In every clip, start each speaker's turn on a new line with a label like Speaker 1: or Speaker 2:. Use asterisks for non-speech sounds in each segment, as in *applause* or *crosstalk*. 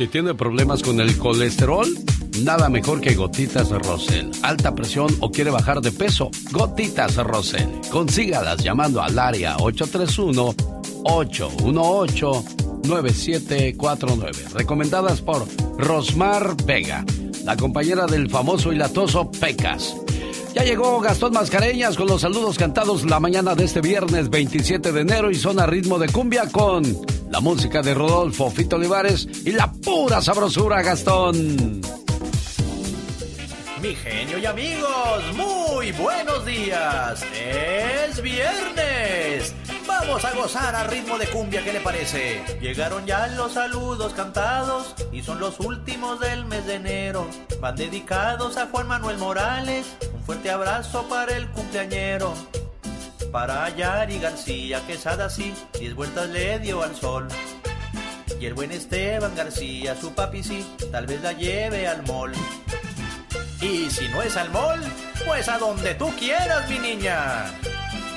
Speaker 1: Si tiene problemas con el colesterol, nada mejor que gotitas Rosel. Alta presión o quiere bajar de peso, gotitas Rosel. Consígalas llamando al área 831-818-9749. Recomendadas por Rosmar Vega, la compañera del famoso y latoso Pecas. Ya llegó Gastón Mascareñas con los saludos cantados la mañana de este viernes 27 de enero y son a ritmo de cumbia con la música de Rodolfo Fito Olivares y la pura sabrosura Gastón.
Speaker 2: Mi genio y amigos, muy buenos días. Es viernes. Vamos a gozar a ritmo de cumbia, ¿qué le parece? Llegaron ya los saludos cantados y son los últimos del mes de enero. Van dedicados a Juan Manuel Morales. Un fuerte abrazo para el cumpleañero. Para Yari García Quesada, sí, diez vueltas le dio al sol. Y el buen Esteban García, su papi sí, tal vez la lleve al mall. Y si no es al mall, pues a donde tú quieras, mi niña.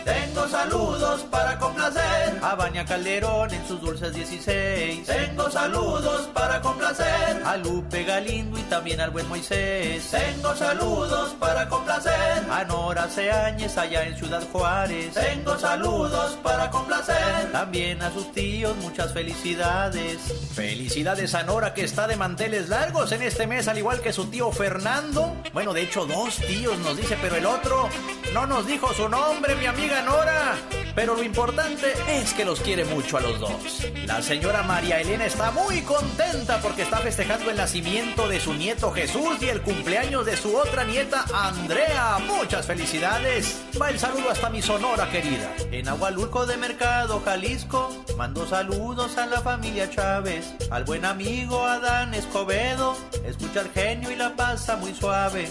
Speaker 2: Tengo saludos para complacer a Baña Calderón en sus dulces 16. Tengo saludos para complacer a Lupe Galindo y también al buen Moisés. Tengo saludos para complacer a Nora Seáñez allá en Ciudad Juárez. Tengo saludos para complacer también a sus tíos. Muchas felicidades. Felicidades a Nora que está de manteles largos en este mes, al igual que su tío Fernando. Bueno, de hecho, dos tíos nos dice, pero el otro no nos dijo su nombre, mi amiga Nora. Pero lo importante es que los quiere mucho a los dos. La señora María Elena está muy contenta porque está festejando el nacimiento de su nieto Jesús y el cumpleaños de su otra nieta Andrea. Muchas felicidades. Va el saludo hasta mi Sonora querida. En Agualulco de Mercado, Jalisco, mando saludos a la familia Chávez, al buen amigo Adán Escobedo. Escucha el genio y la pasa muy suave.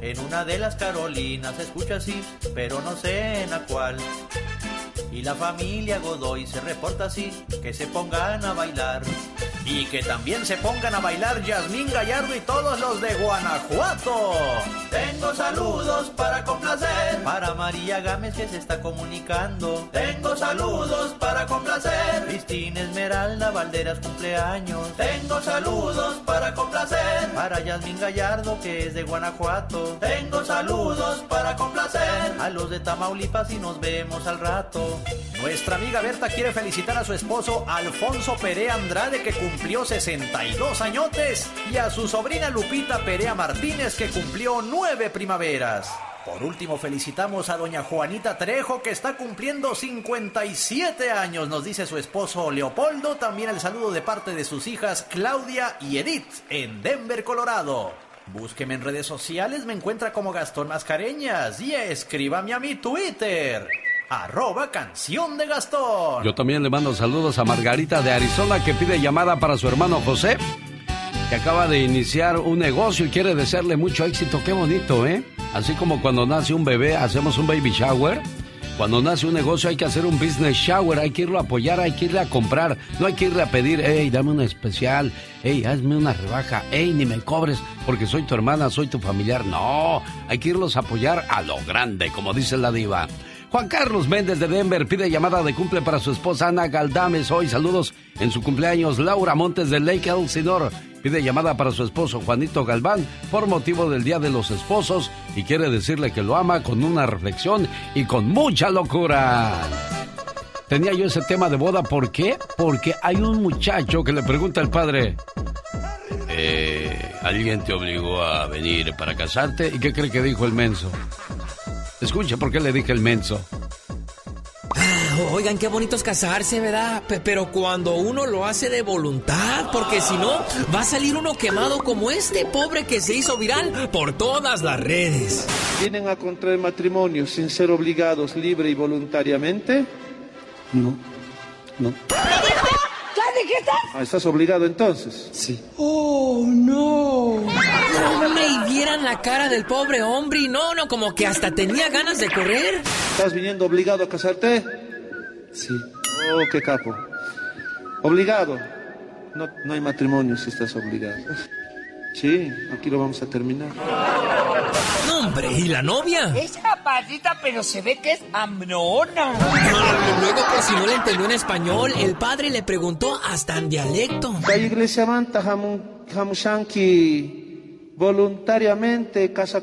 Speaker 2: En una de las Carolinas se escucha así, pero no sé en la cual. Y la familia Godoy se reporta así, que se pongan a bailar. Y que también se pongan a bailar Yasmín Gallardo y todos los de Guanajuato. Tengo saludos para complacer. Para María Gámez que se está comunicando. Tengo saludos para complacer. Cristina Esmeralda Valderas cumpleaños. Tengo saludos para complacer. Para Yasmín Gallardo que es de Guanajuato. Tengo saludos para complacer. A los de Tamaulipas y nos vemos al rato. Nuestra amiga Berta quiere felicitar a su esposo Alfonso Perea Andrade que cumplió 62 añotes y a su sobrina Lupita Perea Martínez que cumplió nueve primaveras. Por último, felicitamos a doña Juanita Trejo que está cumpliendo 57 años, nos dice su esposo Leopoldo. También el saludo de parte de sus hijas Claudia y Edith en Denver, Colorado. Búsqueme en redes sociales, me encuentra como Gastón Mascareñas y escríbame a mi Twitter. Arroba canción de Gastón.
Speaker 1: Yo también le mando saludos a Margarita de Arizona que pide llamada para su hermano José, que acaba de iniciar un negocio y quiere desearle mucho éxito. Qué bonito, ¿eh? Así como cuando nace un bebé hacemos un baby shower. Cuando nace un negocio hay que hacer un business shower, hay que irlo a apoyar, hay que irle a comprar, no hay que irle a pedir, hey, dame una especial, hey, hazme una rebaja, hey, ni me cobres porque soy tu hermana, soy tu familiar. No, hay que irlos a apoyar a lo grande, como dice la diva. Juan Carlos Méndez de Denver pide llamada de cumple para su esposa Ana Galdames hoy. Saludos en su cumpleaños. Laura Montes de Lake Elsinore pide llamada para su esposo Juanito Galván por motivo del Día de los Esposos y quiere decirle que lo ama con una reflexión y con mucha locura. Tenía yo ese tema de boda, ¿por qué? Porque hay un muchacho que le pregunta al padre, eh, ¿alguien te obligó a venir para casarte? ¿Y qué cree que dijo el menso? Escucha por qué le dije el menso.
Speaker 3: Ah, oigan, qué bonito es casarse, ¿verdad? pero cuando uno lo hace de voluntad, porque si no, va a salir uno quemado como este pobre que se hizo viral por todas las redes.
Speaker 4: ¿Vienen a contraer matrimonio sin ser obligados libre y voluntariamente? No, no.
Speaker 5: ¿Qué dijiste?
Speaker 4: Ah, ¿Estás obligado entonces?
Speaker 5: Sí. Oh, no.
Speaker 3: No me vieran la cara del pobre hombre y no, no, como que hasta tenía ganas de correr.
Speaker 4: ¿Estás viniendo obligado a casarte?
Speaker 5: Sí.
Speaker 4: Oh, qué capo. Obligado. No, no hay matrimonio si estás obligado. Sí, aquí lo vamos a terminar.
Speaker 3: No, hombre, ¿y la novia?
Speaker 5: Es capacita, pero se ve que es amnona. *laughs*
Speaker 3: Luego, por si no le entendió en español, el padre le preguntó hasta en dialecto.
Speaker 4: La iglesia manta hamushanki voluntariamente casa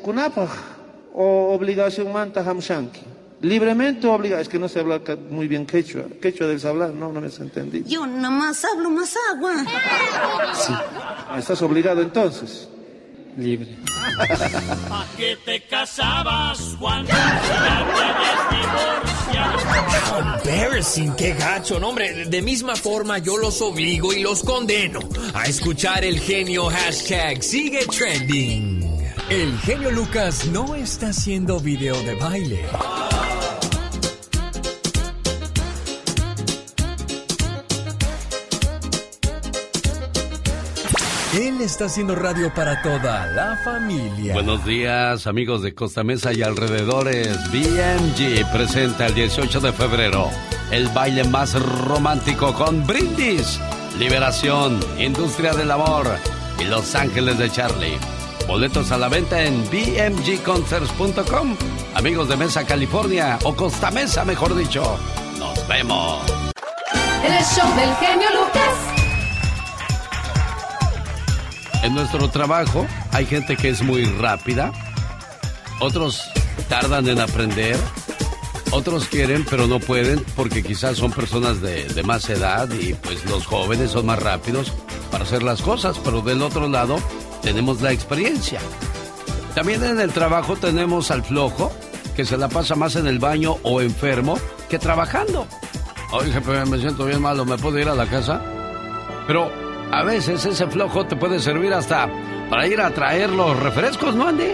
Speaker 4: o obligación manta hamushanki. Libremente o obligado. Es que no sé hablar muy bien quechua. Quechua del hablar, no, no me has entendido.
Speaker 6: Yo nomás hablo más agua.
Speaker 4: Sí. Ah, ¿Estás obligado entonces?
Speaker 5: Libre. *laughs*
Speaker 7: ¿A qué te casabas, Juan?
Speaker 3: Embarrassing, qué gacho, no, hombre. De misma forma, yo los obligo y los condeno a escuchar el genio hashtag sigue trending.
Speaker 8: El genio Lucas no está haciendo video de baile. Él está haciendo radio para toda la familia.
Speaker 1: Buenos días, amigos de Costa Mesa y alrededores. BMG presenta el 18 de febrero el baile más romántico con Brindis, Liberación, Industria del Amor y Los Ángeles de Charlie. Boletos a la venta en bmgconcerts.com. Amigos de Mesa, California, o Costa Mesa, mejor dicho. Nos vemos.
Speaker 7: El show del genio Lucas.
Speaker 1: En nuestro trabajo hay gente que es muy rápida, otros tardan en aprender, otros quieren pero no pueden porque quizás son personas de, más edad y pues los jóvenes son más rápidos para hacer las cosas, pero del otro lado tenemos la experiencia. También en el trabajo tenemos al flojo que se la pasa más en el baño o enfermo que trabajando. Oye, jefe, me siento bien malo, ¿me puedo ir a la casa? Pero a veces ese flojo te puede servir hasta para ir a traer los refrescos, ¿no, Andy?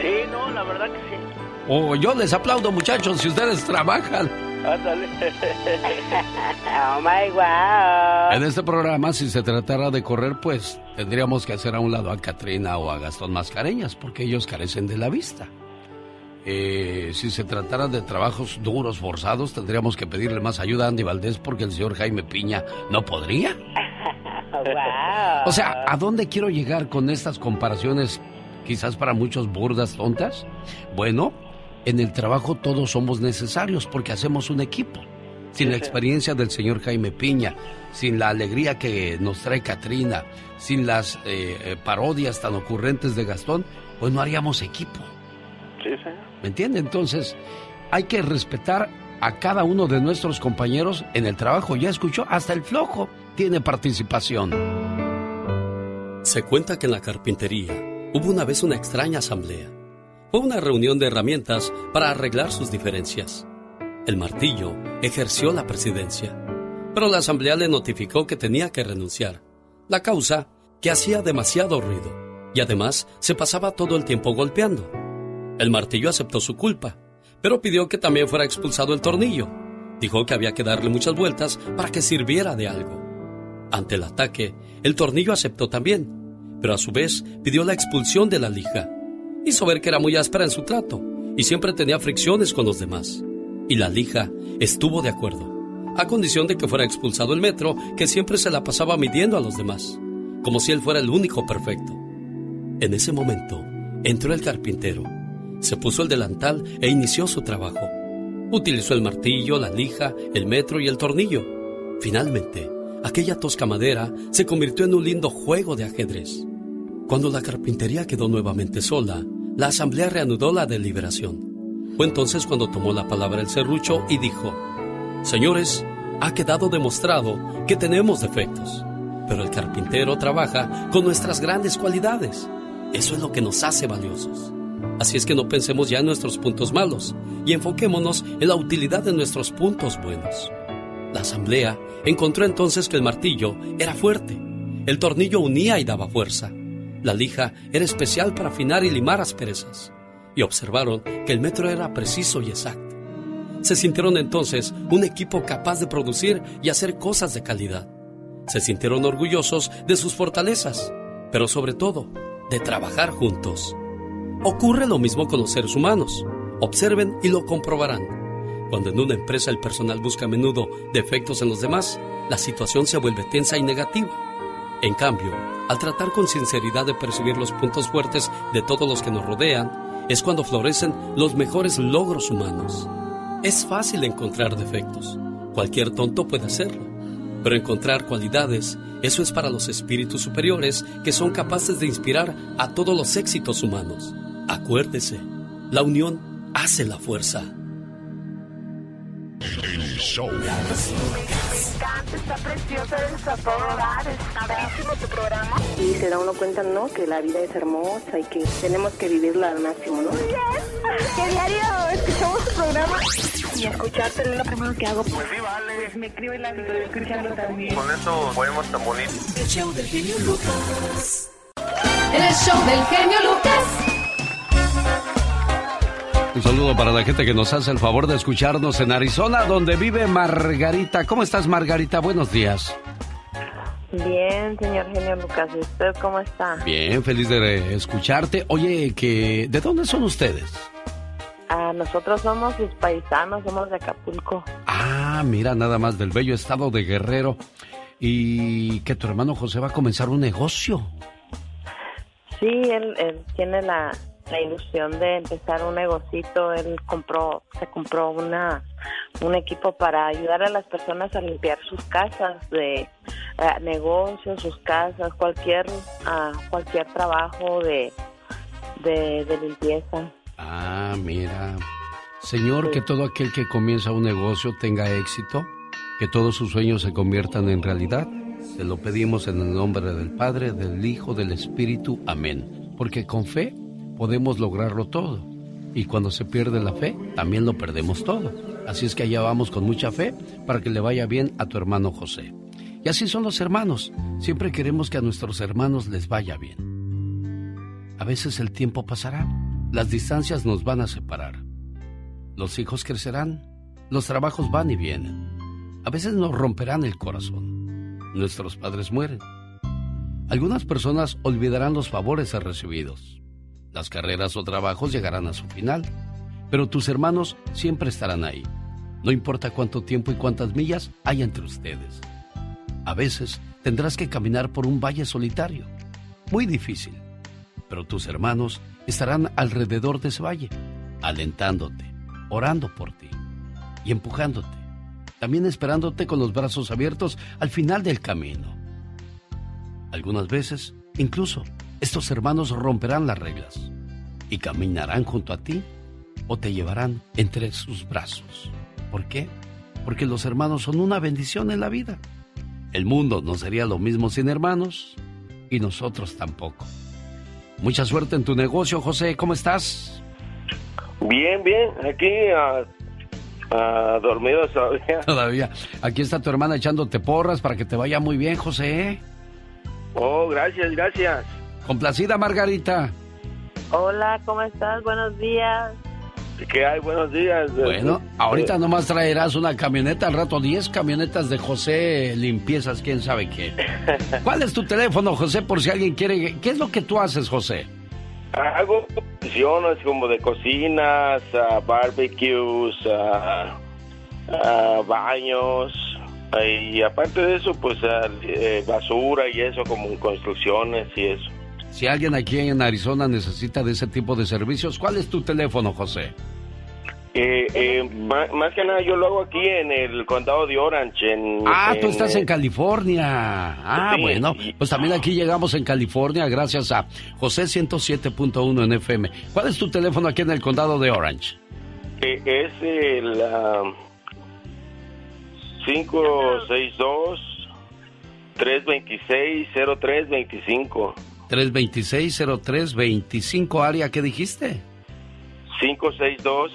Speaker 9: Sí, no, la verdad que sí.
Speaker 1: O yo les aplaudo, muchachos, si ustedes trabajan.
Speaker 9: Ándale. *laughs*
Speaker 6: oh my wow.
Speaker 1: En este programa, si se tratara de correr, pues tendríamos que hacer a un lado a Katrina o a Gastón Mascareñas, porque ellos carecen de la vista. Eh, si se tratara de trabajos duros, forzados, tendríamos que pedirle más ayuda a Andy Valdés porque el señor Jaime Piña no podría.
Speaker 6: Wow.
Speaker 1: O sea, ¿a dónde quiero llegar con estas comparaciones quizás para muchos burdas, tontas? Bueno, en el trabajo todos somos necesarios porque hacemos un equipo. Sin la experiencia del señor Jaime Piña, sin la alegría que nos trae Katrina, sin las eh, eh, parodias tan ocurrentes de Gastón, pues no haríamos equipo.
Speaker 9: Sí, señor.
Speaker 1: ¿Me entiende? Entonces, hay que respetar a cada uno de nuestros compañeros en el trabajo. Ya escuchó, hasta el flojo tiene participación.
Speaker 10: Se cuenta que en la carpintería hubo una vez una extraña asamblea. Fue una reunión de herramientas para arreglar sus diferencias. El martillo ejerció la presidencia, pero la asamblea le notificó que tenía que renunciar. La causa, que hacía demasiado ruido y además se pasaba todo el tiempo golpeando. El martillo aceptó su culpa, pero pidió que también fuera expulsado el tornillo. Dijo que había que darle muchas vueltas para que sirviera de algo. Ante el ataque, el tornillo aceptó también, pero a su vez pidió la expulsión de la lija. Hizo ver que era muy áspera en su trato y siempre tenía fricciones con los demás. Y la lija estuvo de acuerdo, a condición de que fuera expulsado el metro que siempre se la pasaba midiendo a los demás, como si él fuera el único perfecto. En ese momento, entró el carpintero se puso el delantal e inició su trabajo. Utilizó el martillo, la lija, el metro y el tornillo. Finalmente, aquella tosca madera se convirtió en un lindo juego de ajedrez. Cuando la carpintería quedó nuevamente sola, la asamblea reanudó la deliberación. Fue entonces cuando tomó la palabra el serrucho y dijo, Señores, ha quedado demostrado que tenemos defectos, pero el carpintero trabaja con nuestras grandes cualidades. Eso es lo que nos hace valiosos. Así es que no pensemos ya en nuestros puntos malos y enfoquémonos en la utilidad de nuestros puntos buenos. La asamblea encontró entonces que el martillo era fuerte, el tornillo unía y daba fuerza, la lija era especial para afinar y limar asperezas, y observaron que el metro era preciso y exacto. Se sintieron entonces un equipo capaz de producir y hacer cosas de calidad. Se sintieron orgullosos de sus fortalezas, pero sobre todo de trabajar juntos. Ocurre lo mismo con los seres humanos. Observen y lo comprobarán. Cuando en una empresa el personal busca a menudo defectos en los demás, la situación se vuelve tensa y negativa. En cambio, al tratar con sinceridad de percibir los puntos fuertes de todos los que nos rodean, es cuando florecen los mejores logros humanos. Es fácil encontrar defectos. Cualquier tonto puede hacerlo. Pero encontrar cualidades, eso es para los espíritus superiores que son capaces de inspirar a todos los éxitos humanos. Acuérdese, la unión hace la fuerza.
Speaker 11: El show.
Speaker 12: Está preciosa, está dar, está padrísimo tu programa. Y se da uno cuenta, ¿no? Que la vida es hermosa y que tenemos que vivirla al máximo, ¿no? Que diario escuchamos tu programa y escucharte es lo primero que hago. Pues sí, vale. Me escribo en la vida escuchando también.
Speaker 9: Con eso podemos tan bonitos.
Speaker 7: El show del genio Lucas. El show del genio Lucas.
Speaker 1: Un saludo para la gente que nos hace el favor de escucharnos en Arizona, donde vive Margarita. ¿Cómo estás, Margarita? Buenos días.
Speaker 12: Bien, señor genio Lucas. ¿Y usted cómo está?
Speaker 1: Bien, feliz de escucharte. Oye, que ¿de dónde son ustedes?
Speaker 12: Ah, nosotros somos sus paisanos, somos de Acapulco.
Speaker 1: Ah, mira, nada más del bello estado de Guerrero. Y que tu hermano José va a comenzar un negocio.
Speaker 12: Sí, él, él tiene la, la ilusión de empezar un negocito. Él compró, se compró una un equipo para ayudar a las personas a limpiar sus casas de eh, negocios, sus casas, cualquier ah, cualquier trabajo de, de, limpieza.
Speaker 1: Ah, mira. Señor, que todo aquel que comienza un negocio tenga éxito, que todos sus sueños se conviertan en realidad. Se lo pedimos en el nombre del Padre, del Hijo, del Espíritu. Amén. Porque con fe podemos lograrlo todo. Y cuando se pierde la fe, también lo perdemos todo. Así es que allá vamos con mucha fe para que le vaya bien a tu hermano José. Y así son los hermanos. Siempre queremos que a nuestros hermanos les vaya bien. A veces el tiempo pasará. Las distancias nos van a separar. Los hijos crecerán. Los trabajos van y vienen. A veces nos romperán el corazón. Nuestros padres mueren. Algunas personas olvidarán los favores recibidos. Las carreras o trabajos llegarán a su final, pero tus hermanos siempre estarán ahí. No importa cuánto tiempo y cuántas millas hay entre ustedes. A veces tendrás que caminar por un valle solitario, muy difícil, pero tus hermanos estarán alrededor de ese valle, alentándote, orando por ti y empujándote, también esperándote con los brazos abiertos al final del camino. Algunas veces, incluso, estos hermanos romperán las reglas y caminarán junto a ti o te llevarán entre sus brazos. ¿Por qué? Porque los hermanos son una bendición en la vida. El mundo no sería lo mismo sin hermanos y nosotros tampoco. Mucha suerte en tu negocio, José. ¿Cómo estás?
Speaker 9: Bien, bien. Aquí ah, dormido todavía. *laughs*
Speaker 1: Todavía. Aquí está tu hermana echándote porras para que te vaya muy bien, José.
Speaker 9: Oh, gracias, gracias.
Speaker 1: Complacida, Margarita.
Speaker 12: Hola, ¿cómo estás? Buenos días.
Speaker 9: ¿Qué hay? Buenos días.
Speaker 1: Bueno, ahorita nomás traerás una camioneta, al rato 10 camionetas de José Limpiezas, quién sabe qué. *laughs* ¿Cuál es tu teléfono, José, por si alguien quiere? ¿Qué es lo que tú haces, José?
Speaker 9: Hago posiciones como de cocinas, ah, barbecues, ah, ah, baños. Y aparte de eso, pues eh, basura y eso, como construcciones y eso.
Speaker 1: Si alguien aquí en Arizona necesita de ese tipo de servicios, ¿cuál es tu teléfono, José?
Speaker 9: Eh, eh, más, que nada yo lo hago aquí en el condado de Orange. En,
Speaker 1: ah, tú estás en California. Ah, bueno, pues también aquí llegamos en California gracias a José 107.1 en FM. ¿Cuál es tu teléfono aquí en el condado de Orange?
Speaker 9: Eh, es el 562 326 0325.
Speaker 1: 326 0325 área, ¿qué dijiste?
Speaker 9: 562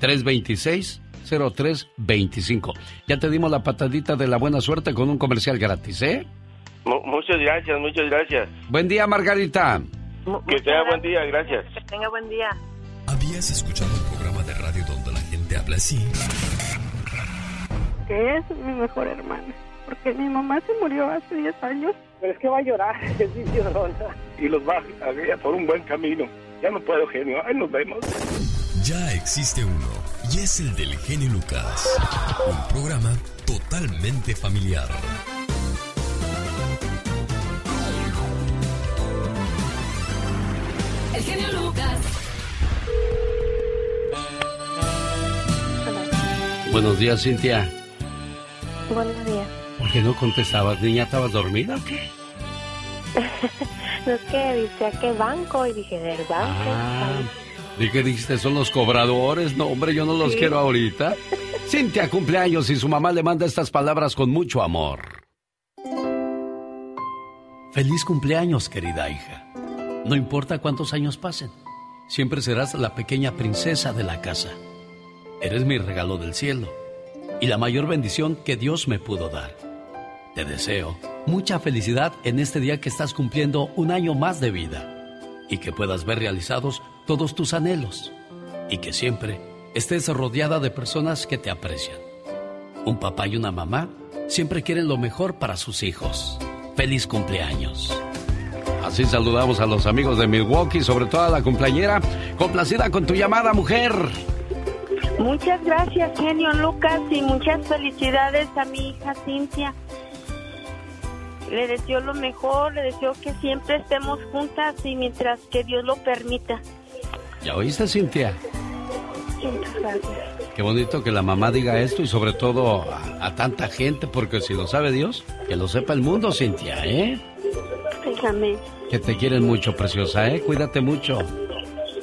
Speaker 1: 326-0325. Ya te dimos la patadita de la buena suerte con un comercial gratis, ¿eh?
Speaker 9: muchas gracias, muchas gracias.
Speaker 1: Buen día, Margarita.
Speaker 9: que tenga buen día, gracias.
Speaker 12: Que tenga buen día.
Speaker 8: ¿Habías escuchado un programa de radio donde la gente habla así?
Speaker 11: Que es mi mejor hermana. Porque mi mamá se murió hace 10 años.
Speaker 13: Pero es que va a llorar, *laughs* es llorona. Y los va a guiar por un buen camino. Ya no puedo, genio. Ahí nos vemos.
Speaker 8: Ya existe uno, y es el del genio Lucas. Un programa totalmente familiar.
Speaker 7: El genio Lucas.
Speaker 1: Buenos días, Cintia.
Speaker 11: Buenos días.
Speaker 1: ¿Por qué no contestabas, niña? ¿Estabas dormida o qué? *laughs*
Speaker 11: no es que dice que banco y dije, ¿del banco? Ah.
Speaker 1: ¿Y qué dijiste? ¿Son los cobradores? No, hombre, yo no los quiero ahorita. *laughs* Cintia cumpleaños y su mamá le manda estas palabras con mucho amor. Feliz cumpleaños, querida hija. No importa cuántos años pasen, siempre serás la pequeña princesa de la casa. Eres mi regalo del cielo y la mayor bendición que Dios me pudo dar. Te deseo mucha felicidad en este día que estás cumpliendo un año más de vida y que puedas ver realizados todos tus anhelos y que siempre estés rodeada de personas que te aprecian. Un papá y una mamá siempre quieren lo mejor para sus hijos. Feliz cumpleaños. Así saludamos a los amigos de Milwaukee, sobre todo a la cumpleañera. Complacida con tu llamada, mujer.
Speaker 11: Muchas gracias, genio Lucas, y muchas felicidades a mi hija Cintia. Le deseo lo mejor, le deseo que siempre estemos juntas y mientras que Dios lo permita.
Speaker 1: ¿Ya oíste, Cintia?
Speaker 11: Muchas gracias.
Speaker 1: Qué bonito que la mamá diga esto y sobre todo a, tanta gente, porque si lo sabe Dios, que lo sepa el mundo, Cintia, ¿eh?
Speaker 11: Déjame.
Speaker 1: Que te quieren mucho, preciosa, ¿eh? Cuídate mucho.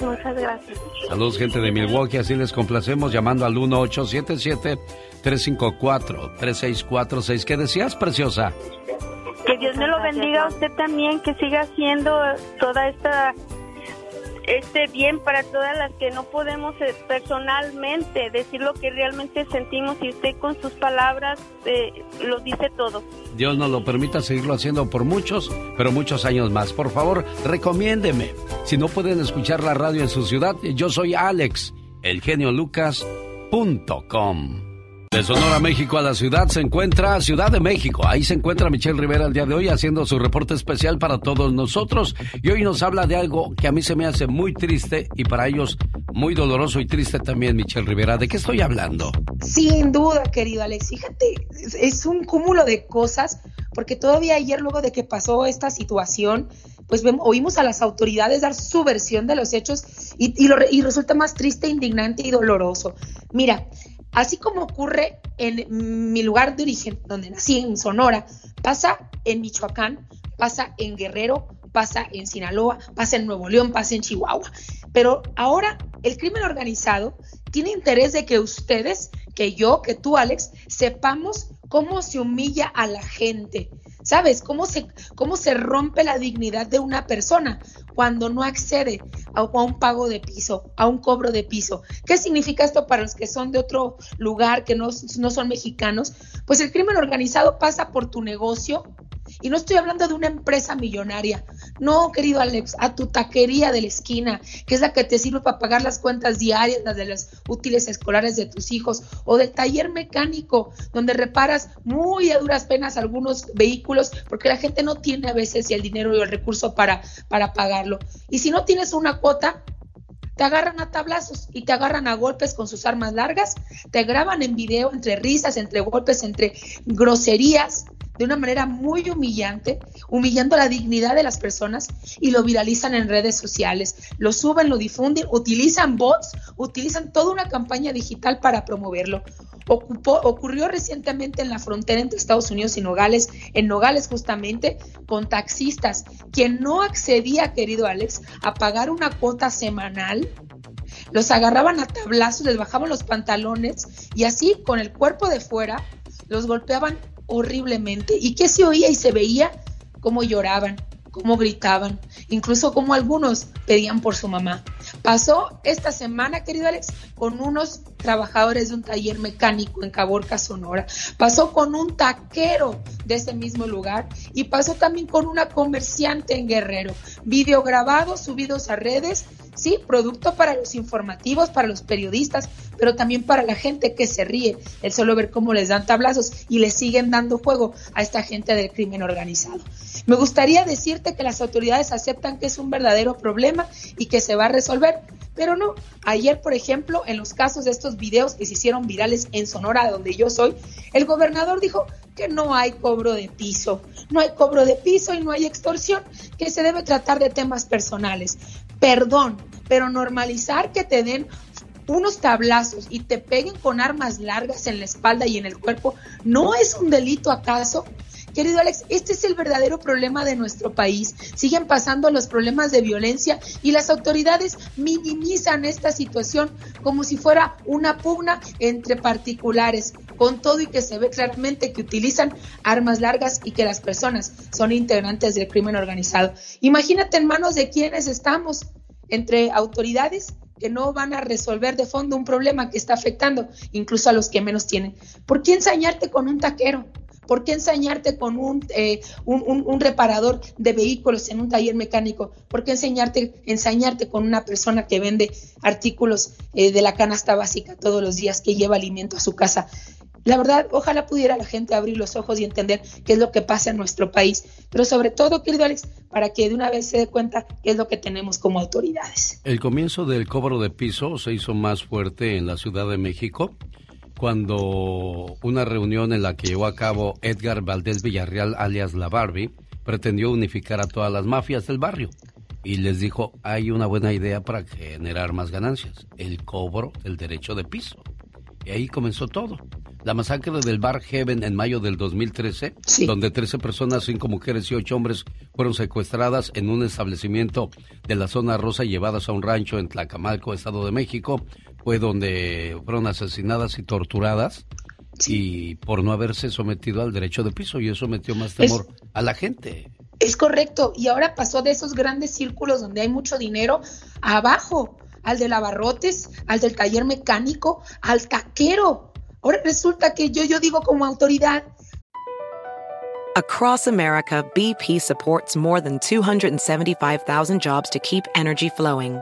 Speaker 11: Muchas gracias.
Speaker 1: Saludos, gente de Milwaukee. Así les complacemos llamando al 1877-354-3646. ¿Qué decías, preciosa?
Speaker 11: Que Dios me lo bendiga a usted también, que siga haciendo toda esta este bien para todas las que no podemos eh, personalmente decir lo que realmente sentimos y usted con sus palabras eh, lo dice todo.
Speaker 1: Dios nos lo permita seguirlo haciendo por muchos, pero muchos años más. Por favor, recomiéndeme. Si no pueden escuchar la radio en su ciudad, yo soy Alex, elgeniolucas.com. De Sonora, México a la ciudad se encuentra Ciudad de México. Ahí se encuentra Michelle Rivera el día de hoy haciendo su reporte especial para todos nosotros. Y hoy nos habla de algo que a mí se me hace muy triste y para ellos muy doloroso y triste también, Michelle Rivera. ¿De qué estoy hablando?
Speaker 14: Sin duda, querido Alex. Fíjate, es un cúmulo de cosas porque todavía ayer, luego de que pasó esta situación, pues oímos a las autoridades dar su versión de los hechos y, y resulta más triste, indignante y doloroso. Mira, Así como ocurre en mi lugar de origen, donde nací, en Sonora, pasa en Michoacán, pasa en Guerrero, pasa en Sinaloa, pasa en Nuevo León, pasa en Chihuahua. Pero ahora el crimen organizado tiene interés de que ustedes, que yo, que tú, Alex, sepamos cómo se humilla a la gente. ¿Sabes? ¿Cómo se, cómo se rompe la dignidad de una persona cuando no accede a, un pago de piso, a un cobro de piso. ¿Qué significa esto para los que son de otro lugar, que no, no son mexicanos? Pues el crimen organizado pasa por tu negocio, y no estoy hablando de una empresa millonaria. No, querido Alex, a tu taquería de la esquina, que es la que te sirve para pagar las cuentas diarias, las de los útiles escolares de tus hijos, o del taller mecánico, donde reparas muy a duras penas algunos vehículos, porque la gente no tiene a veces el dinero y el recurso para, para pagarlo. Y si no tienes una cuota, te agarran a tablazos y te agarran a golpes con sus armas largas, te graban en video entre risas, entre golpes, entre groserías, de una manera muy humillante, humillando la dignidad de las personas y lo viralizan en redes sociales, lo suben, lo difunden, utilizan bots, utilizan toda una campaña digital para promoverlo. Ocurrió recientemente en la frontera entre Estados Unidos y Nogales, en Nogales justamente, con taxistas, quien no accedía, querido Alex, a pagar una cuota semanal los agarraban a tablazos, les bajaban los pantalones y así con el cuerpo de fuera los golpeaban horriblemente. ¿Y qué se oía y se veía? Cómo lloraban, cómo gritaban, incluso como algunos pedían por su mamá. Pasó esta semana, querido Alex, con unos trabajadores de un taller mecánico en Caborca, Sonora. Pasó con un taquero de ese mismo lugar y pasó también con una comerciante en Guerrero. Video grabado, subidos a redes sí, producto para los informativos, para los periodistas, pero también para la gente que se ríe, el solo ver cómo les dan tablazos y le siguen dando juego a esta gente del crimen organizado. Me gustaría decirte que las autoridades aceptan que es un verdadero problema y que se va a resolver, pero no. Ayer, por ejemplo, en los casos de estos videos que se hicieron virales en Sonora, donde yo soy, el gobernador dijo que no hay cobro de piso, no hay cobro de piso y no hay extorsión, que se debe tratar de temas personales. Perdón, pero normalizar que te den unos tablazos y te peguen con armas largas en la espalda y en el cuerpo, ¿no es un delito acaso? Querido Alex, este es el verdadero problema de nuestro país. Siguen pasando los problemas de violencia y las autoridades minimizan esta situación como si fuera una pugna entre particulares, con todo y que se ve claramente que utilizan armas largas y que las personas son integrantes del crimen organizado. Imagínate en manos de quienes estamos, entre autoridades que no van a resolver de fondo un problema que está afectando incluso a los que menos tienen. ¿Por qué ensañarte con un taquero? ¿Por qué enseñarte con eh, un, un, reparador de vehículos en un taller mecánico? ¿Por qué enseñarte, ensañarte con una persona que vende artículos eh, de la canasta básica todos los días, que lleva alimento a su casa? La verdad, ojalá pudiera la gente abrir los ojos y entender qué es lo que pasa en nuestro país, pero sobre todo, querido Alex, para que de una vez se dé cuenta qué es lo que tenemos como autoridades.
Speaker 1: El comienzo del cobro de piso se hizo más fuerte en la Ciudad de México cuando una reunión en la que llevó a cabo Edgar Valdés Villarreal, alias La Barbie, pretendió unificar a todas las mafias del barrio. Y les dijo, hay una buena idea para generar más ganancias, el cobro del derecho de piso. Y ahí comenzó todo. La masacre del bar Heaven en mayo del 2013, donde 13 personas, 5 mujeres y 8 hombres fueron secuestradas en un establecimiento de la zona rosa y llevadas a un rancho en Tlacamalco, Estado de México, fue donde fueron asesinadas y torturadas y por no haberse sometido al derecho de piso y eso metió más temor a la gente.
Speaker 14: Es correcto, y ahora pasó de esos grandes círculos donde hay mucho dinero abajo, al de lavarrotes, al del taller mecánico, al taquero. Ahora resulta que yo, yo digo como autoridad.
Speaker 15: Across America, BP supports more than 275,000 jobs to keep energy flowing.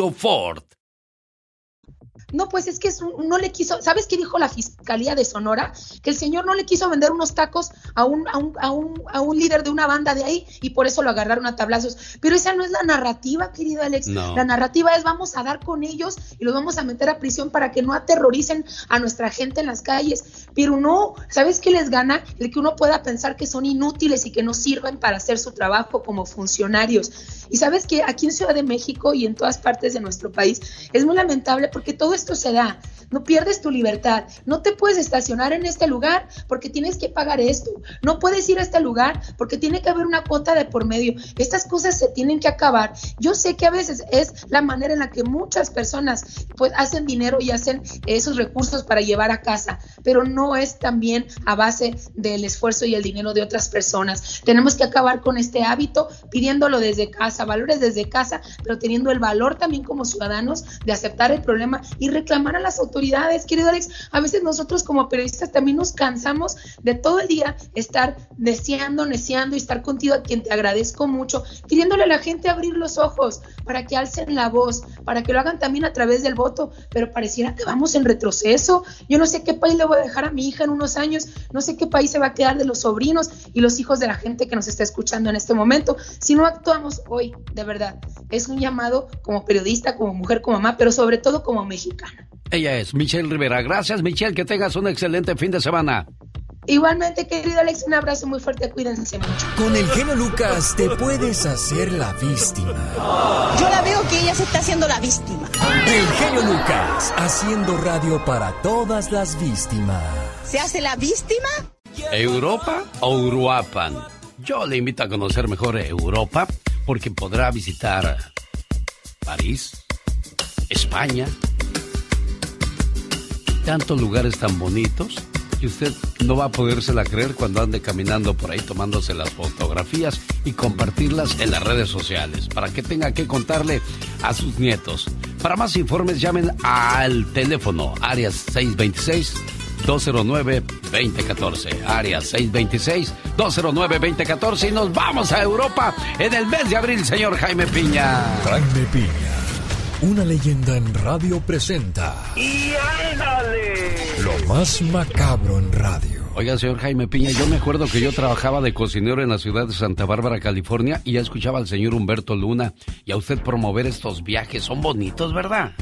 Speaker 10: Ford.
Speaker 14: No, pues es que no le quiso, ¿sabes qué dijo la Fiscalía de Sonora? Que el señor no le quiso vender unos tacos a un, a un, a un, a un líder de una banda de ahí y por eso lo agarraron a tablazos. Pero esa no es la narrativa, querido Alex. La narrativa es vamos a dar con ellos y los vamos a meter a prisión para que no aterroricen a nuestra gente en las calles. Pero no, ¿sabes qué les gana? El que uno pueda pensar que son inútiles y que no sirven para hacer su trabajo como funcionarios. Y sabes que aquí en Ciudad de México y en todas partes de nuestro país es muy lamentable porque todo esto se da no pierdes tu libertad, no te puedes estacionar en este lugar porque tienes que pagar esto, no puedes ir a este lugar porque tiene que haber una cuota de por medio. Estas cosas se tienen que acabar. Yo sé que a veces es la manera en la que muchas personas pues hacen dinero y hacen esos recursos para llevar a casa, pero no es también a base del esfuerzo y el dinero de otras personas. Tenemos que acabar con este hábito pidiéndolo desde casa, valores desde casa, pero teniendo el valor también como ciudadanos de aceptar el problema y reclamar a las autoridades querido Alex. A veces nosotros como periodistas también nos cansamos de todo el día estar deseando, deseando y estar contigo, a quien te agradezco mucho, pidiéndole a la gente abrir los ojos para que alcen la voz, para que lo hagan también a través del voto, pero pareciera que vamos en retroceso. Yo no sé qué país le voy a dejar a mi hija en unos años, no sé qué país se va a quedar de los sobrinos y los hijos de la gente que nos está escuchando en este momento, si no actuamos hoy, de verdad. Es un llamado como periodista, como mujer, como mamá, pero sobre todo como mexicana.
Speaker 1: Ella es Michelle Rivera. Gracias, Michelle. Que tengas un excelente fin de semana.
Speaker 14: Igualmente, querido Alex, un abrazo muy fuerte. Cuídense mucho.
Speaker 8: Con el genio Lucas te puedes hacer la víctima.
Speaker 6: Yo la veo que ella se está haciendo la víctima.
Speaker 8: El genio Lucas, haciendo radio para todas las víctimas.
Speaker 6: ¿Se hace la víctima?
Speaker 1: ¿Europa o Uruapan? Yo le invito a conocer mejor Europa porque podrá visitar París, España, tantos lugares tan bonitos que usted no va a podérsela creer cuando ande caminando por ahí tomándose las fotografías y compartirlas en las redes sociales para que tenga que contarle a sus nietos. Para más informes llamen al teléfono áreas 626 209-2014. Área 626-209-2014. Y nos vamos a Europa en el mes de abril, señor Jaime Piña.
Speaker 8: Jaime Piña una leyenda en radio presenta.
Speaker 9: ¡Y ándale!
Speaker 8: Lo más macabro en radio.
Speaker 1: Oiga, señor Jaime Piña, yo me acuerdo que yo trabajaba de cocinero en la ciudad de Santa Bárbara, California, y ya escuchaba al señor Humberto Luna y a usted promover estos viajes. Son bonitos, ¿verdad?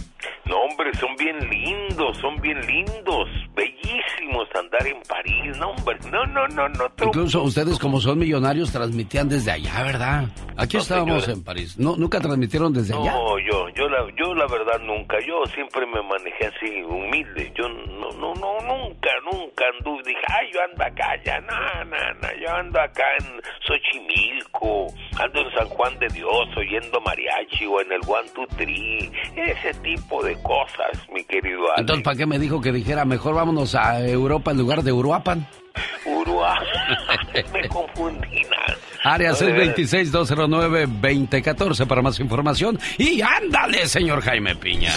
Speaker 9: No, hombre, son bien lindos, son bien lindos, bellísimos en París, no, hombre, no, no, no, no.
Speaker 1: Incluso ustedes como son millonarios transmitían desde allá, ¿verdad? Aquí estábamos en París. ¿No, ¿Nunca transmitieron desde allá?
Speaker 9: No, yo, yo la, yo la verdad nunca, yo siempre me manejé así, humilde, yo no, no, no, nunca, nunca anduve, dije, ay, yo ando acá, ya, no, no, no, yo ando acá en Xochimilco, ando en San Juan de Dios oyendo mariachi o en el One Two Three, ese tipo de cosas, mi querido Alex.
Speaker 1: Entonces, ¿para qué me dijo que dijera mejor vámonos a Europa en lugar de Uruapan?
Speaker 9: Uruapan, *laughs* me confundí.
Speaker 1: Área 626-209-2014 para más información. Y ándale, señor Jaime Piña.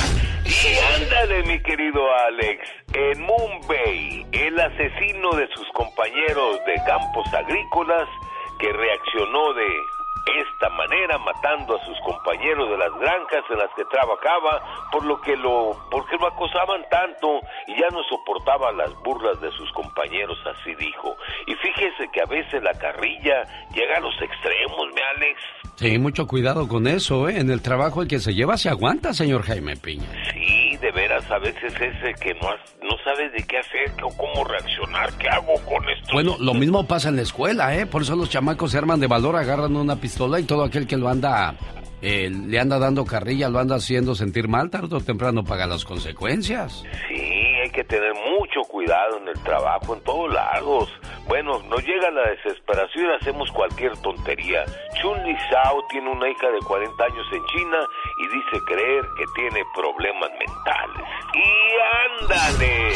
Speaker 9: Y ándale, mi querido Alex. En Mumbai, el asesino de sus compañeros de campos agrícolas que reaccionó de esta manera matando a sus compañeros de las granjas en las que trabajaba por lo que lo porque lo acosaban tanto y ya no soportaba las burlas de sus compañeros así dijo. Y fíjese que a veces la carrilla llega a los extremos mi Alex
Speaker 1: sí mucho cuidado con eso ¿eh? en el trabajo el que se lleva se aguanta señor Jaime Piña
Speaker 9: sí de veras a veces ese que no no sabes de qué hacer o cómo reaccionar qué hago con esto
Speaker 1: bueno lo mismo pasa en la escuela eh por eso los chamacos se arman de valor agarran una pistola y todo aquel que lo anda, eh, le anda dando carrilla, lo anda haciendo sentir mal, tarde o temprano paga las consecuencias.
Speaker 9: Sí, hay que tener mucho cuidado en el trabajo, en todos lados. Bueno, nos llega la desesperación y hacemos cualquier tontería. Chun Li Shao tiene una hija de 40 años en China y dice creer que tiene problemas mentales. Y ándale,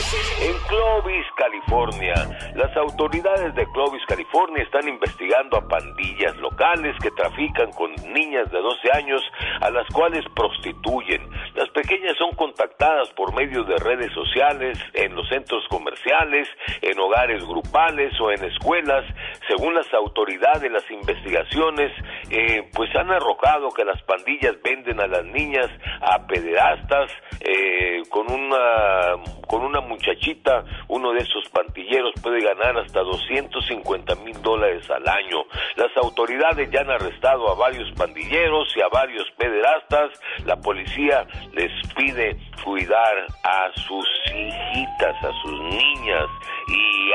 Speaker 9: en Clovis, California, las autoridades de Clovis, California están investigando a pandillas locales que trafican con niñas de 12 años a las cuales prostituyen. Las pequeñas son contactadas por medio de redes sociales, en los centros comerciales, en hogares grupales o en escuelas. Según las autoridades, las investigaciones eh, pues han arrojado que las pandillas venden a las niñas a pederastas eh, con una con una muchachita uno de esos pantilleros puede ganar hasta 250 mil dólares al año. Las autoridades ya han arrestado a varios pandilleros y a varios pederastas. La policía les pide cuidar a sus hijitas a sus niñas. Y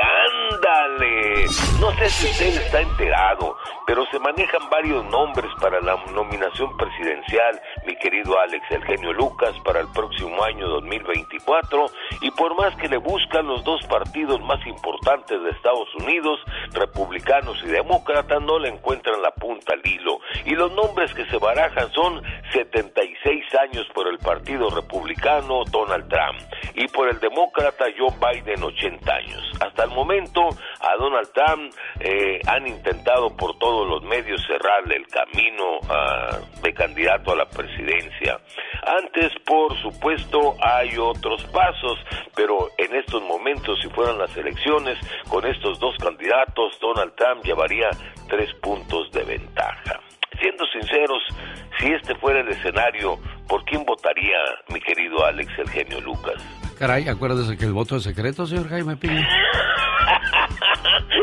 Speaker 9: ándale. No sé si usted está enterado pero se manejan varios nombres para la nominación presidencial, mi querido Alex, el genio Lucas, para el próximo año 2024 y por más que le buscan los dos partidos más importantes de Estados Unidos, republicanos y demócratas, no le encuentran la punta al hilo. Y los nombres que se barajan son 76 años por el Partido Republicano, Donald Trump, y por el demócrata Joe Biden, 80 años. Hasta el momento, a Donald Trump eh, han intentado por todos los medios cerrarle el camino ah, de candidato a la presidencia. Antes, por supuesto, hay otros pasos, pero en estos momentos, si fueran las elecciones, con estos dos candidatos, Donald Trump llevaría tres puntos de ventaja. Siendo sinceros, si este fuera el escenario, ¿por quién votaría mi querido Alex el genio Lucas?
Speaker 1: Caray, acuérdese que el voto es secreto, señor Jaime Piña. *laughs*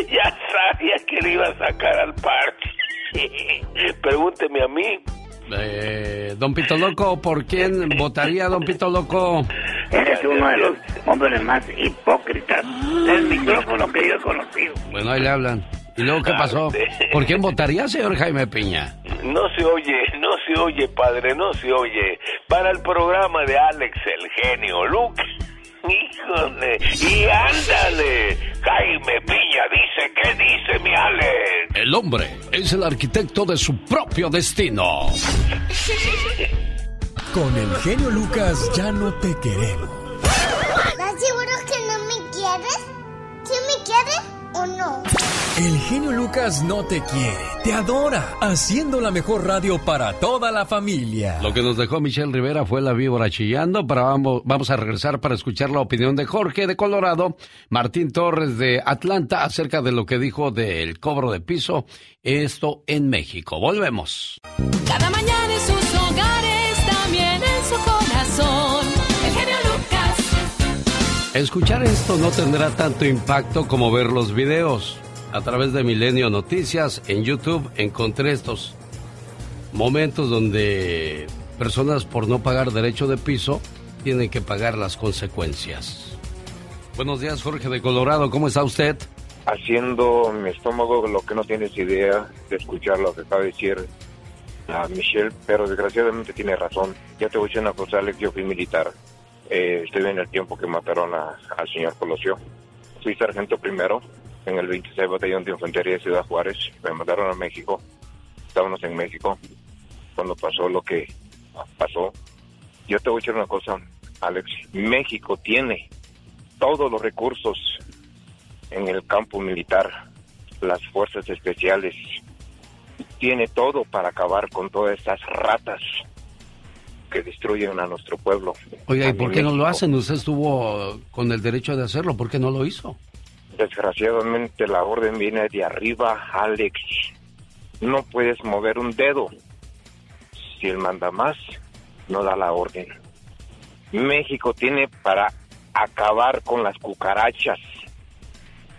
Speaker 9: ya sabía que le iba a sacar al parque. *laughs* Pregúnteme a mí.
Speaker 1: Eh, don Pito Loco, ¿por quién votaría Don Pito Loco?
Speaker 16: Eres uno de los hombres más hipócritas del micrófono que yo he conocido.
Speaker 1: Bueno, ahí le hablan. ¿Y luego qué pasó? ¿Por quién votaría, señor Jaime Piña?
Speaker 9: No se oye, no se oye, padre, no se oye. Para el programa de Alex el genio, Luke. Híjole, y ándale. Jaime Piña dice, ¿qué dice mi Alex?
Speaker 1: El hombre es el arquitecto de su propio destino.
Speaker 8: Con el genio Lucas ya no te queremos.
Speaker 17: ¿Estás seguro que no me quieres? ¿Sí me quieres o no?
Speaker 8: El genio Lucas no te quiere, te adora, haciendo la mejor radio para toda la familia.
Speaker 1: Lo que nos dejó Michelle Rivera fue la víbora chillando, pero vamos, vamos a regresar para escuchar la opinión de Jorge de Colorado, Martín Torres de Atlanta acerca de lo que dijo del cobro de piso, esto en México. Volvemos.
Speaker 7: Cada mañana en sus
Speaker 1: Escuchar esto no tendrá tanto impacto como ver los videos. A través de Milenio Noticias en YouTube encontré estos momentos donde personas por no pagar derecho de piso tienen que pagar las consecuencias. Buenos días, Jorge de Colorado, ¿cómo está usted?
Speaker 18: Haciendo mi estómago lo que no tienes idea de escuchar lo que acaba de decir a Michelle, pero desgraciadamente tiene razón. Ya te voy a decir una cosa, Alex, yo fui militar. Eh, estoy en el tiempo que mataron a- al señor Colosio. Fui sargento primero en el 26 Batallón de Infantería de Ciudad Juárez. Me mandaron a México. Estábamos en México cuando pasó lo que pasó. Yo te voy a decir una cosa, Alex. México tiene todos los recursos en el campo militar, las fuerzas especiales. Tiene todo para acabar con todas estas ratas que destruyen a nuestro pueblo.
Speaker 1: Oiga, ¿y por qué no lo hacen? Usted estuvo con el derecho de hacerlo, ¿por qué no lo hizo?
Speaker 18: Desgraciadamente la orden viene de arriba, Alex. No puedes mover un dedo. Si el mandamás no da la orden. México tiene para acabar con las cucarachas.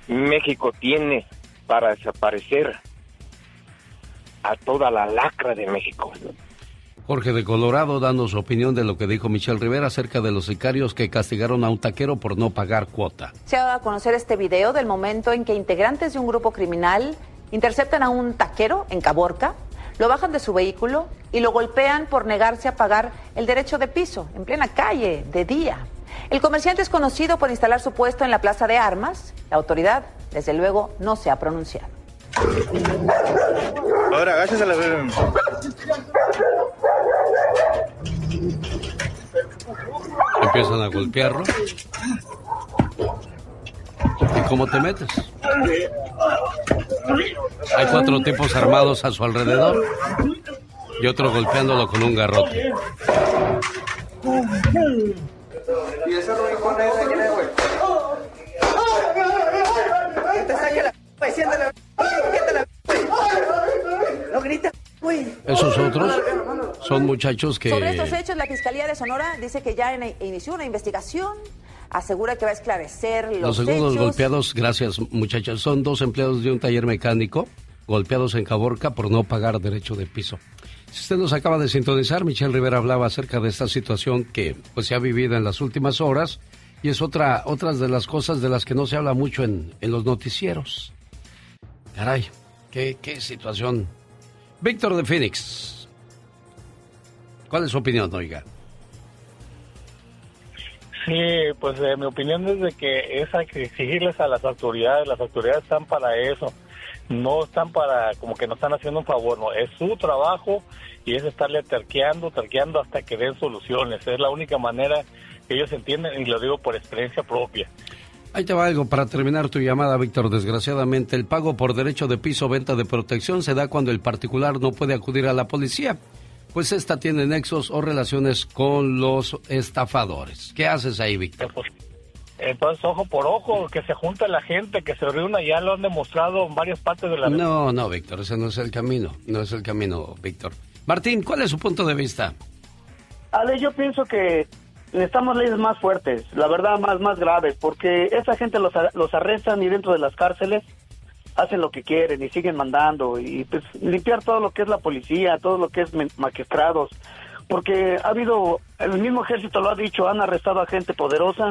Speaker 18: México tiene para desaparecer a toda la lacra de México.
Speaker 1: Jorge de Colorado dando su opinión de lo que dijo Michelle Rivera acerca de los sicarios que castigaron a un taquero por no pagar cuota.
Speaker 19: Se ha dado a conocer este video del momento en que integrantes de un grupo criminal interceptan a un taquero en Caborca, lo bajan de su vehículo y lo golpean por negarse a pagar el derecho de piso en plena calle, de día. El comerciante es conocido por instalar su puesto en la plaza de armas. La autoridad, desde luego, no se ha pronunciado.
Speaker 20: Ahora, agáchese a la
Speaker 1: Empiezan a golpearlo. ¿Y cómo te metes? Hay cuatro tipos armados a su alrededor y otro golpeándolo con un garrote.
Speaker 20: ¿Y ese Rubén Correa de quién es, güey?
Speaker 21: Que te saque la p***, siente la p***, la p***. No grites, güey.
Speaker 1: Esos otros son muchachos
Speaker 19: Sobre estos
Speaker 1: que
Speaker 19: hechos, la Fiscalía de Sonora dice que ya inició una investigación, asegura que va a esclarecer los,
Speaker 1: los segundos
Speaker 19: hechos.
Speaker 1: golpeados, gracias muchachos, son dos empleados de un taller mecánico golpeados en Caborca por no pagar derecho de piso. Si usted nos acaba de sintonizar, Michelle Rivera hablaba acerca de esta situación que pues se ha vivido en las últimas horas y es otra otras de las cosas de las que no se habla mucho en, en los noticieros. Caray, qué, qué situación. Víctor de Phoenix. ¿Cuál es su opinión, oiga?
Speaker 22: Sí, pues eh, mi opinión es de que es exigirles a las autoridades, las autoridades están para eso, no están para, como que nos están haciendo un favor, no, es su trabajo y es estarle terqueando, terqueando hasta que den soluciones, es la única manera que ellos entienden y lo digo por experiencia propia.
Speaker 1: Ahí te va algo para terminar tu llamada, Víctor. Desgraciadamente, el pago por derecho de piso o venta de protección se da cuando el particular no puede acudir a la policía, pues esta tiene nexos o relaciones con los estafadores. ¿Qué haces ahí, Víctor?
Speaker 22: Entonces, ojo por ojo, que se junta la gente, que se reúna, ya lo han demostrado en varias partes de la...
Speaker 1: No, no, Víctor, ese no es el camino, no es el camino, Víctor. Martín, ¿cuál es su punto de vista?
Speaker 23: Ale, yo pienso que necesitamos leyes más fuertes, la verdad más más graves, porque esa gente los, los arrestan y dentro de las cárceles hacen lo que quieren y siguen mandando y pues limpiar todo lo que es la policía, todo lo que es magistrados, porque ha habido, el mismo ejército lo ha dicho, han arrestado a gente poderosa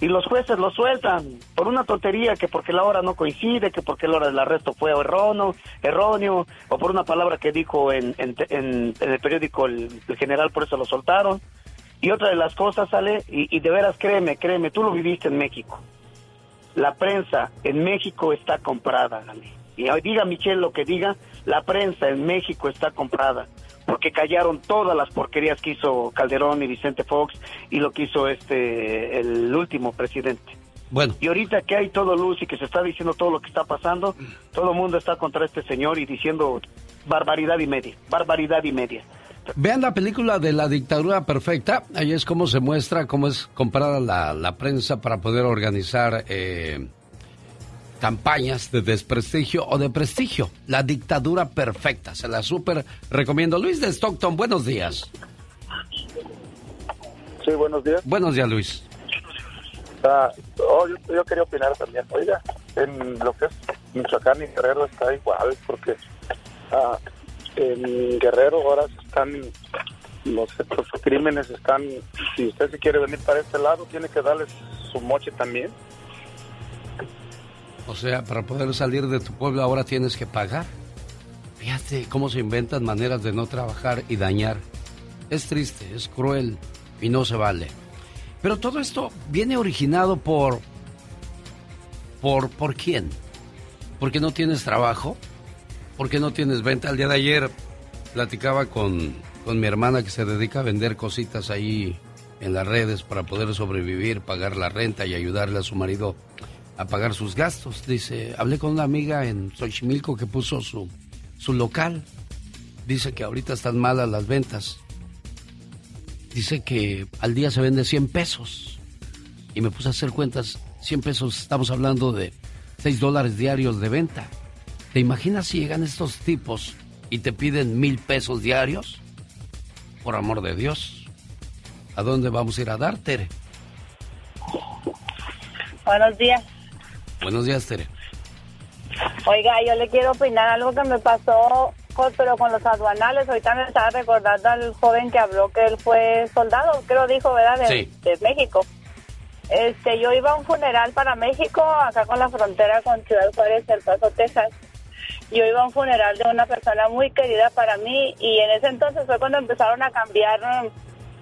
Speaker 23: y los jueces lo sueltan por una tontería que porque la hora no coincide, que porque la hora del arresto fue erróneo, erróneo o por una palabra que dijo en, en, en, el periódico el general, por eso lo soltaron. Y otra de las cosas, sale, y, de veras créeme, créeme, tú lo viviste en México. La prensa en México está comprada, Ale. Y diga Michelle lo que diga, la prensa en México está comprada. Porque callaron todas las porquerías que hizo Calderón y Vicente Fox y lo que hizo este, el último presidente.
Speaker 1: Bueno.
Speaker 23: Y ahorita que hay todo luz y que se está diciendo todo lo que está pasando, todo el mundo está contra este señor y diciendo barbaridad y media, barbaridad y media.
Speaker 1: Vean la película de la dictadura perfecta. Ahí es como se muestra cómo es comprada la, la prensa para poder organizar eh, campañas de desprestigio o de prestigio. La dictadura perfecta. Se la súper recomiendo. Luis de Stockton, buenos días.
Speaker 24: Sí, buenos días.
Speaker 1: Buenos días, Luis.
Speaker 24: Ah, oh, yo, quería opinar también. Oiga, en lo que es Michoacán y Guerrero está igual, porque ah, en Guerrero ahora están los, crímenes están si usted se quiere venir para este lado tiene que darles su moche también.
Speaker 1: O sea para poder salir de tu pueblo ahora tienes que pagar. Fíjate cómo se inventan maneras de no trabajar y dañar. Es triste es cruel y no se vale. Pero todo esto viene originado por por por quién porque no tienes trabajo ¿Por qué no tienes venta? El día de ayer platicaba con, mi hermana que se dedica a vender cositas ahí en las redes para poder sobrevivir, pagar la renta y ayudarle a su marido a pagar sus gastos. Dice, hablé con una amiga en Xochimilco que puso su, su local. Dice que ahorita están malas las ventas. Dice que al día se vende 100 pesos. Y me puse a hacer cuentas. 100 pesos, estamos hablando de 6 dólares diarios de venta. ¿Te imaginas si llegan estos tipos y te piden mil pesos diarios? Por amor de Dios. ¿A dónde vamos a ir a dar, Tere?
Speaker 25: Buenos días.
Speaker 1: Buenos días, Tere.
Speaker 25: Oiga, yo le quiero opinar algo que me pasó, pero con los aduanales. Ahorita me estaba recordando al joven que habló que él fue soldado, creo dijo, ¿verdad? De, de México. Este, yo iba a un funeral para México, acá con la frontera con Ciudad Juárez, El Paso, Texas yo iba a un funeral de una persona muy querida para mí y en ese entonces fue cuando empezaron a cambiar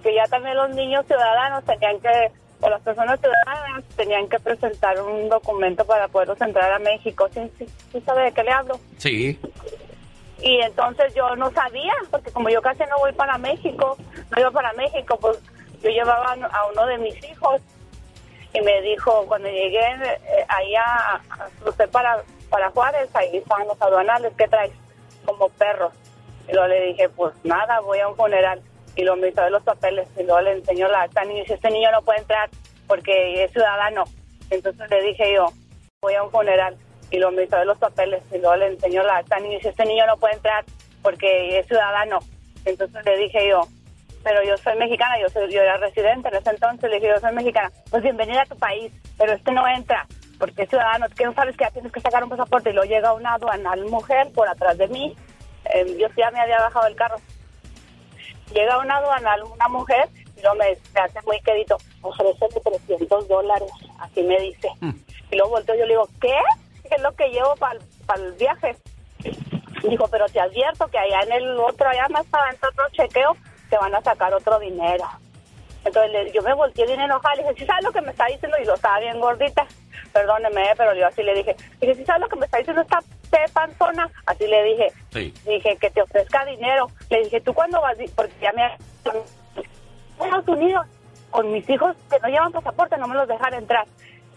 Speaker 25: que ya también los niños ciudadanos tenían que o las personas ciudadanas tenían que presentar un documento para poderlos entrar a México. ¿Sí, sí, sabe de qué le hablo?
Speaker 1: Sí.
Speaker 25: Y entonces yo no sabía, porque como yo casi no voy para México, no iba para México, pues yo llevaba a uno de mis hijos y me dijo, cuando llegué eh, ahí a, a, para para Juárez, ahí estaban los aduanales, ¿qué traes? Como perros. Y luego le dije, pues nada, voy a un funeral. Y lo me de los papeles y luego le enseñó la acta y dice, este niño no puede entrar porque es ciudadano. Entonces le dije yo, voy a un funeral. Y lo me de los papeles y luego le enseñó la acta y dice, este niño no puede entrar porque es ciudadano. Entonces le dije yo, pero yo soy mexicana, yo, soy, yo era residente en ese entonces, le dije, yo soy mexicana. Pues bienvenida a tu país, pero este no entra porque ciudadano, que no sabes que ya tienes que sacar un pasaporte y luego llega una aduanal mujer por atrás de mí, eh, yo ya me había bajado del carro, llega una aduanal, una mujer, y luego me, hace muy querido, ofrece 300 dólares, así me dice. Mm. Y luego volteo yo le digo, ¿qué? ¿Qué es lo que llevo para el viaje? Dijo, pero te advierto que allá en el otro, allá más para dentro otro chequeo, te van a sacar otro dinero. Entonces le- yo me volteé bien enojada, le dije, ¿sí sabes lo que me está diciendo? Y lo estaba bien gordita, perdóneme, pero yo así le dije, dije, ¿sí sabes lo que me está diciendo esta panzona? Así le dije,
Speaker 1: Sí.
Speaker 25: dije, que te ofrezca dinero. Le dije, ¿tú cuándo vas? Porque ya me... Estados Unidos, con mis hijos que no llevan pasaporte, no me los dejan entrar.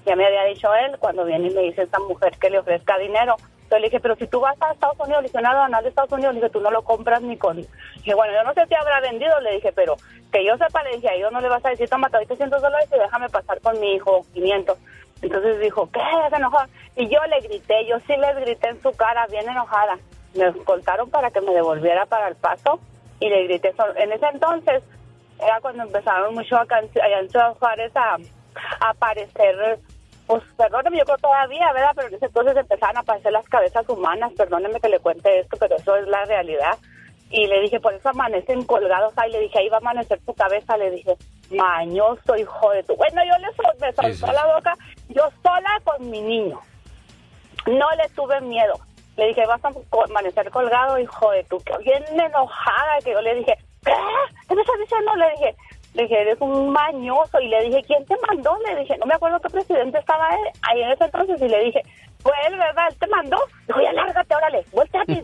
Speaker 25: Ya me había dicho él cuando viene y me dice esta mujer que le ofrezca dinero. Entonces le dije, pero si tú vas a Estados Unidos, le dije, no, aduanal de Estados Unidos, le dije, tú no lo compras ni con... Dije, bueno, yo no sé si habrá vendido, le dije, pero que yo sepa, le dije, a ellos no le vas a decir, toma, te doy 300 dólares y déjame pasar con mi hijo 500. Entonces dijo, ¿qué? Se enojó. Y yo le grité, yo sí les grité en su cara, bien enojada. Me escoltaron para que me devolviera para el paso y le grité. En ese entonces era cuando empezaron mucho a canci- allá en a aparecer, pues perdóneme, yo creo todavía, ¿verdad? Pero en ese entonces empezaron a aparecer las cabezas humanas, perdóneme que le cuente esto, pero eso es la realidad. Y le dije, por eso amanecen colgados ahí, le dije, ahí va a amanecer tu cabeza, le dije, mañoso, hijo de tu... Bueno, yo le me soltó la boca, yo sola con mi niño. No le tuve miedo. Le dije, vas a amanecer colgado, hijo de tu... que Bien enojada, que yo le dije, ¿qué? ¿Qué me estás diciendo? Le dije, le dije, eres un mañoso. Y le dije, ¿quién te mandó? Le dije, no me acuerdo qué presidente estaba él, ahí en ese entonces. Y le dije, fue él, ¿verdad? Él te mandó. Dijo, ya lárgate, órale, vuéltate, *laughs*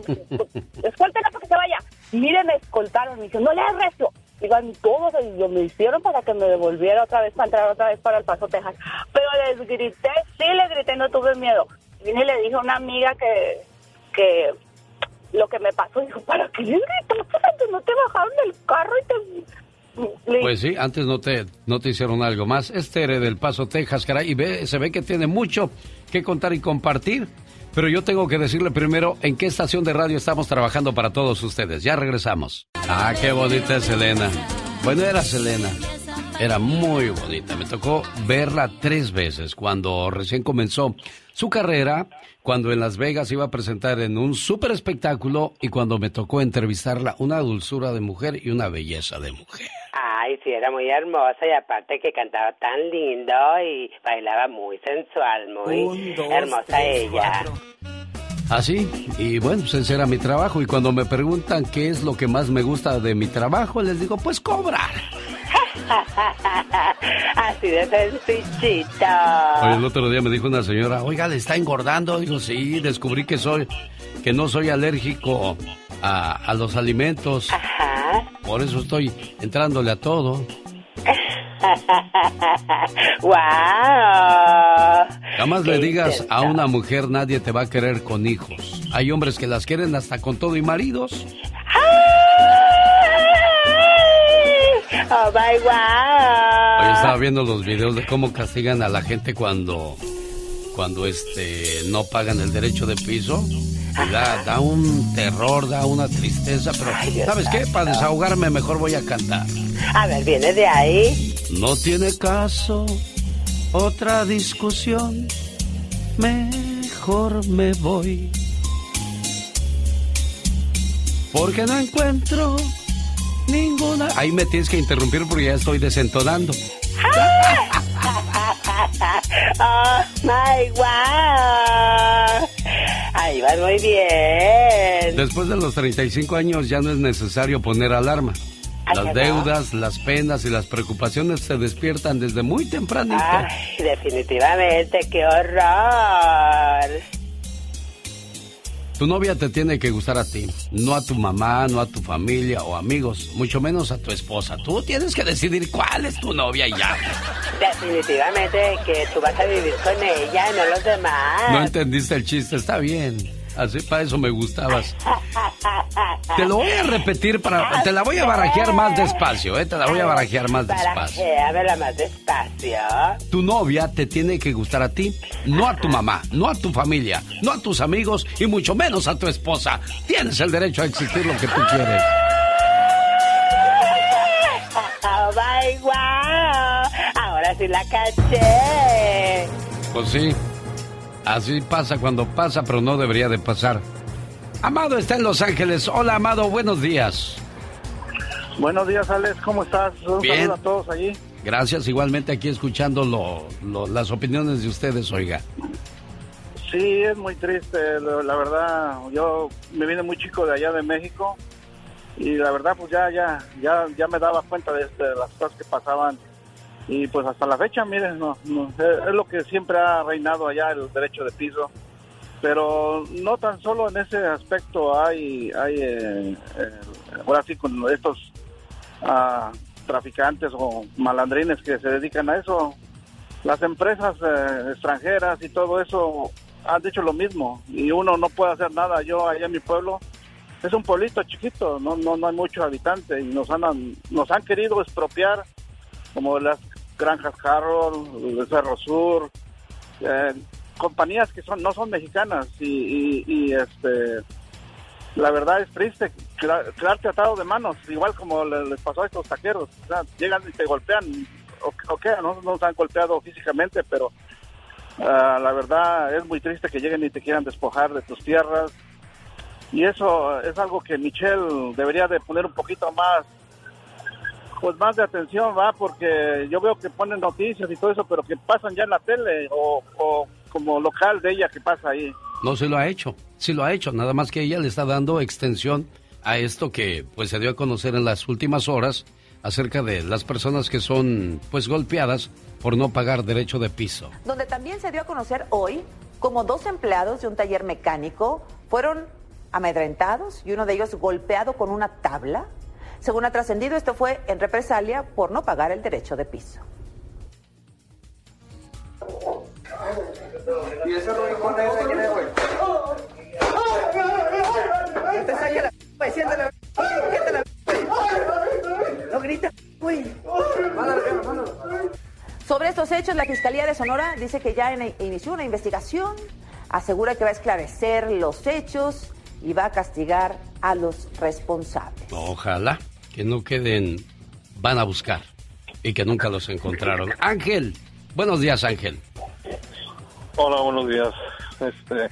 Speaker 25: escoltela para que se vaya. Mire, me escoltaron. Me dice, no le recio. Digan todos, yo me hicieron para que me devolviera otra vez, para entrar otra vez para El Paso, Texas. Pero les grité, sí les grité, no tuve miedo. Vine y le dije a una amiga que, que lo que me pasó, dijo, ¿para qué les gritaste? Antes no te bajaron del carro y te...
Speaker 1: Pues sí, antes no te, no te hicieron algo más. Es Tere del Paso, Texas, caray, y ve, se ve que tiene mucho que contar y compartir. Pero yo tengo que decirle primero en qué estación de radio estamos trabajando para todos ustedes. Ya regresamos. Ah, qué bonita es Selena. Bueno, era Selena. Era muy bonita. Me tocó verla tres veces cuando recién comenzó su carrera, cuando en Las Vegas iba a presentar en un super espectáculo y cuando me tocó entrevistarla, una dulzura de mujer y una belleza de mujer.
Speaker 26: Ay, sí, era muy hermosa y aparte que cantaba tan lindo y bailaba muy sensual, muy
Speaker 1: Un, dos,
Speaker 26: hermosa
Speaker 1: tres,
Speaker 26: ella.
Speaker 1: Así, y bueno, pues ese era mi trabajo. Y cuando me preguntan qué es lo que más me gusta de mi trabajo, les digo, pues cobrar. *laughs*
Speaker 26: Así de sencillito.
Speaker 1: Oye, el otro día me dijo una señora, oiga, ¿le está engordando? Digo, sí, descubrí que soy, que no soy alérgico a, a los alimentos. Por eso estoy entrándole a todo. *laughs*
Speaker 26: ¡Wow!
Speaker 1: Jamás le digas a una mujer nadie te va a querer con hijos. Hay hombres que las quieren hasta con todo y maridos.
Speaker 26: ¡Oh, my wow!
Speaker 1: Hoy estaba viendo los videos de cómo castigan a la gente cuando, cuando este, no pagan el derecho de piso. Y da, da un terror, da una tristeza, pero ¿sabes qué? Para desahogarme mejor voy a cantar.
Speaker 26: A ver, viene de ahí.
Speaker 1: No tiene caso otra discusión, mejor me voy. Porque no encuentro ninguna... Ahí me tienes que interrumpir porque ya estoy desentonando. *laughs*
Speaker 26: ¡Oh, my wow! Ahí vas muy bien.
Speaker 1: Después de los 35 años ya no es necesario poner alarma.
Speaker 26: ¿A
Speaker 1: Las deudas, las penas y las preocupaciones se despiertan desde muy tempranito.
Speaker 26: Ay, definitivamente, qué horror.
Speaker 1: Tu novia te tiene que gustar a ti, no a tu mamá, no a tu familia o amigos, mucho menos a tu esposa. Tú tienes que decidir cuál es tu novia y ya.
Speaker 26: Definitivamente que tú vas a vivir con ella, no los demás.
Speaker 1: No entendiste el chiste, está bien. Así para eso me gustabas. Te lo voy a repetir para. Te la voy a barajear más despacio, ¿eh? Te la voy a barajear más despacio.
Speaker 26: Barajéamela más despacio.
Speaker 1: Tu novia te tiene que gustar a ti, no a tu mamá, no a tu familia, no a tus amigos y mucho menos a tu esposa. Tienes el derecho a exigir lo que tú quieres.
Speaker 26: Oh my wow. Ahora sí la caché.
Speaker 1: Pues sí, así pasa cuando pasa, pero no debería de pasar. Amado está en Los Ángeles. Hola, Amado, buenos días.
Speaker 24: Buenos días, Alex, ¿cómo estás? Un
Speaker 1: Bien.
Speaker 24: saludo a todos allí.
Speaker 1: Gracias, igualmente aquí escuchando lo- lo- las opiniones de ustedes, oiga.
Speaker 24: Sí, es muy triste, la verdad. Yo me vine muy chico de allá de México
Speaker 27: y la verdad pues ya ya ya ya me daba cuenta de, de las cosas que pasaban y pues hasta la fecha miren no, es lo que siempre ha reinado allá el derecho de piso. Pero no tan solo en ese aspecto hay hay eh, eh, ahora sí con estos ah, traficantes o malandrines que se dedican a eso. Las empresas eh, extranjeras y todo eso han dicho lo mismo. Y uno no puede hacer nada. Yo allá en mi pueblo es un pueblito chiquito, no, no, no hay muchos habitantes y nos han, nos han querido expropiar como las granjas el Cerro Sur, eh, compañías que son no son mexicanas y, y, este la verdad es triste quedar- quedarte atado de manos, igual como le- les pasó a estos taqueros, o sea, llegan y te golpean, o, o no no nos han golpeado físicamente, pero ah, la verdad es muy triste que lleguen y te quieran despojar de tus tierras, y eso es algo que Michelle debería de poner un poquito más pues más de atención va porque yo veo que ponen noticias y todo eso pero que pasan ya en la tele o, o como local de ella que pasa ahí
Speaker 1: No, sí lo ha hecho, sí lo ha hecho, nada más que ella le está dando extensión a esto que pues se dio a conocer en las últimas horas acerca de las personas que son pues golpeadas por no pagar derecho de piso.
Speaker 19: donde también se dio a conocer hoy como dos empleados de un taller mecánico fueron amedrentados y uno de ellos golpeado con una tabla. Según ha trascendido, esto fue en represalia por no pagar el derecho de piso.
Speaker 27: y ese.
Speaker 28: No. *laughs*
Speaker 19: Sobre estos hechos, la Fiscalía de Sonora dice que ya in- inició una investigación, asegura que va a esclarecer los hechos y va a castigar a los responsables.
Speaker 1: Ojalá que no queden, van a buscar y que nunca los encontraron. Ángel, buenos días Ángel.
Speaker 29: Hola, buenos días. Este,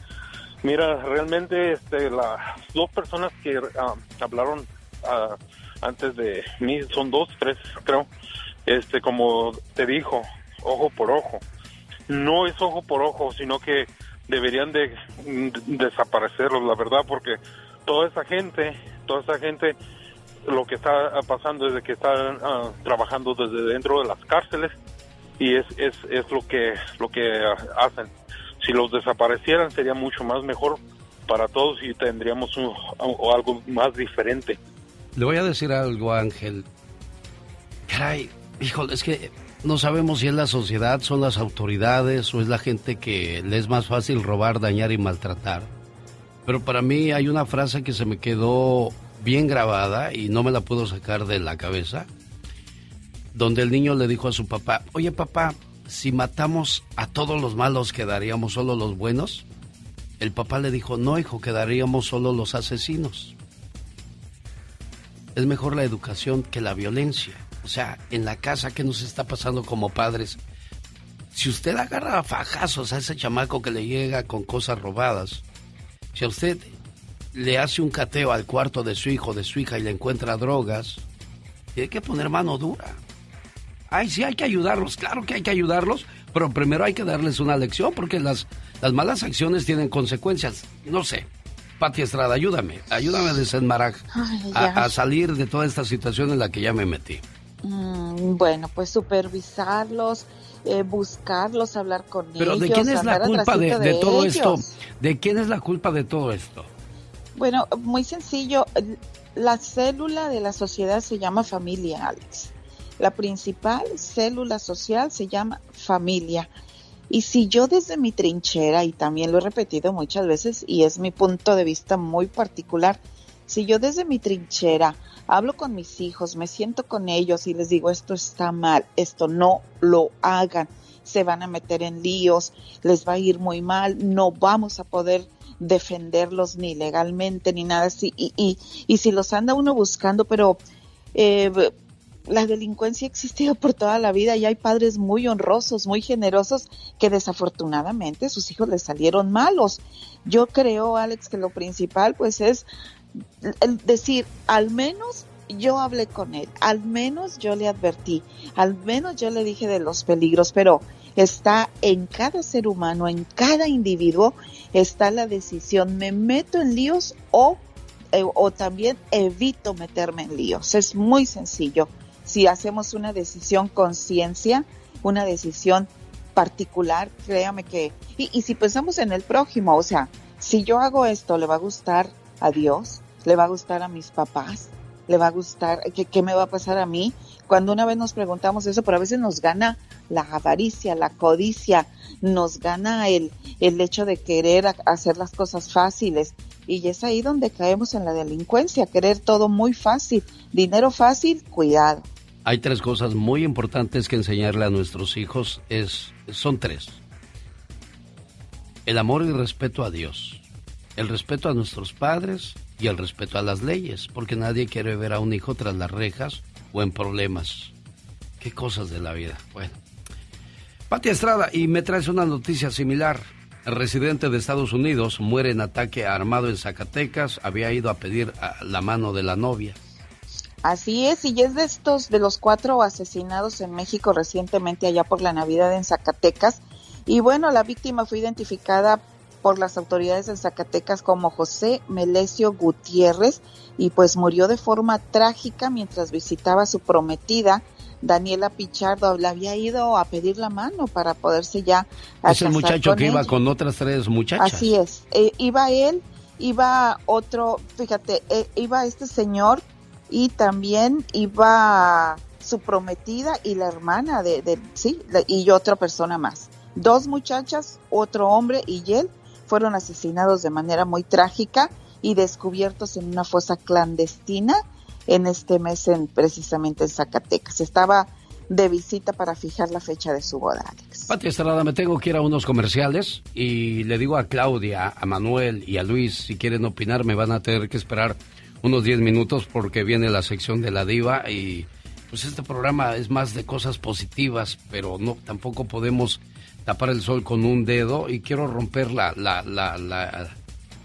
Speaker 29: mira, realmente este, las dos personas que ah, hablaron ah, antes de mí son dos, tres, creo. Este, como te dijo, ojo por ojo. No es ojo por ojo, sino que deberían de mm, desaparecerlos, la verdad, porque toda esa gente, toda esa gente, lo que está pasando es de que están ah, trabajando desde dentro de las cárceles y es, es, es lo que lo que hacen. Si los desaparecieran sería mucho más mejor para todos y tendríamos un- algo más diferente.
Speaker 1: Le voy a decir algo Ángel. Caray, híjole, es que no sabemos si es la sociedad, son las autoridades o es la gente que le es más fácil robar, dañar y maltratar. Pero para mí hay una frase que se me quedó bien grabada y no me la puedo sacar de la cabeza, donde el niño le dijo a su papá, oye papá, si matamos a todos los malos, ¿quedaríamos solo los buenos? El papá le dijo, no hijo, quedaríamos solo los asesinos. Es mejor la educación que la violencia. O sea, en la casa, ¿qué nos está pasando como padres? Si usted agarra a fajazos a ese chamaco que le llega con cosas robadas, si a usted le hace un cateo al cuarto de su hijo, de su hija y le encuentra drogas, tiene que poner mano dura. Ay, sí, hay que ayudarlos, claro que hay que ayudarlos, pero primero hay que darles una lección porque las, las malas acciones tienen consecuencias. No sé. Pati Estrada, ayúdame, ayúdame a desenmarar,
Speaker 30: Ay,
Speaker 1: a, a salir de toda esta situación en la que ya me metí.
Speaker 30: Mm, bueno, pues supervisarlos, eh, buscarlos, hablar con
Speaker 1: Pero
Speaker 30: ellos.
Speaker 1: ¿de quién es la culpa de, todo
Speaker 30: ellos.
Speaker 1: esto? ¿De quién es la culpa de todo esto?
Speaker 30: Bueno, muy sencillo. La célula de la sociedad se llama familia, Alex. La principal célula social se llama familia. Y si yo desde mi trinchera, y también lo he repetido muchas veces, y es mi punto de vista muy particular, si yo desde mi trinchera hablo con mis hijos, me siento con ellos y les digo esto está mal, esto no lo hagan, se van a meter en líos, les va a ir muy mal, no vamos a poder defenderlos ni legalmente ni nada así. Y, y, y si los anda uno buscando, pero eh, la delincuencia ha existido *laughs* por toda la vida y hay padres muy honrosos, muy generosos, que desafortunadamente sus hijos les salieron malos. Yo creo, Alex, que lo principal pues es decir, al menos yo hablé con él, al menos yo le advertí, al menos yo le dije de los peligros, pero está en cada ser humano, en cada individuo, está la decisión, me meto en líos o eh, o también evito meterme en líos. Es muy sencillo. Si hacemos una decisión con ciencia, una decisión particular, créame que, y si pensamos en el prójimo, o sea, si yo hago esto, ¿le va a gustar a Dios? ¿Le va a gustar a mis papás? ¿Le va a gustar? ¿Qué, qué me va a pasar a mí? Cuando una vez nos preguntamos eso, pero a veces nos gana la avaricia, la codicia, nos gana el, el hecho de querer ha- hacer las cosas fáciles. Y es ahí donde caemos en la delincuencia, querer todo muy fácil. Dinero fácil, cuidado.
Speaker 1: Hay tres cosas muy importantes que enseñarle a nuestros hijos. Es, son tres. El amor y respeto a Dios. El respeto a nuestros padres y el respeto a las leyes. Porque nadie quiere ver a un hijo tras las rejas o en problemas. Qué cosas de la vida. Bueno. Pati Estrada, y me traes una noticia similar. Residente de Estados Unidos muere en ataque armado en Zacatecas. Había ido a pedir la mano de la novia.
Speaker 30: Así es, y es de estos, de los cuatro asesinados en México recientemente allá por la Navidad en Zacatecas. Y bueno, la víctima fue identificada por las autoridades de Zacatecas como José Melesio Gutiérrez y pues murió de forma trágica mientras visitaba a su prometida. Daniela Pichardo le había ido a pedir la mano para poderse ya
Speaker 1: Es el muchacho que iba con otras tres muchachas.
Speaker 30: Así es. Eh, iba él, iba otro, fíjate, eh, iba este señor y también iba su prometida y la hermana de, de- sí, y otra persona más. Dos muchachas, otro hombre y él fueron asesinados de manera muy trágica y descubiertos en una fosa clandestina en este mes en precisamente en Zacatecas. Estaba de visita para fijar la fecha de su boda. Alex.
Speaker 1: Pati Estrada, me tengo que ir a unos comerciales y le digo a Claudia, a Manuel y a Luis, si quieren opinar, me van a tener que esperar unos 10 minutos porque viene la sección de la diva y pues este programa es más de cosas positivas, pero no tampoco podemos tapar el sol con un dedo y quiero romper la, la, la, la,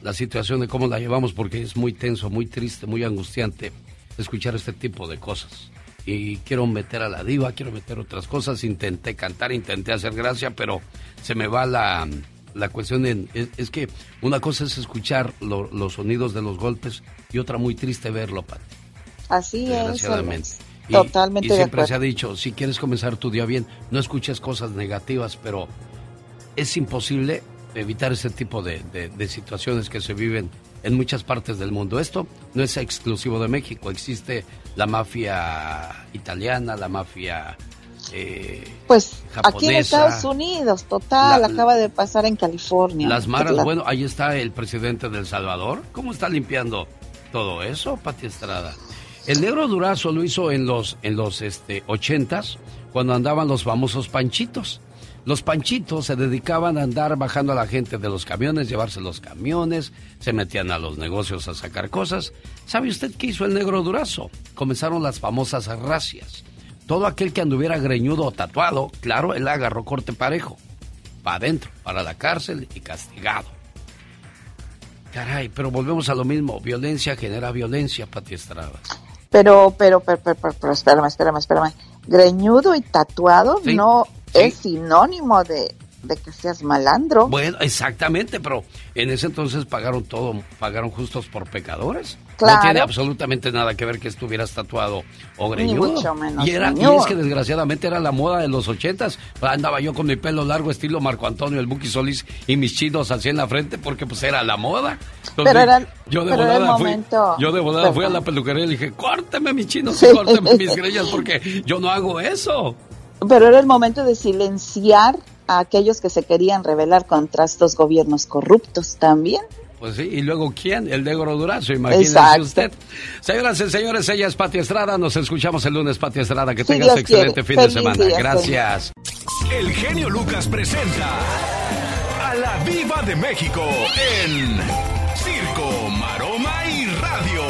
Speaker 1: la situación de cómo la llevamos porque es muy tenso, muy triste, muy angustiante escuchar este tipo de cosas. Y quiero meter a la diva, quiero meter otras cosas, intenté cantar, intenté hacer gracia, pero se me va la, la cuestión en... Es, es que una cosa es escuchar lo- los sonidos de los golpes y otra muy triste verlo, Pati,
Speaker 30: Así es.
Speaker 1: desgraciadamente. Y-
Speaker 30: Totalmente
Speaker 1: y
Speaker 30: de
Speaker 1: siempre se ha dicho, si quieres comenzar tu día bien, no escuches cosas negativas, pero es imposible evitar ese tipo de, de- de situaciones que se viven en muchas partes del mundo. Esto no es exclusivo de México, existe la mafia italiana, la mafia eh,
Speaker 30: Pues aquí en Estados Unidos, total,
Speaker 1: La-
Speaker 30: acaba de pasar en California.
Speaker 1: las maras.
Speaker 30: La-
Speaker 1: Bueno, ahí está el presidente de El Salvador. ¿Cómo está limpiando todo eso, Pati Estrada? El negro Durazo lo hizo en los, en los este, 80s, cuando andaban los famosos panchitos. Los panchitos se dedicaban a andar bajando a la gente de los camiones, llevarse los camiones, se metían a los negocios a sacar cosas. ¿Sabe usted qué hizo el negro Durazo? Comenzaron las famosas racias. Todo aquel que anduviera greñudo o tatuado, claro, él agarró corte parejo. Para adentro, para la cárcel y castigado. Caray, pero volvemos a lo mismo. Violencia genera violencia, Pati Estrada.
Speaker 30: Pero, pero, pero, pero, pero, pero, espérame, espérame, espérame. Greñudo y tatuado
Speaker 1: Sí,
Speaker 30: no
Speaker 1: sí.
Speaker 30: es sinónimo de, de que seas malandro.
Speaker 1: Bueno, exactamente, pero en ese entonces pagaron todo, pagaron justos por pecadores. No
Speaker 30: Claro.
Speaker 1: tiene absolutamente nada que ver que estuvieras tatuado o
Speaker 30: Ni
Speaker 1: greñudo.
Speaker 30: mucho menos,
Speaker 1: y, era, y es que desgraciadamente era la moda de los ochentas. Andaba yo con mi pelo largo, estilo Marco Antonio, el Buki Solís, y mis chinos así en la frente porque pues era la moda. Entonces,
Speaker 30: Pero era-
Speaker 1: yo de
Speaker 30: pero era el
Speaker 1: fui,
Speaker 30: momento.
Speaker 1: yo de volada fui a la peluquería y le dije, córteme mis chinos,
Speaker 30: Sí.
Speaker 1: córteme mis *laughs* greñas porque yo no hago eso.
Speaker 30: Pero era el momento de silenciar a aquellos que se querían rebelar contra estos gobiernos corruptos también.
Speaker 1: Pues sí, y luego ¿quién? El negro Durazo, imagínese
Speaker 30: Exacto.
Speaker 1: usted. Señoras y señores, ella es Pati Estrada. Nos escuchamos el lunes, Pati Estrada. Que tengas
Speaker 30: Dios
Speaker 1: excelente
Speaker 30: quiere.
Speaker 1: fin de semana.
Speaker 30: día,
Speaker 1: Gracias.
Speaker 8: El genio Lucas presenta a la Viva de México en Circo, Maroma y Radio.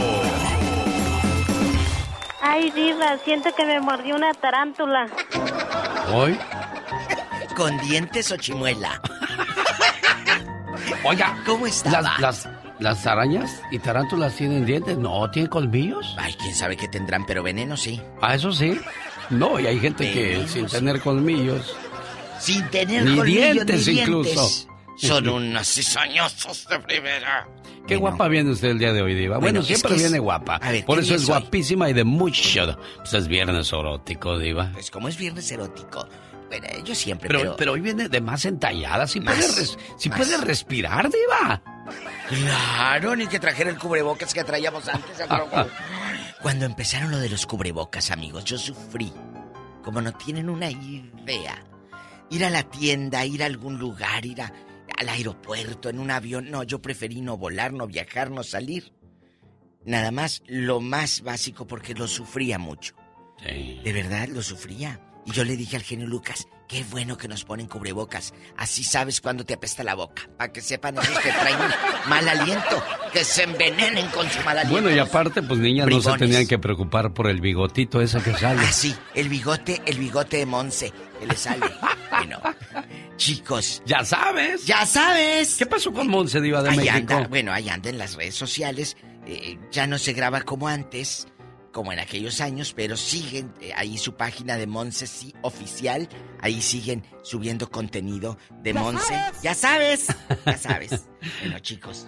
Speaker 31: Ay, diva, siento que me mordió una tarántula.
Speaker 1: Hoy,
Speaker 32: ¿Con dientes o chimuela? *laughs*
Speaker 1: oiga,
Speaker 32: ¿Cómo estaba?
Speaker 1: las, las, las arañas y tarántulas tienen dientes. No, tienen colmillos.
Speaker 32: Ay, quién sabe qué tendrán, pero veneno sí.
Speaker 1: Ah, eso sí. No, y hay gente que sin
Speaker 32: sí.
Speaker 1: tener colmillos,
Speaker 32: Sin tener
Speaker 1: ni
Speaker 32: colmillo,
Speaker 1: dientes
Speaker 32: ni
Speaker 1: incluso.
Speaker 33: Son unos cizañosos de primera.
Speaker 1: Qué guapa viene usted el día de hoy, Diva. Bueno,
Speaker 33: Bueno,
Speaker 1: siempre
Speaker 33: es
Speaker 1: viene guapa.
Speaker 33: A ver,
Speaker 1: Por
Speaker 33: ¿qué
Speaker 1: eso es guapísima y de mucho. Pues es viernes erótico, Diva.
Speaker 33: Pues como es viernes erótico. Bueno, yo siempre,
Speaker 1: Pero,
Speaker 33: pero...
Speaker 1: pero, hoy viene de más entallada. Si
Speaker 33: Más,
Speaker 1: res- si
Speaker 33: más.
Speaker 1: puede respirar, Diva.
Speaker 33: Claro, ni que trajera el cubrebocas que traíamos antes. *laughs* Cuando empezaron lo de los cubrebocas, amigos, yo sufrí. Como no tienen una idea. Ir a la tienda, ir a algún lugar, ir a- al aeropuerto, en un avión. No, yo preferí no volar, no viajar, no salir. Nada más lo más básico porque lo sufría mucho. De verdad, lo sufría. Y yo le dije al genio Lucas, qué bueno que nos ponen cubrebocas. Así sabes cuando te apesta la boca. Para que sepan esos que traen mal aliento. Que se envenenen con su mal aliento.
Speaker 1: Bueno, y aparte, pues niñas no se tenían que preocupar por el bigotito ese que sale.
Speaker 33: Ah, sí, el bigote, el bigote de Monse, que le sale. bueno, chicos.
Speaker 1: Ya sabes.
Speaker 33: Ya sabes.
Speaker 1: ¿Qué pasó con Monse Diva de
Speaker 33: ahí
Speaker 1: México?
Speaker 33: anda, bueno, ahí anda en las redes sociales. eh, ya no se graba como antes, como en aquellos años, pero siguen eh, ahí su página de Monse sí, oficial. Ahí siguen subiendo contenido de
Speaker 34: Ya
Speaker 33: Monse.
Speaker 34: sabes.
Speaker 33: Ya sabes. Ya *laughs* sabes. bueno, chicos.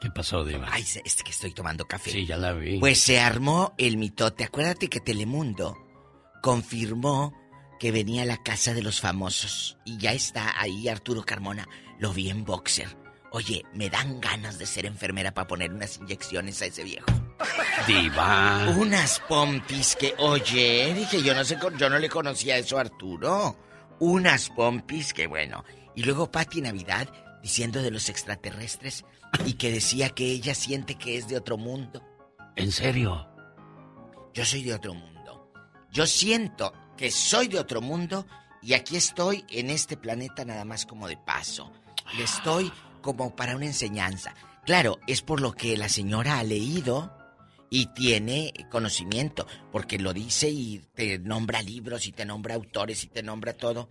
Speaker 1: ¿Qué pasó, Diva?
Speaker 33: Ay, es que estoy tomando café.
Speaker 1: Sí, ya la vi.
Speaker 33: Pues se armó el mitote. Acuérdate que Telemundo confirmó que venía a la casa de los famosos. Y ya está ahí Arturo Carmona. Lo vi en boxer. Oye, me dan ganas de ser enfermera para poner unas inyecciones a ese viejo.
Speaker 1: Diva.
Speaker 33: Unas pompis que, oye, dije, yo no sé, yo no le conocía eso a Arturo. Unas pompis que, bueno. Y luego Patti Navidad diciendo de los extraterrestres y que decía que ella siente que es de otro mundo.
Speaker 1: ¿En serio?
Speaker 33: Yo soy de otro mundo. Yo siento que soy de otro mundo y aquí estoy en este planeta nada más como de paso. Le estoy como para una enseñanza. Claro, es por lo que la señora ha leído y tiene conocimiento, porque lo dice y te nombra libros y te nombra autores y te nombra todo.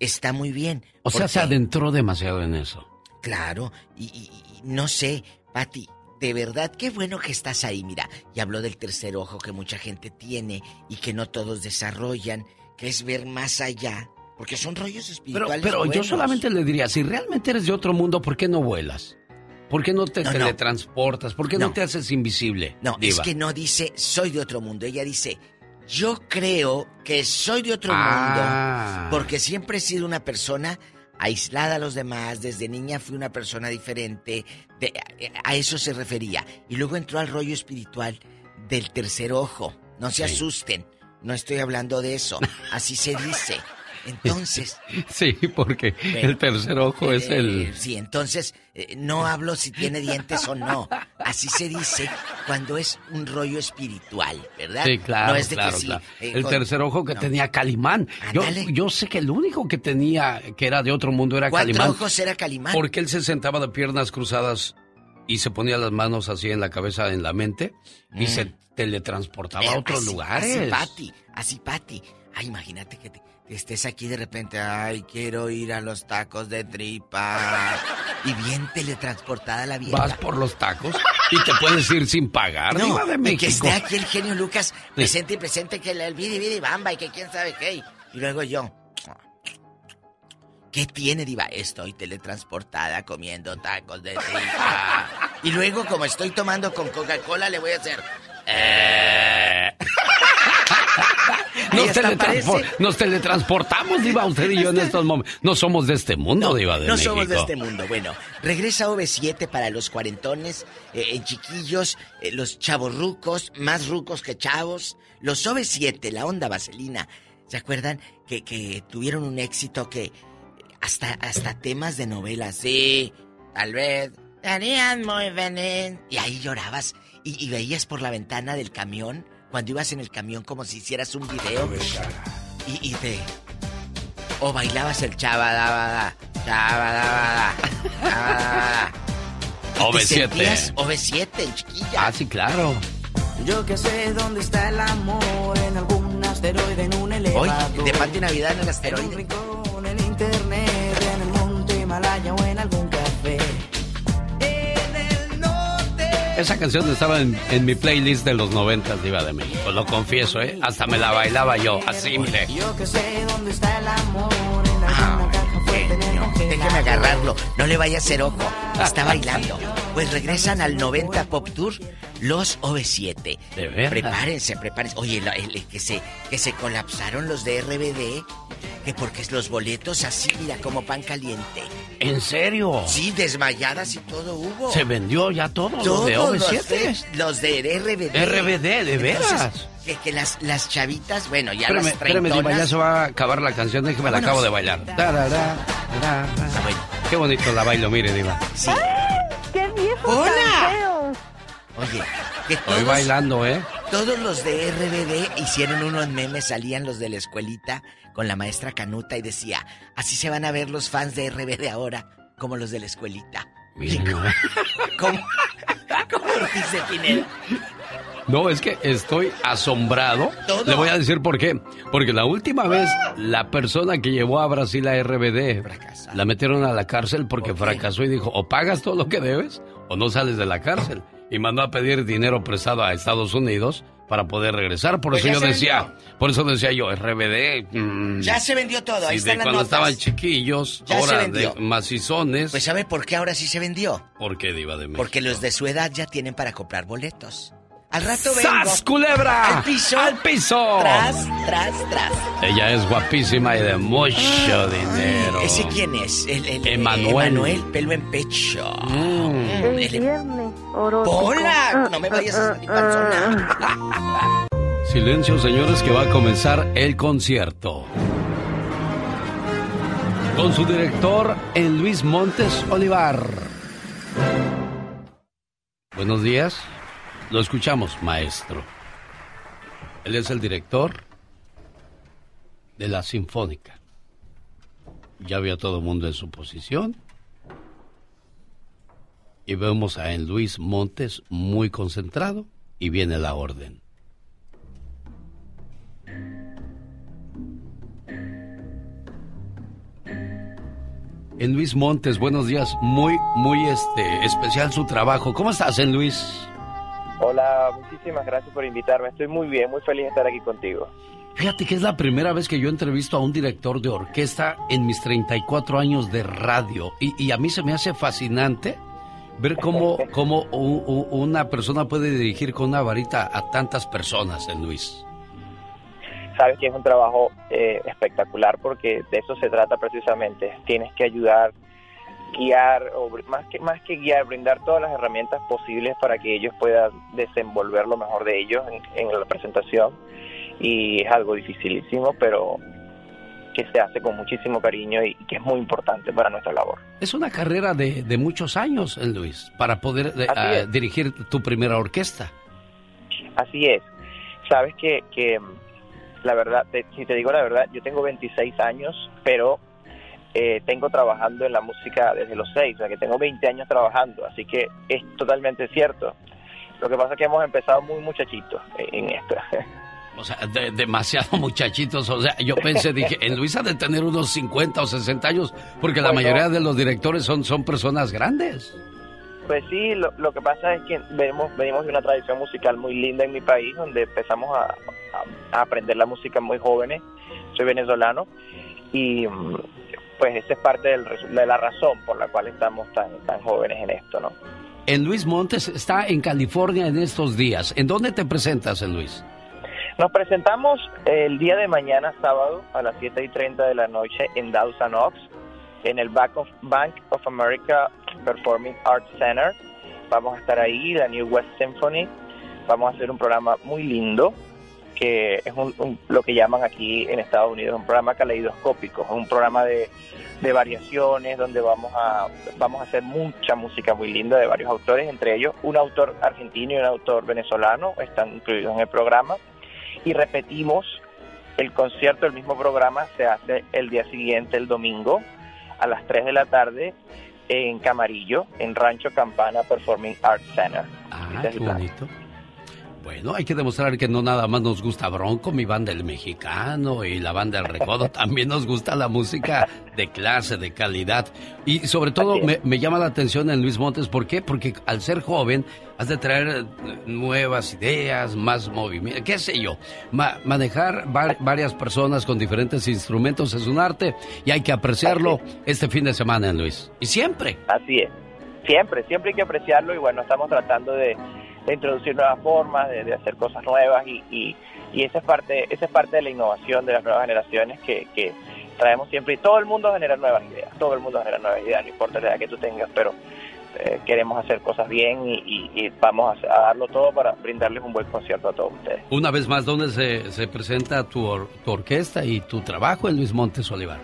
Speaker 33: Está muy bien.
Speaker 1: O sea, se adentró demasiado en eso.
Speaker 33: Claro, y, y- y no sé, Pati, de verdad qué bueno que estás ahí, mira. Y habló del tercer ojo que mucha gente tiene y que no todos desarrollan, que es ver más allá, porque son rollos espirituales.
Speaker 1: pero yo
Speaker 33: buenos.
Speaker 1: solamente le diría, si realmente eres de otro mundo, ¿por qué no vuelas? ¿Por qué no te
Speaker 33: No,
Speaker 1: teletransportas? ¿Por qué no.
Speaker 33: No.
Speaker 1: te haces invisible?
Speaker 33: No,
Speaker 1: Diva?
Speaker 33: es que no dice soy de otro mundo, ella dice yo creo que soy de otro
Speaker 1: Ah.
Speaker 33: mundo, porque siempre he sido una persona aislada a los demás, desde niña fui una persona diferente, de- a eso se refería. Y luego entró al rollo espiritual del tercer ojo. No se asusten, no estoy hablando de eso, así se dice. *laughs* Entonces, *laughs*
Speaker 1: Sí, porque el tercer ojo es
Speaker 33: eh,
Speaker 1: el...
Speaker 33: Sí, entonces eh, no hablo si tiene dientes o no. Así se dice cuando es un rollo espiritual, ¿verdad?
Speaker 1: Sí, claro,
Speaker 33: No es de
Speaker 1: claro,
Speaker 33: que sí.
Speaker 1: claro.
Speaker 33: eh,
Speaker 1: el
Speaker 33: con-
Speaker 1: tercer ojo que
Speaker 33: no.
Speaker 1: tenía Calimán. Yo, yo sé que el único que tenía, que era de otro mundo, era
Speaker 33: Cuatro
Speaker 1: Calimán.
Speaker 33: ojos era Calimán.
Speaker 1: Porque él se sentaba de piernas cruzadas y se ponía las manos así en la cabeza, en la mente, y
Speaker 33: Mm.
Speaker 1: se teletransportaba a
Speaker 33: Eh,
Speaker 1: otros
Speaker 33: así-
Speaker 1: lugares.
Speaker 33: Así, Pati, así, Pati. Ay, imagínate que te estés aquí de repente. Ay, quiero ir a los tacos de tripa. Y bien teletransportada la vieja.
Speaker 1: Vas por los tacos y te puedes ir sin pagar,
Speaker 33: No,
Speaker 1: Diva de
Speaker 33: y
Speaker 1: México.
Speaker 33: que esté aquí el genio Lucas presente y presente que el, el vidi vidi bamba y que quién sabe qué. Y luego yo. ¿Qué tiene, Diva? Estoy teletransportada comiendo tacos de tripa. Y luego, como estoy tomando con Coca-Cola, le voy a hacer. eh.
Speaker 1: Nos, teletranspor- nos teletransportamos, Diva, *laughs* usted y yo en estos momentos. No somos de este mundo, Diva de
Speaker 33: no
Speaker 1: México.
Speaker 33: somos de este mundo. Bueno, regresa OV7 para los cuarentones, eh, eh, chiquillos, eh, los chavos rucos, más rucos que chavos. Los OV7, la onda vaselina. ¿Se acuerdan que, que tuvieron un éxito que hasta, hasta temas de novelas? Sí, tal vez. Estarían muy feliz. Y ahí llorabas y, y veías por la ventana del camión, cuando ibas en el camión como si hicieras un video. Y, y te... O bailabas el chabadabada, chabadabada, chabadabada. Y te
Speaker 1: OV7.
Speaker 33: sentías OV7, chiquilla.
Speaker 1: Ah, sí, claro.
Speaker 28: Yo que sé dónde está el amor en algún asteroide, en un
Speaker 33: Hoy,
Speaker 28: elevador.
Speaker 33: de Pati Navidad en el
Speaker 28: En un
Speaker 33: asteroide.
Speaker 28: rincón, en internet, en el monte Himalaya o en algún
Speaker 1: Esa canción estaba en, en mi playlist de los 90 Diva de México, lo confieso, ¿eh? Hasta me la bailaba yo, así, mire.
Speaker 28: Yo que sé dónde está el amor
Speaker 33: Déjeme agarrarlo. No le vaya a hacer ojo. Está bailando. Pues regresan al 90 Pop Tour los OV7.
Speaker 1: ¿De veras?
Speaker 33: Prepárense, prepárense. Oye, la- el- que, se, que se colapsaron los de RBD. Que porque los boletos así, mira, como pan caliente.
Speaker 1: ¿En serio?
Speaker 33: Sí, desmayadas y todo hubo.
Speaker 1: Se vendió ya todo
Speaker 33: Todos
Speaker 1: de
Speaker 33: los
Speaker 1: OV7.
Speaker 33: de- Los de RBD.
Speaker 1: RBD, ¿de veras?
Speaker 33: Entonces, que, que las, las chavitas, bueno, ya
Speaker 1: Espérame,
Speaker 33: las
Speaker 1: espérame, Diva, ya
Speaker 33: treintonas...
Speaker 1: se va a acabar la canción, déjeme la acabo de bailar. Tarara, tarara. Qué bonito la bailo, mire, Diva.
Speaker 33: Sí.
Speaker 32: ¡Qué viejo
Speaker 33: ¡Hola! Oye, que
Speaker 1: Estoy
Speaker 33: todos,
Speaker 1: bailando, ¿eh?
Speaker 33: todos los de RBD hicieron unos memes, salían los de la escuelita con la maestra Canuta y decía, así se van a ver los fans de RBD ahora, como los de la escuelita.
Speaker 1: Miren, *laughs* ¿no?
Speaker 33: ¿Cómo? ¿Cómo dice Pineda?
Speaker 1: No, es que estoy asombrado.
Speaker 33: Todo.
Speaker 1: Le voy a decir por qué. Porque la última vez, la persona que llevó a Brasil a RBD, la metieron a la cárcel porque fracasó y dijo, o pagas todo lo que debes o no sales de la cárcel. Y mandó a pedir dinero prestado a Estados Unidos para poder regresar. Por
Speaker 33: Pues
Speaker 1: eso yo decía, por eso decía yo, RBD... mm,
Speaker 33: Ya se vendió todo, ahí
Speaker 1: sí, de
Speaker 33: están las
Speaker 1: cuando
Speaker 33: notas.
Speaker 1: estaban chiquillos,
Speaker 33: Ya
Speaker 1: ahora de macizones.
Speaker 33: Pues ¿sabe por qué ahora sí se vendió?
Speaker 1: ¿Por qué, Diva de México?
Speaker 33: Porque los de su edad ya tienen para comprar boletos. Al rato vengo.
Speaker 1: ¡Sas, culebra!
Speaker 33: ¡Al piso!
Speaker 1: ¡Al piso!
Speaker 33: Tras, tras, tras.
Speaker 1: Ella es guapísima y de mucho dinero.
Speaker 33: ¿Ese quién es? El, el-
Speaker 1: Emanuel.
Speaker 33: Emanuel, pelo en pecho.
Speaker 1: Mm.
Speaker 32: El viernes.
Speaker 33: ¡Hola! No me vayas a salir panzona. *laughs*
Speaker 1: Silencio, señores, que va a comenzar el concierto. Con su director, el Luis Montes Olivar. Buenos días. Lo escuchamos, maestro. Él es el director de la Sinfónica. Ya vio a todo el mundo en su posición. Y vemos a en Luis Montes muy concentrado y viene la orden. En Luis Montes, buenos días. Muy, muy este, especial su trabajo. ¿Cómo estás, en Luis?
Speaker 35: Hola, muchísimas gracias por invitarme. Estoy muy bien, muy feliz de estar aquí contigo.
Speaker 1: Fíjate que es la primera vez que yo entrevisto a un director de orquesta en mis 34 años de radio. Y, y a mí se me hace fascinante ver cómo, *laughs* cómo u- u- una persona puede dirigir con una varita a tantas personas, en Luis.
Speaker 35: Sabes que es un trabajo eh, espectacular porque de eso se trata precisamente. Tienes que ayudar, guiar, o más que, más que guiar, brindar todas las herramientas posibles para que ellos puedan desenvolver lo mejor de ellos en, en la presentación. Y es algo dificilísimo, pero que se hace con muchísimo cariño y que es muy importante para nuestra labor.
Speaker 1: Es una carrera de, de muchos años, Luis, para poder eh,
Speaker 35: Así
Speaker 1: ah, dirigir tu primera orquesta.
Speaker 35: Así es. Sabes que, que la verdad, te- si te digo la verdad, yo tengo 26 años, pero eh, tengo trabajando en la música desde los 6, o sea que tengo 20 años trabajando, así que es totalmente cierto. Lo que pasa es que hemos empezado muy muchachitos en esto. *laughs*
Speaker 1: O sea, de- demasiado muchachitos. O sea, yo pensé, dije, en Luis ha de tener unos 50 o 60 años, porque la
Speaker 35: Bueno.
Speaker 1: mayoría de los directores son, son personas grandes.
Speaker 35: Pues sí, lo, lo que pasa es que venimos, venimos de una tradición musical muy linda en mi país, donde empezamos a, a- a aprender la música muy jóvenes. Soy venezolano y mm, pues esa es parte del de la razón por la cual estamos tan, tan jóvenes en esto, ¿no?
Speaker 1: En Luis Montes está en California en estos días. ¿En dónde te presentas, en Luis?
Speaker 35: Nos presentamos el día de mañana, sábado, a las 7 y 30 de la noche en Dawson Oaks, en el Bank of, Bank of America Performing Arts Center. Vamos a estar ahí, la New West Symphony. Vamos a hacer un programa muy lindo, que es un- un- lo que llaman aquí en Estados Unidos un programa caleidoscópico, un programa de, de variaciones donde vamos a, vamos a hacer mucha música muy linda de varios autores, entre ellos un autor argentino y un autor venezolano están incluidos en el programa y repetimos el concierto del mismo programa se hace el día siguiente, el domingo, a las 3 de la tarde en Camarillo, en Rancho Campana Performing Arts Center.
Speaker 1: Ah,
Speaker 35: es
Speaker 1: qué bonito. Bueno, hay que demostrar que no nada más nos gusta Bronco, mi banda El Mexicano y la banda El Recodo, *laughs* también nos gusta la música de clase, de calidad. Y sobre todo me, me llama la atención en Luis Montes, ¿por qué? Porque al ser joven has de traer nuevas ideas, más movimiento, qué sé yo. Ma- manejar var- varias personas con diferentes instrumentos es un arte y hay que apreciarlo este fin de semana, Luis. Y siempre.
Speaker 35: Así es. Siempre, siempre hay que apreciarlo y bueno, estamos tratando de, de introducir nuevas formas, de, de hacer cosas nuevas y, y, y esa es parte esa es parte de la innovación de las nuevas generaciones que, que traemos siempre y todo el mundo genera nuevas ideas, todo el mundo genera nuevas ideas, no importa la edad que tú tengas, pero eh, queremos hacer cosas bien y, y- y vamos a, a darlo todo para brindarles un buen concierto a todos ustedes.
Speaker 1: Una vez más, ¿dónde se, se presenta tu, or- tu orquesta y tu trabajo en Luis Montes Olivar?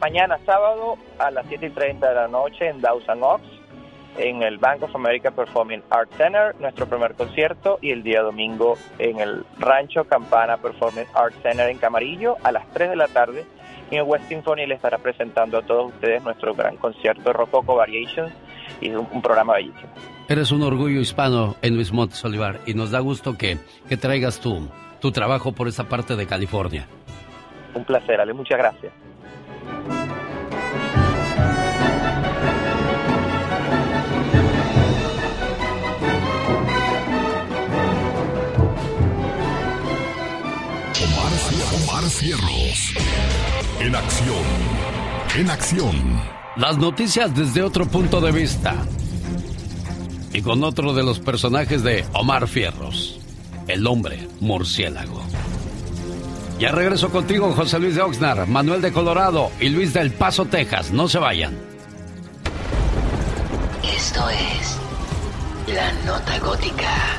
Speaker 35: Mañana sábado a las 7 y 30 de la noche en Dawson Oaks, en el Bank of America Performing Arts Center, nuestro primer concierto, y el día domingo en el Rancho Campana Performing Arts Center en Camarillo a las 3 de la tarde. Y en West Symphony le estará presentando a todos ustedes nuestro gran concierto Rococo Variations y es un, un programa bellísimo.
Speaker 1: Eres un orgullo hispano en Luis Montes Olivar y nos da gusto que, que traigas tu, tu trabajo por esa parte de California.
Speaker 35: Un placer, Ale, muchas gracias.
Speaker 8: Omar Cierros. En acción. En acción.
Speaker 1: Las noticias desde otro punto de vista. Y con otro de los personajes de Omar Fierros, el hombre murciélago. Ya regreso contigo, José Luis de Oxnard, Manuel de Colorado y Luis del Paso, Texas. No se vayan.
Speaker 36: Esto es La Nota Gótica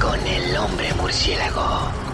Speaker 36: con el hombre murciélago.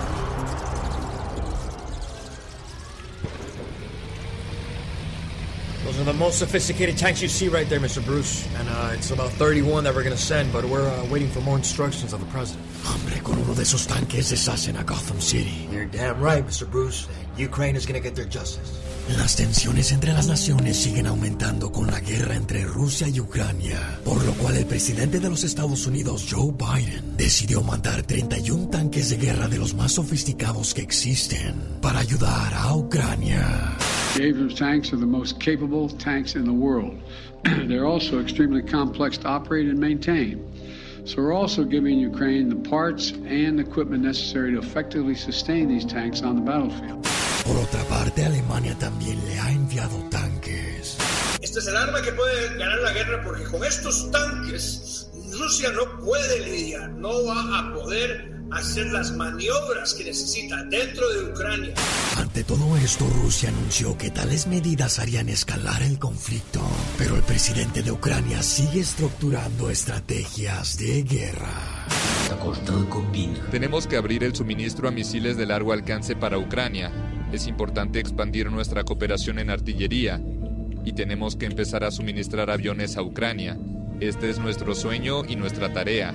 Speaker 37: Those are the most sophisticated tanks you see right there, Mr. Bruce. And uh, it's about 31 that we're gonna send, but we're uh, waiting for more instructions of the president. Hombre, con uno de esos tanques deshacen a Gotham City. You're damn right, Mr. Bruce. Ukraine is gonna get their justice.
Speaker 38: Las tensiones entre las naciones siguen aumentando con la guerra entre Rusia y Ucrania, por lo cual el presidente de los Estados Unidos, Joe Biden, decidió mandar 31 tanques de guerra de los más sofisticados que existen para ayudar a Ucrania.
Speaker 39: Abrams tanks are the most capable tanks in the world. *clears throat* They're also extremely complex to operate and maintain. So we're also giving Ukraine the parts and equipment necessary to effectively sustain these tanks on the battlefield.
Speaker 38: Por otra parte, Alemania también le ha enviado tanques.
Speaker 40: Este es el arma que puede ganar la guerra porque con estos tanques Rusia no puede lidiar, no va a poder hacer las maniobras que necesita dentro de Ucrania.
Speaker 38: Ante todo esto, Rusia anunció que tales medidas harían escalar el conflicto, pero el presidente de Ucrania sigue estructurando estrategias de guerra.
Speaker 41: Tenemos que abrir el suministro a misiles de largo alcance para Ucrania. Es importante expandir nuestra cooperación en artillería y tenemos que empezar a suministrar aviones a Ucrania. Este es nuestro sueño y nuestra tarea.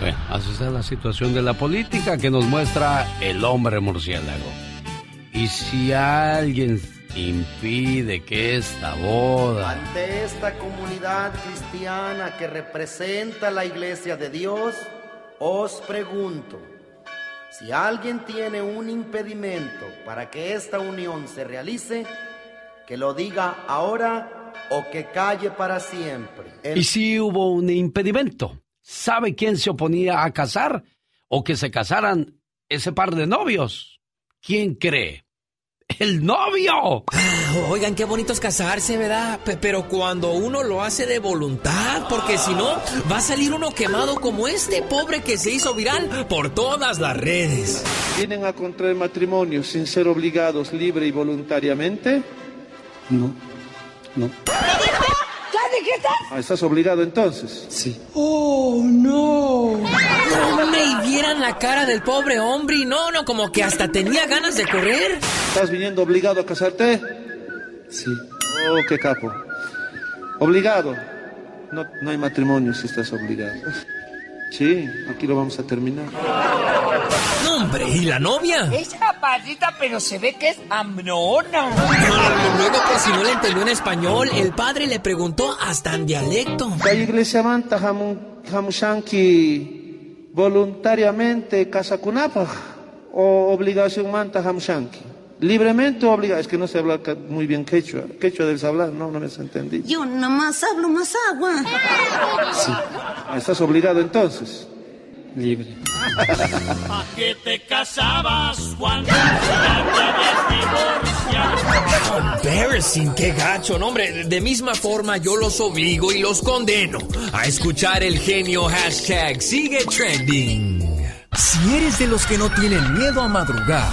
Speaker 1: Bueno, así está la situación de la política que nos muestra el hombre murciélago. Y si alguien impide que esta boda...
Speaker 42: Ante esta comunidad cristiana que representa la iglesia de Dios, os pregunto, si alguien tiene un impedimento para que esta unión se realice, que lo diga ahora o que calle para siempre.
Speaker 1: Y si hubo un impedimento, ¿sabe quién se oponía a casar o que se casaran ese par de novios? ¿Quién cree? ¡El novio!
Speaker 43: Oigan, qué bonito es casarse, ¿verdad? Pe- pero cuando uno lo hace de voluntad, porque si no, va a salir uno quemado como este pobre que se hizo viral por todas las redes.
Speaker 44: ¿Vienen a contraer matrimonio sin ser obligados libre y voluntariamente? No, no.
Speaker 28: ¿Qué dijiste?
Speaker 44: Ah, ¿Estás obligado entonces? Sí.
Speaker 43: ¡Oh, no! No me vieran la cara del pobre hombre y no, no, como que hasta tenía ganas de correr.
Speaker 44: ¿Estás viniendo obligado a casarte? Sí. Oh, qué capo. Obligado. No, no hay matrimonio si estás obligado. Sí, aquí lo vamos a terminar.
Speaker 3: No, hombre, ¿y la novia?
Speaker 45: Es chaparrita, pero se ve que es amnona.
Speaker 3: Luego, por si no le entendió en español, el padre le preguntó hasta en dialecto.
Speaker 44: La iglesia manta hamushanki voluntariamente casa kunapa o obligación manta hamushanki. Libremente o obligado. Es que no sé hablar muy bien quechua. Quechua debes hablar, no, no me has entendido.
Speaker 16: Yo nomás hablo más agua.
Speaker 44: Sí. ¿Estás obligado entonces? Libre.
Speaker 46: ¿A qué te casabas divorciado?
Speaker 3: Embarrassing, qué gacho, no, hombre. De misma forma, yo los obligo y los condeno a escuchar el genio hashtag sigue trending.
Speaker 8: Si eres de los que no tienen miedo a madrugar,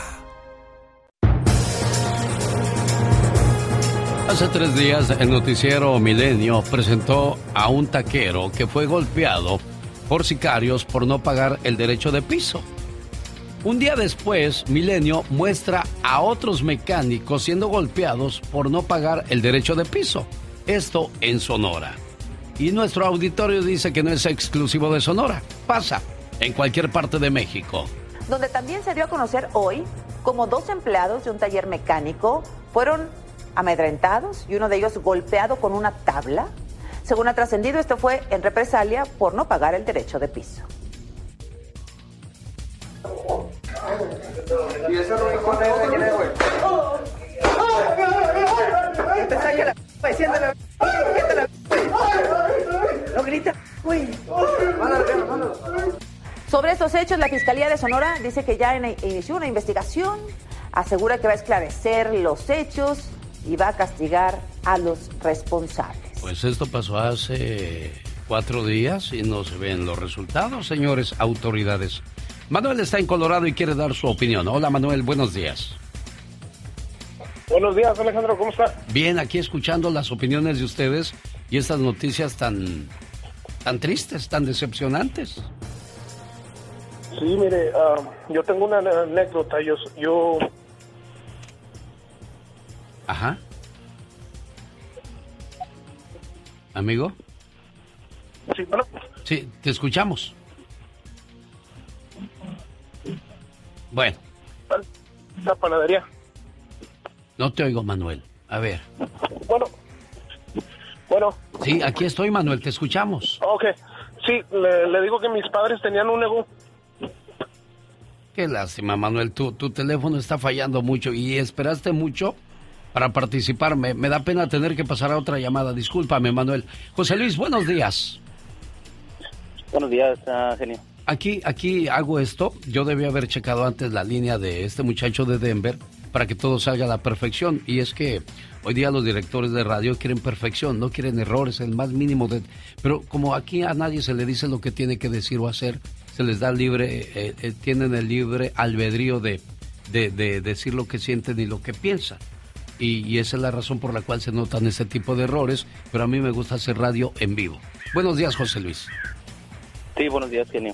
Speaker 1: Hace tres días el noticiero Milenio presentó a un taquero que fue golpeado por sicarios por no pagar el derecho de piso. Un día después, Milenio muestra a otros mecánicos siendo golpeados por no pagar el derecho de piso. Esto en Sonora. Y nuestro auditorio dice que no es exclusivo de Sonora. Pasa en cualquier parte de México.
Speaker 19: donde también se dio a conocer hoy como dos empleados de un taller mecánico fueron amedrentados y uno de ellos golpeado con una tabla. Según ha trascendido, esto fue en represalia por no pagar el derecho de piso.
Speaker 47: Y eso no es con eso, ¿quién es, güey? Te saca la güey, siéntala, siéntala, güey. No grita, güey. Mándalo, Diana, mándalo.
Speaker 19: Sobre estos hechos, la Fiscalía de Sonora dice que ya inició una investigación, asegura que va a esclarecer los hechos y va a castigar a los responsables.
Speaker 1: Pues esto pasó hace cuatro días y no se ven los resultados, señores autoridades. Manuel está en Colorado y quiere dar su opinión. Hola Manuel, buenos días.
Speaker 29: Buenos días, Alejandro, ¿cómo está?
Speaker 1: Bien, aquí escuchando las opiniones de ustedes y estas noticias tan, tan tristes, tan decepcionantes.
Speaker 29: Sí, mire, ah, yo tengo una anécdota. Yo, yo
Speaker 1: Ajá. Amigo,
Speaker 29: sí, bueno,
Speaker 1: sí, te escuchamos. Bueno,
Speaker 29: la panadería.
Speaker 1: no te oigo Manuel. A ver.
Speaker 29: Bueno, bueno,
Speaker 1: Sí, aquí estoy Manuel, te escuchamos.
Speaker 29: ok. Sí, le, le digo que mis padres tenían un negocio.
Speaker 1: Qué lástima, Manuel. Tu, tu teléfono está fallando mucho y esperaste mucho para participar. Me, me da pena tener que pasar a otra llamada. Discúlpame, Manuel. José Luis, buenos días.
Speaker 48: Buenos días, genio.
Speaker 1: Aquí, aquí hago esto. Yo debía haber checado antes la línea de este muchacho de Denver para que todo salga a la perfección. Y es que hoy día los directores de radio quieren perfección, no quieren errores, el más mínimo de... Pero como aquí a nadie se le dice lo que tiene que decir o hacer, se les da libre, eh, eh, tienen el libre albedrío de, de, de decir lo que sienten y lo que piensan. Y, esa es la razón por la cual se notan ese tipo de errores, pero a mí me gusta hacer radio en vivo. Buenos días, José Luis.
Speaker 48: Sí, buenos días, genio.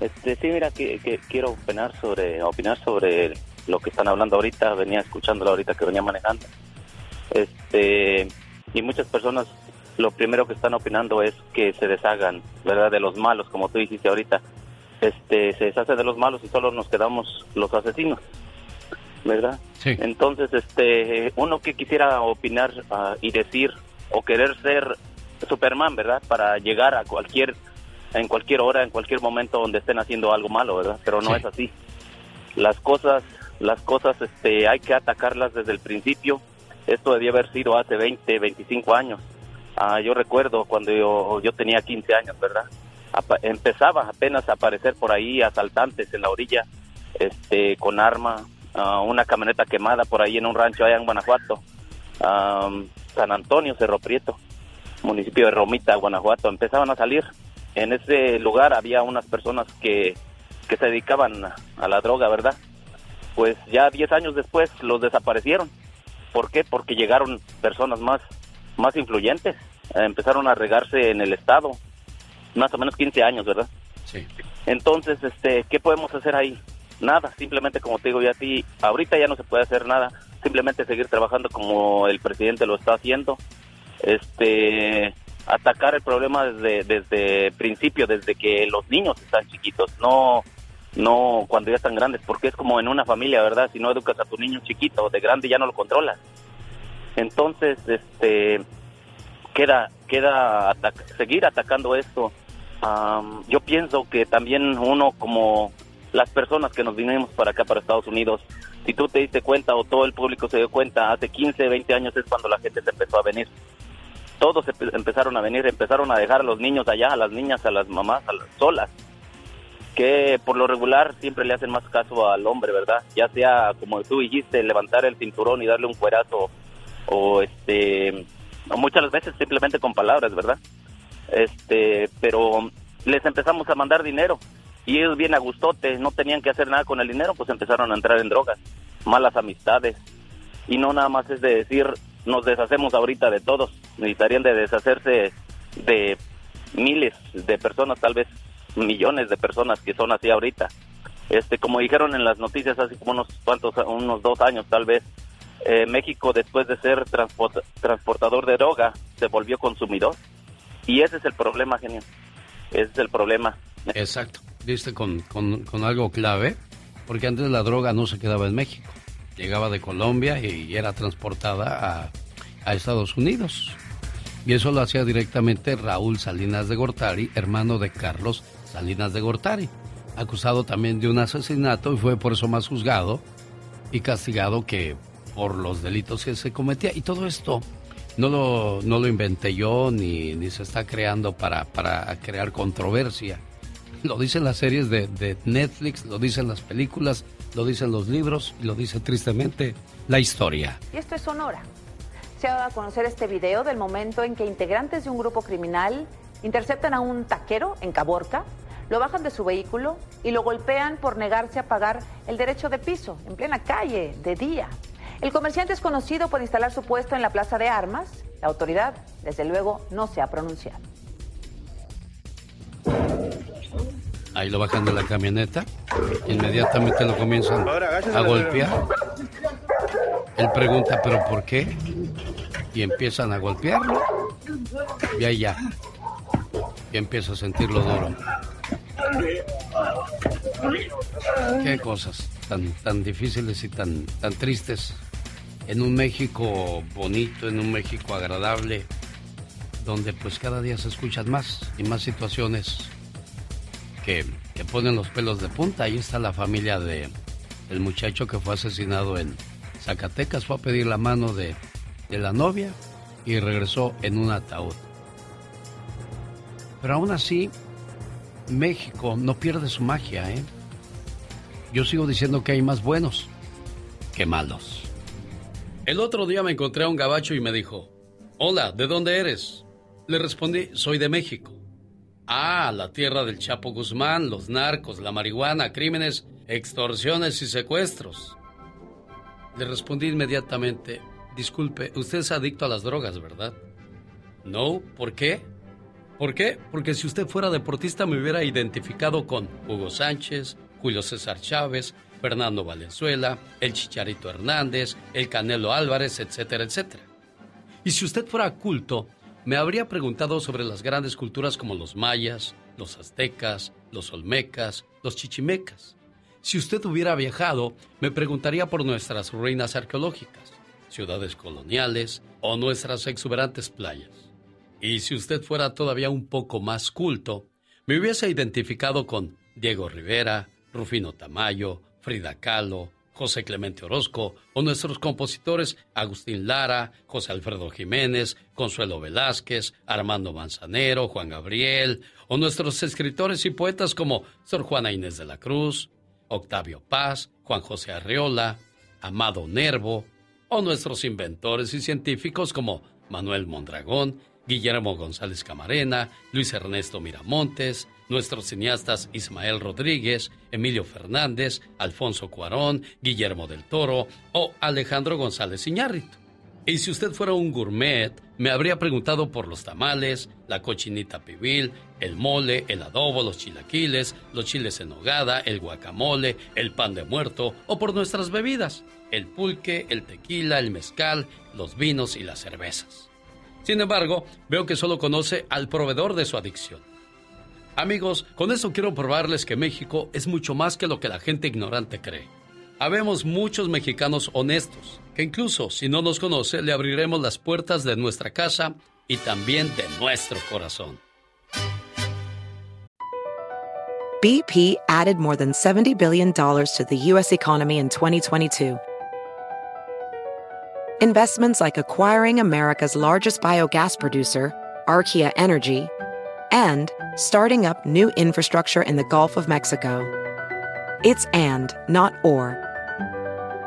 Speaker 48: Este, sí, mira, que, que quiero opinar sobre, opinar sobre lo que están hablando ahorita. Venía escuchándolo ahorita que venía manejando. Este, y muchas personas lo primero que están opinando es que se deshagan, ¿verdad? De los malos, como tú dijiste ahorita. Este, se deshace de los malos y solo nos quedamos los asesinos, ¿verdad?
Speaker 1: Sí.
Speaker 48: Entonces, este, uno que quisiera opinar ah, y decir o querer ser Superman, ¿verdad? Para llegar a cualquier, en cualquier hora, en cualquier momento donde estén haciendo algo malo, ¿verdad? Pero no
Speaker 1: Sí.
Speaker 48: es así. Las cosas, las cosas, este, hay que atacarlas desde el principio. Esto debía haber sido hace 20, 25 años. Ah, yo recuerdo cuando yo, yo tenía 15 años, ¿verdad? Apa- empezaba apenas a aparecer por ahí asaltantes en la orilla, este, con arma, ah, una camioneta quemada por ahí en un rancho allá en Guanajuato, Am, San Antonio, Cerro Prieto, municipio de Romita, Guanajuato, empezaban a salir. En ese lugar había unas personas que que se dedicaban a, la droga, ¿verdad? Pues ya 10 años después los desaparecieron. ¿Por qué? Porque llegaron personas más, más influyentes, empezaron a regarse en el Estado, más o menos 15 años, ¿verdad?
Speaker 1: Sí.
Speaker 48: Entonces, este, ¿qué podemos hacer ahí? Nada, simplemente como te digo ya a ti, ahorita ya no se puede hacer nada, simplemente seguir trabajando como el presidente lo está haciendo, este, atacar el problema desde desde principio, desde que los niños están chiquitos, no no cuando ya están grandes, porque es como en una familia, ¿verdad? Si no educas a tu niño chiquito, de grande ya no lo controlas. Entonces, este, queda queda seguir atacando esto. Am, yo pienso que también uno como las personas que nos vinimos para acá, para Estados Unidos, si tú te diste cuenta o todo el público se dio cuenta, hace 15, 20 años es cuando la gente se empezó a venir. Todos empezaron a venir, empezaron a dejar a los niños allá, a las niñas, a las mamás, a las solas. Que por lo regular siempre le hacen más caso al hombre, ¿verdad? Ya sea, como tú dijiste, levantar el cinturón y darle un cuerazo, o este, muchas veces simplemente con palabras, ¿verdad? Este, pero les empezamos a mandar dinero y ellos bien a gustote, no tenían que hacer nada con el dinero, pues empezaron a entrar en drogas, malas amistades. Y no nada más es de decir, nos deshacemos ahorita de todos, necesitarían de deshacerse de miles de personas, tal vez millones de personas que son así ahorita. Este, como dijeron en las noticias hace como unos cuantos, unos dos años tal vez, eh, México después de ser transport- transportador de droga se volvió consumidor. Y ese es el problema, genio. Ese es el problema.
Speaker 1: Exacto. Diste con, con, algo clave, porque antes la droga no se quedaba en México. Llegaba de Colombia y era transportada a, a Estados Unidos. Y eso lo hacía directamente Raúl Salinas de Gortari, hermano de Carlos Salinas de Gortari, acusado también de un asesinato y fue por eso más juzgado y castigado que por los delitos que se cometía. Y todo esto no lo, no lo inventé yo ni, ni se está creando para, para crear controversia. Lo dicen las series de, Netflix, lo dicen las películas, lo dicen los libros y lo dice tristemente la historia.
Speaker 19: Y esto es Sonora. Se ha dado a conocer este video del momento en que integrantes de un grupo criminal interceptan a un taquero en Caborca, lo bajan de su vehículo y lo golpean por negarse a pagar el derecho de piso en plena calle, de día. El comerciante es conocido por instalar su puesto en la plaza de armas. La autoridad, desde luego, no se ha pronunciado.
Speaker 1: Ahí lo bajan de la camioneta, inmediatamente lo comienzan a golpear. Él pregunta, ¿pero por qué? Y empiezan a golpearlo. Y ahí ya. Y empieza a sentirlo duro. Qué cosas tan, tan difíciles y tan, tan tristes. En un México bonito, en un México agradable, donde pues cada día se escuchan más y más situaciones que, que ponen los pelos de punta. Ahí está la familia de el muchacho que fue asesinado en Zacatecas. Fue a pedir la mano de, de la novia y regresó en un ataúd. Pero aún así, México no pierde su magia, ¿eh? Yo sigo diciendo que hay más buenos que malos. El otro día me encontré a un gabacho y me dijo, Hola, ¿de dónde eres? Le respondí, soy de México. Ah, la tierra del Chapo Guzmán, los narcos, la marihuana, crímenes, extorsiones y secuestros. Le respondí inmediatamente, disculpe, usted es adicto a las drogas, ¿verdad? No, ¿por qué? ¿Por qué? Porque si usted fuera deportista me hubiera identificado con Hugo Sánchez, Julio César Chávez, Fernando Valenzuela, el Chicharito Hernández, el Canelo Álvarez, etcétera, etcétera. Y si usted fuera culto, me habría preguntado sobre las grandes culturas como los mayas, los aztecas, los olmecas, los chichimecas. Si usted hubiera viajado, me preguntaría por nuestras ruinas arqueológicas, ciudades coloniales o nuestras exuberantes playas. Y si usted fuera todavía un poco más culto, me hubiese identificado con Diego Rivera, Rufino Tamayo, Frida Kahlo, José Clemente Orozco o nuestros compositores Agustín Lara, José Alfredo Jiménez, Consuelo Velázquez, Armando Manzanero, Juan Gabriel o nuestros escritores y poetas como Sor Juana Inés de la Cruz, Octavio Paz, Juan José Arreola, Amado Nervo o nuestros inventores y científicos como Manuel Mondragón, Guillermo González Camarena, Luis Ernesto Miramontes, nuestros cineastas Ismael Rodríguez, Emilio Fernández, Alfonso Cuarón, Guillermo del Toro o Alejandro González Iñárritu. Y si usted fuera un gourmet, me habría preguntado por los tamales, la cochinita pibil, el mole, el adobo, los chilaquiles, los chiles en nogada, el guacamole, el pan de muerto o por nuestras bebidas, el pulque, el tequila, el mezcal, los vinos y las cervezas. Sin embargo, veo que solo conoce al proveedor de su adicción. Amigos, con eso quiero probarles que México es mucho más que lo que la gente ignorante cree. Habemos muchos mexicanos honestos, que incluso si no nos conoce, le abriremos las puertas de nuestra casa y también de nuestro corazón.
Speaker 15: BP added more than $70 billion to the U.S. economy in 2022. Investments like acquiring America's largest biogas producer, Archaea Energy, and starting up new infrastructure in the Gulf of Mexico. It's and, not or.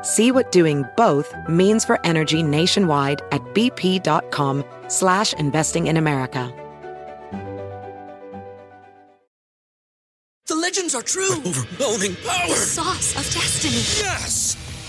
Speaker 15: See what doing both means for energy nationwide at bp.com slash investing in America.
Speaker 49: The legends are true.
Speaker 50: overwhelming power!
Speaker 49: The sauce of destiny.
Speaker 50: Yes!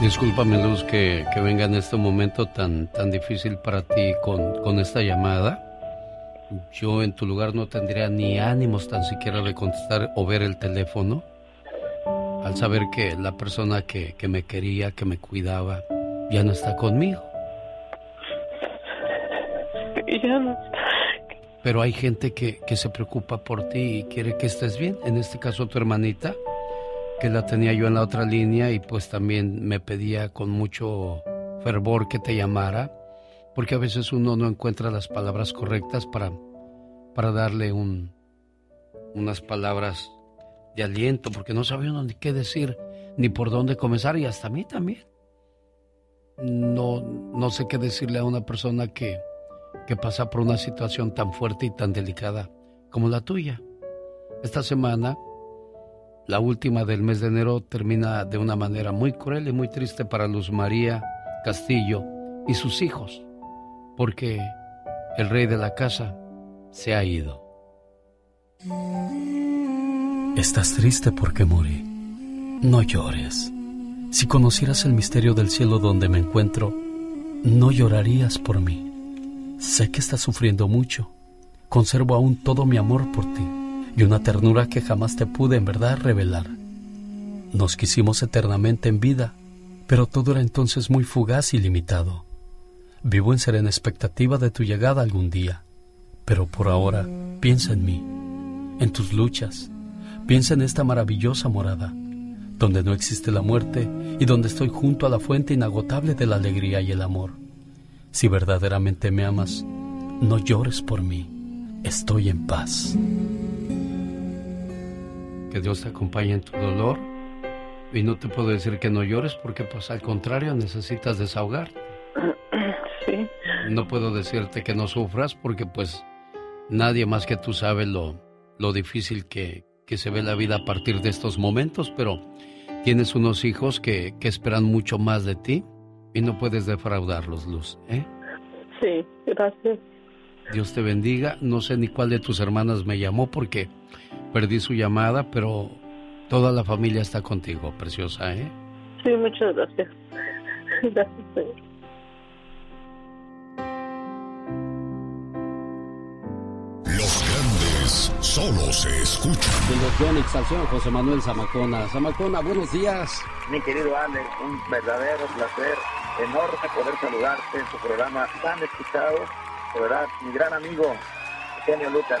Speaker 1: Discúlpame, Luz, que, que venga en este momento tan, tan difícil para ti con, con esta llamada. Yo en tu lugar no tendría ni ánimos tan siquiera de contestar o ver el teléfono al saber que la persona que, que me quería, que me cuidaba, ya no está conmigo.
Speaker 51: Ya no.
Speaker 1: Pero hay gente que, que se preocupa por ti y quiere que estés bien. En este caso, tu hermanita, que la tenía yo en la otra línea y pues también me pedía con mucho fervor que te llamara, porque a veces uno no encuentra las palabras correctas para, para darle un, unas palabras de aliento, porque no sabe uno ni qué decir, ni por dónde comenzar, y hasta a mí también. No, no sé qué decirle a una persona que, que pasa por una situación tan fuerte y tan delicada como la tuya. Esta semana la última del mes de enero termina de una manera muy cruel y muy triste para Luz María Castillo y sus hijos, porque el rey de la casa se ha ido. Estás triste porque morí. No llores. Si conocieras el misterio del cielo donde me encuentro, no llorarías por mí. Sé que estás sufriendo mucho. Conservo aún todo mi amor por ti y una ternura que jamás te pude en verdad revelar. Nos quisimos eternamente en vida, pero todo era entonces muy fugaz y limitado. Vivo en serena expectativa de tu llegada algún día, pero por ahora piensa en mí, en tus luchas, piensa en esta maravillosa morada, donde no existe la muerte y donde estoy junto a la fuente inagotable de la alegría y el amor. Si verdaderamente me amas, no llores por mí, estoy en paz. Que Dios te acompañe en tu dolor. Y no te puedo decir que no llores porque pues al contrario necesitas desahogar. *clears throat*
Speaker 51: Sí.
Speaker 1: No puedo decirte que no sufras porque pues nadie más que tú sabe lo, lo difícil que, que se ve la vida a partir de estos momentos, pero tienes unos hijos que, que esperan mucho más de ti y no puedes defraudarlos, Luz. ¿eh?
Speaker 51: Sí, gracias.
Speaker 1: Dios te bendiga. No sé ni cuál de tus hermanas me llamó porque perdí su llamada, pero toda la familia está contigo, preciosa, ¿eh?
Speaker 51: Sí, muchas gracias. *laughs* Gracias, señor.
Speaker 52: Los grandes solo se escuchan.
Speaker 1: Fundación Exalción José Manuel Zamacona. Zamacona, buenos días.
Speaker 38: Mi querido Ale, un verdadero placer
Speaker 53: enorme poder saludarte en tu programa tan escuchado. De verdad, mi gran amigo, Eugenio Lucas,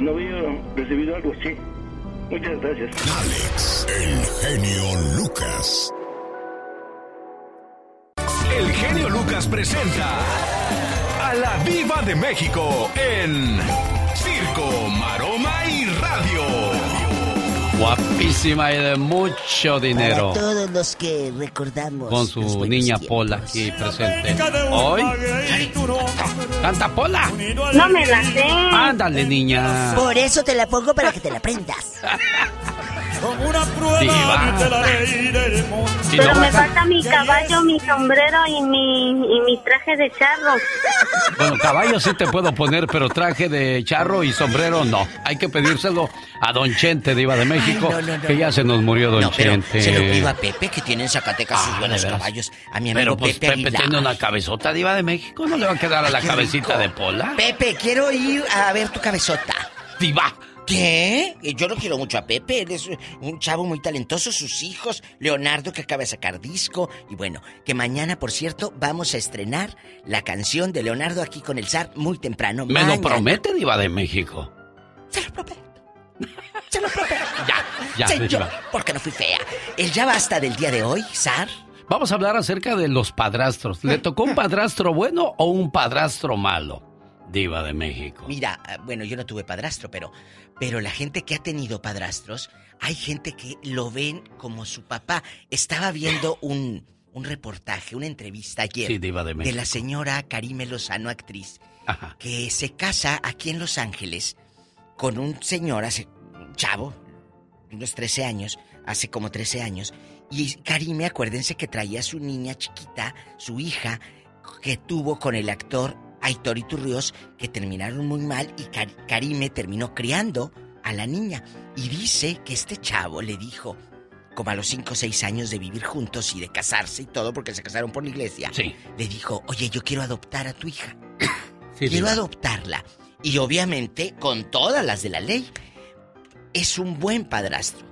Speaker 54: no había recibido algo así. Muchas gracias.
Speaker 52: Alex, el genio Lucas.
Speaker 55: El genio Lucas presenta a la Viva de México en Circo, Maroma y Radio.
Speaker 1: Guapísima y de mucho dinero.
Speaker 33: Para todos los que recordamos.
Speaker 1: Con su niña
Speaker 33: tiempos.
Speaker 1: Pola aquí presente. Hoy. Canta Pola.
Speaker 33: No me la sé.
Speaker 1: Ándale, niña.
Speaker 33: Por eso te la pongo para que te la aprendas. *laughs*
Speaker 56: Como una
Speaker 1: Diva.
Speaker 56: de la ley del mundo.
Speaker 57: Pero me falta mi caballo, mi sombrero y mi, y mi traje de charro.
Speaker 1: Bueno, caballo sí te puedo poner, pero traje de charro y sombrero no. Hay que pedírselo a Don Chente, Diva de México,
Speaker 33: Ay, no, no, no,
Speaker 1: que ya se nos murió Don Chente.
Speaker 33: se lo pido a Pepe, que tiene en Zacatecas sus
Speaker 1: Ah,
Speaker 33: buenos
Speaker 1: ¿de veras?
Speaker 33: caballos. A mi amigo
Speaker 1: Pero pues
Speaker 33: Pepe,
Speaker 1: Pepe, tiene una cabezota Diva de México, ¿no le va a quedar a la cabecita
Speaker 33: rico.
Speaker 1: de Pola?
Speaker 33: Pepe, quiero ir a ver tu cabezota.
Speaker 1: Diva.
Speaker 33: ¿Qué? Yo lo quiero mucho a Pepe, él es un chavo muy talentoso, sus hijos, Leonardo que acaba de sacar disco, y bueno, que mañana, por cierto, vamos a estrenar la canción de Leonardo aquí con el zar muy temprano.
Speaker 1: Me
Speaker 33: mañana.
Speaker 1: lo promete Diva de México.
Speaker 33: Se lo prometo. *laughs*
Speaker 1: Ya, ya,
Speaker 33: Señor, porque no fui fea. El ya basta del día de hoy, zar.
Speaker 1: Vamos a hablar acerca de los padrastros. ¿Le tocó un padrastro bueno o un padrastro malo? Diva de México.
Speaker 33: Mira, ah, bueno, yo no tuve padrastro, pero, pero la gente que ha tenido padrastros, hay gente que lo ven como su papá. Estaba viendo *laughs* un, un reportaje, una entrevista ayer
Speaker 1: Sí, Diva de México.
Speaker 33: la señora Karime Lozano, actriz, que se casa aquí en Los Ángeles con un señor, hace, un chavo, de unos 13 años, hace como 13 años, y Karime, acuérdense que traía a su niña chiquita, su hija, que tuvo con el actor Aitor Iturrios, que terminaron muy mal y Kar- Karime terminó criando a la niña. Y dice que este chavo le dijo, como a los 5 o 6 años de vivir juntos y de casarse y todo, porque se casaron por la iglesia,
Speaker 1: Sí.
Speaker 33: le dijo, oye, yo quiero adoptar a tu hija. *coughs*
Speaker 1: Sí,
Speaker 33: quiero adoptarla. Y obviamente, con todas las de la ley, es un buen padrastro.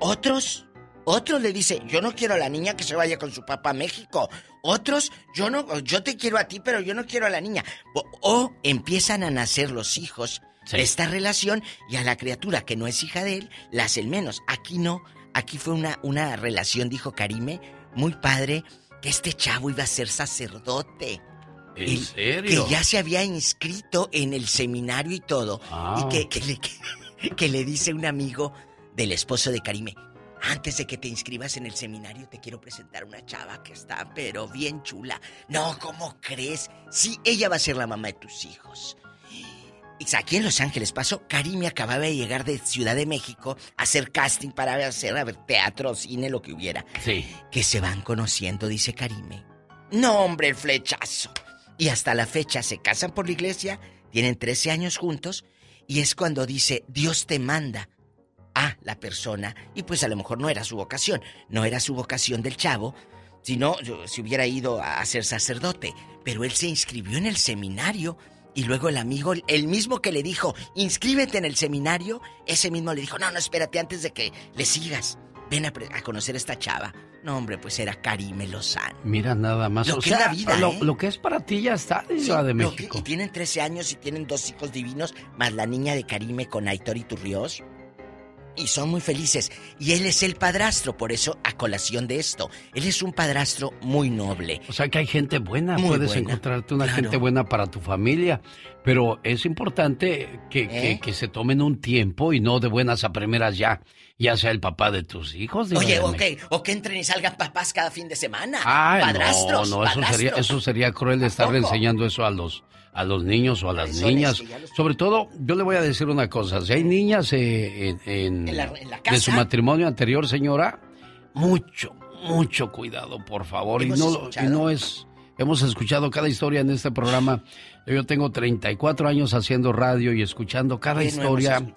Speaker 33: Otros, otros le dice, yo no quiero a la niña que se vaya con su papá a México. Otros, yo no, yo te quiero a ti, pero yo no quiero a la niña. O, o empiezan a nacer los hijos
Speaker 1: Sí.
Speaker 33: de esta relación y a la criatura que no es hija de él, la hacen menos. Aquí no, aquí fue una, una relación, dijo Karime, muy padre, que este chavo iba a ser sacerdote.
Speaker 1: ¿En
Speaker 33: El-
Speaker 1: serio?
Speaker 33: Que ya se había inscrito en el seminario y todo.
Speaker 1: Ah.
Speaker 33: Y que, que le, que- *laughs* que le dice un amigo del esposo de Karime. Antes de que te inscribas en el seminario, te quiero presentar una chava que está, pero bien chula. No, ¿cómo crees? Sí, ella va a ser la mamá de tus hijos. Aquí en Los Ángeles pasó, Karime acababa de llegar de Ciudad de México a hacer casting para hacer a ver, teatro, cine, lo que hubiera.
Speaker 1: Sí.
Speaker 33: Que se van conociendo, dice Karime. No, hombre, el flechazo. Y hasta la fecha se casan por la iglesia, tienen 13 años juntos, y es cuando dice, Dios te manda a la persona, y pues a lo mejor no era su vocación, no era su vocación del chavo, sino si hubiera ido a ser sacerdote, pero él se inscribió en el seminario. Y luego el amigo, el mismo que le dijo, inscríbete en el seminario, ese mismo le dijo, no, no, espérate antes de que le sigas. Ven a, conocer a esta chava. No, hombre, pues era Karime Lozano.
Speaker 1: Mira nada más.
Speaker 33: Lo
Speaker 1: o
Speaker 33: que es la vida,
Speaker 1: lo,
Speaker 33: ¿eh?
Speaker 1: lo que es para ti ya está,
Speaker 33: Sí,
Speaker 1: de
Speaker 33: lo que-
Speaker 1: México.
Speaker 33: y tienen 13 años y tienen dos hijos divinos, más la niña de Karime con Aitor y Turrios. Y son muy felices. Y él es el padrastro, por eso, a colación de esto. Él es un padrastro muy noble.
Speaker 1: O sea que hay gente buena,
Speaker 33: Muy
Speaker 1: puedes
Speaker 33: buena,
Speaker 1: encontrarte una
Speaker 33: claro.
Speaker 1: gente buena para tu familia, pero es importante que, que-
Speaker 33: ¿Eh?
Speaker 1: que se tomen un tiempo y no de buenas a primeras ya, ya sea el papá de tus hijos.
Speaker 33: Oye,
Speaker 1: de
Speaker 33: o que, que entren y salgan papás cada fin de semana.
Speaker 1: Ay,
Speaker 33: padrastros,
Speaker 1: no, no, eso sería,
Speaker 33: padrastros.
Speaker 1: eso sería cruel de estarle enseñando eso a los, a los niños o a las niñas.
Speaker 33: los-
Speaker 1: Sobre todo, yo le voy a decir una cosa, si hay niñas eh, en, en-
Speaker 33: En la- en la
Speaker 1: de
Speaker 33: casa.
Speaker 1: su matrimonio anterior, señora, mucho, mucho cuidado, por favor. Y no, y no es... Hemos escuchado cada historia en este programa. Yo tengo 34 años haciendo radio y escuchando cada
Speaker 33: ¿Qué no hemos
Speaker 1: historia?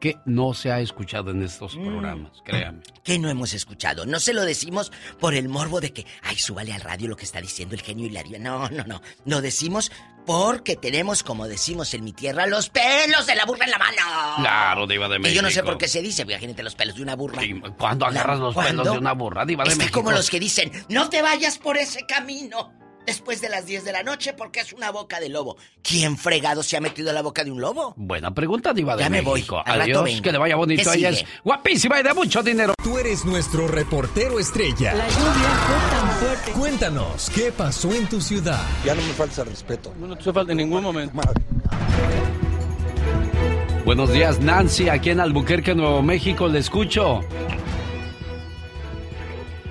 Speaker 1: Que no se ha escuchado en estos
Speaker 33: Mm.
Speaker 1: programas, créame.
Speaker 33: ¿Qué no hemos escuchado? No se lo decimos por el morbo de que, ay, súbale al radio lo que está diciendo el genio Hilario. No, no, no. Lo decimos porque tenemos, como decimos en mi tierra, los pelos de la burra en la mano.
Speaker 1: Claro, Diva de
Speaker 33: Que
Speaker 1: México.
Speaker 33: yo no sé por qué se dice, imagínate los pelos de una burra.
Speaker 1: ¿Cuándo agarras los
Speaker 33: ¿Cuándo?
Speaker 1: pelos de una burra, Diva de
Speaker 33: Es que
Speaker 1: México?
Speaker 33: como los que dicen, no te vayas por ese camino después de las 10 de la noche porque es una boca de lobo. ¿Quién fregado se ha metido a la boca de un lobo?
Speaker 1: Buena pregunta, Diva de
Speaker 33: Ya me voy. Al
Speaker 1: Adiós, que le vaya bonito.
Speaker 33: ¿Qué
Speaker 1: Ella es guapísima y de mucho dinero.
Speaker 58: Tú eres nuestro reportero estrella.
Speaker 59: La lluvia fue tan fuerte.
Speaker 58: Cuéntanos, ¿qué pasó en tu ciudad?
Speaker 60: Ya no me falta respeto.
Speaker 59: No te falta en ningún momento.
Speaker 1: Buenos días, Nancy, aquí en Albuquerque, Nuevo México. Le escucho.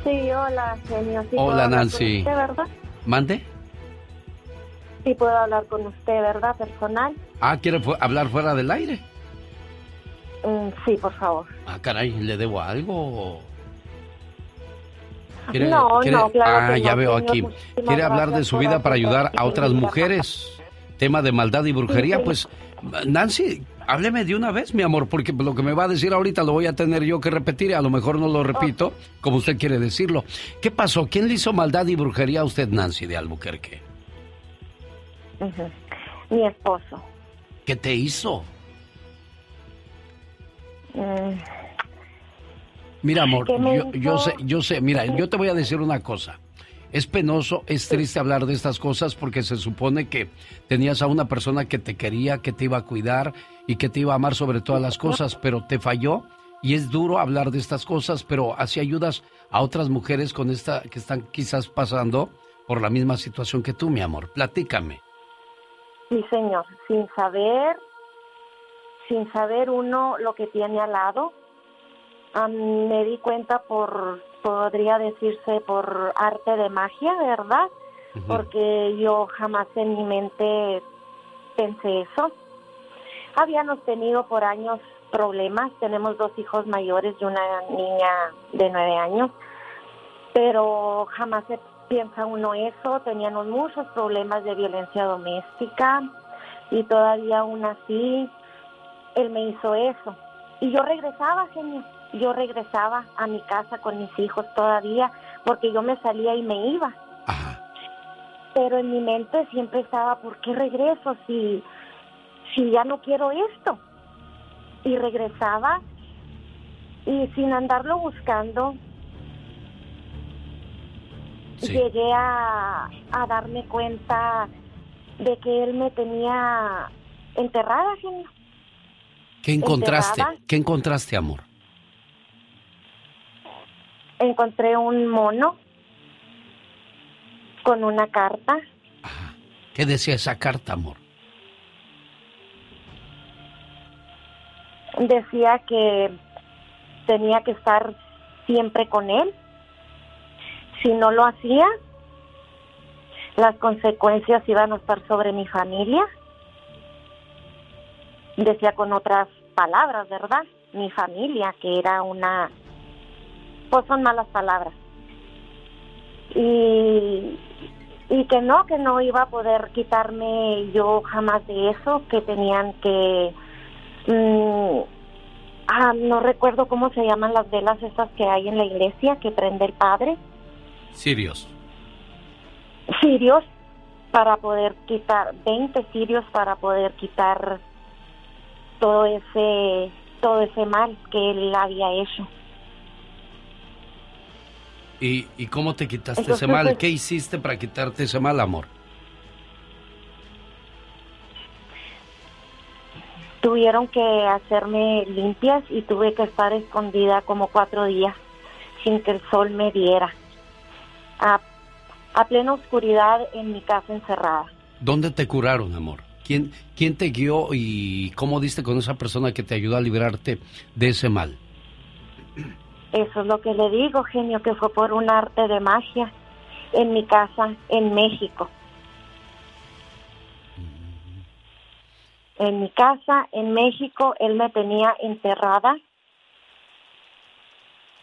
Speaker 57: Sí, hola, genio. Sí
Speaker 1: Hola, Nancy.
Speaker 57: Usted, ¿verdad?
Speaker 1: ¿Mande?
Speaker 57: Sí puedo hablar con usted, ¿verdad? Personal.
Speaker 1: Ah, ¿quiere fu- hablar fuera del aire?
Speaker 57: Mm, sí, por favor.
Speaker 1: Ah, caray, ¿le debo algo?
Speaker 57: No, no, claro
Speaker 1: Ah,
Speaker 57: que
Speaker 1: ya
Speaker 57: no,
Speaker 1: veo aquí. ¿Quiere hablar de su vida para ayudar a otras mujeres? Tema de maldad y brujería,
Speaker 57: Sí, sí.
Speaker 1: pues Nancy, hábleme de una vez, mi amor, porque lo que me va a decir ahorita lo voy a tener yo que repetir y a lo mejor no lo repito como usted quiere decirlo. ¿Qué pasó? ¿Quién le hizo maldad y brujería a usted, Nancy, de Albuquerque?
Speaker 57: Mi esposo.
Speaker 1: ¿Qué te hizo?
Speaker 57: Mm,
Speaker 1: Mira, amor,
Speaker 57: ¿Qué me
Speaker 1: yo, sé, yo sé, mira, yo te voy a decir una cosa. Es penoso, es triste hablar de estas cosas porque se supone que tenías a una persona que te quería, que te iba a cuidar y que te iba a amar sobre todas las cosas, pero te falló y es duro hablar de estas cosas, pero así ayudas a otras mujeres con esta que están quizás pasando por la misma situación que tú, mi amor. Platícame.
Speaker 57: Sí, señor. Sin saber, sin saber uno lo que tiene al lado, am, me di cuenta por, podría decirse, por arte de magia, ¿verdad? Porque yo jamás en mi mente pensé eso. Habíamos tenido por años problemas, tenemos dos hijos mayores y una niña de nueve años, pero jamás se piensa uno eso, teníamos muchos problemas de violencia doméstica y todavía aún así él me hizo eso. Y yo regresaba, genio, yo regresaba a mi casa con mis hijos todavía porque yo me salía y me iba. Pero en mi mente siempre estaba, ¿por qué regreso si, si ya no quiero esto? Y regresaba y sin andarlo buscando,
Speaker 1: Sí.
Speaker 57: llegué a, a darme cuenta de que él me tenía enterrada, genio.
Speaker 1: ¿Qué encontraste?
Speaker 57: Enterrada.
Speaker 1: ¿Qué encontraste, amor?
Speaker 57: Encontré un mono con una carta.
Speaker 1: ¿Qué decía esa carta, amor?
Speaker 57: Decía que tenía que estar siempre con él. Si no lo hacía, las consecuencias iban a estar sobre mi familia. Decía con otras palabras, ¿verdad? Mi familia, que era una... Pues son malas palabras. Y, y que no, que no iba a poder quitarme yo jamás de eso, que tenían que... mm, ah, no recuerdo cómo se llaman las velas estas que hay en la iglesia que prende el padre.
Speaker 1: Sirios.
Speaker 57: Sirios para poder quitar, 20 sirios para poder quitar todo ese todo ese mal que él había hecho.
Speaker 1: ¿Y, y cómo te quitaste
Speaker 57: Entonces,
Speaker 1: ese mal?
Speaker 57: pues-
Speaker 1: ¿Qué hiciste para quitarte ese mal, amor?
Speaker 57: Tuvieron que hacerme limpias y tuve que estar escondida como cuatro días sin que el sol me diera. A, a plena oscuridad en mi casa encerrada.
Speaker 1: ¿Dónde te curaron, amor? ¿Quién, ¿Quién te guió y cómo diste con esa persona que te ayudó a librarte de ese mal?
Speaker 57: Eso es lo que le digo, genio, que fue por un arte de magia en mi casa en México. En mi casa en México, él me tenía enterrada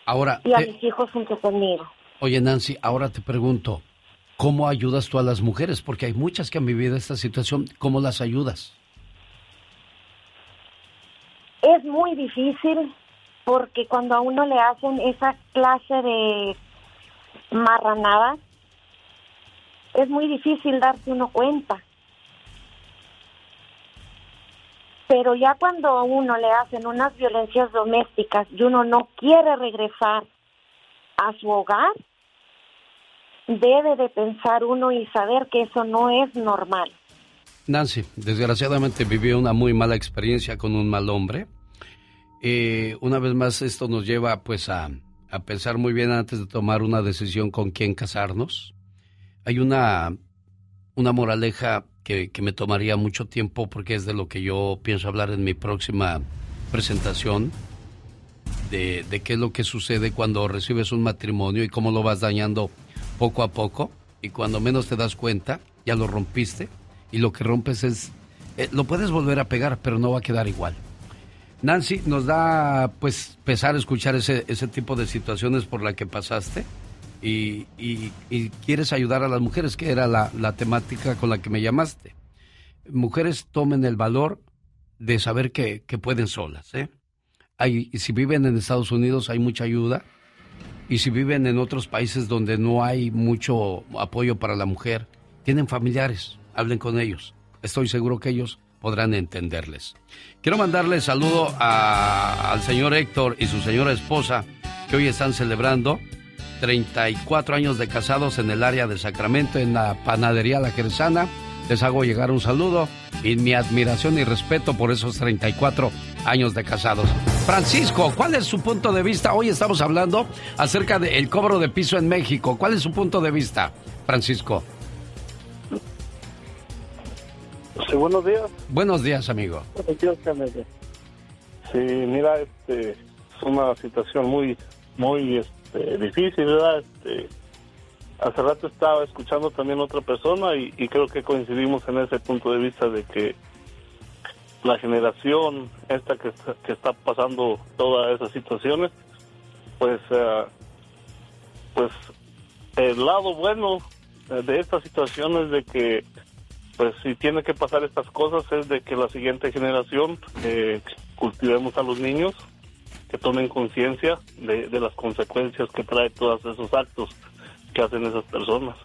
Speaker 1: Ahora,
Speaker 57: y a
Speaker 1: te-
Speaker 57: mis hijos junto conmigo.
Speaker 1: Oye, Nancy, ahora te pregunto, ¿cómo ayudas tú a las mujeres? Porque hay muchas que han vivido esta situación. ¿Cómo las ayudas?
Speaker 57: Es muy difícil porque cuando a uno le hacen esa clase de marranadas, es muy difícil darse uno cuenta. Pero ya cuando a uno le hacen unas violencias domésticas y uno no quiere regresar a su hogar, debe de pensar uno y saber que eso no es normal.
Speaker 1: Nancy, desgraciadamente viví una muy mala experiencia con un mal hombre. Eh, una vez más, esto nos lleva pues a, a pensar muy bien antes de tomar una decisión con quién casarnos. Hay una, una moraleja que, me tomaría mucho tiempo porque es de lo que yo pienso hablar en mi próxima presentación, de, de qué es lo que sucede cuando recibes un matrimonio y cómo lo vas dañando poco a poco y cuando menos te das cuenta, ya lo rompiste y lo que rompes es, eh, lo puedes volver a pegar, pero no va a quedar igual. Nancy, nos da pues pesar escuchar ese, ese tipo de situaciones por la que pasaste y, quieres ayudar a las mujeres, que era la, temática con la que me llamaste. Mujeres tomen el valor de saber que, pueden solas. ¿eh? Hay, si viven en Estados Unidos hay mucha ayuda y si viven en otros países donde no hay mucho apoyo para la mujer, tienen familiares, hablen con ellos. Estoy seguro que ellos podrán entenderles. Quiero mandarle saludo al señor Héctor y su señora esposa que hoy están celebrando 34 años de casados en el área de Sacramento, en la panadería La Jerezana. Les hago llegar un saludo y mi admiración y respeto por esos 34 años de casados. Francisco, ¿cuál es su punto de vista? Hoy estamos hablando acerca del cobro de piso en México. ¿Cuál es su punto de vista, Francisco?
Speaker 61: Sí, buenos días.
Speaker 1: Buenos días, amigo.
Speaker 61: Buenos días, Sí, mira, este, es una situación muy, muy este, difícil, ¿verdad? Este, hace rato estaba escuchando también otra persona y, creo que coincidimos en ese punto de vista de que la generación esta que, que está pasando todas esas situaciones, pues, eh, pues el lado bueno de esta situación es de que pues si tiene que pasar estas cosas es de que la siguiente generación eh, cultivemos a los niños, que tomen conciencia de, las consecuencias que trae todos esos actos que hacen esas personas.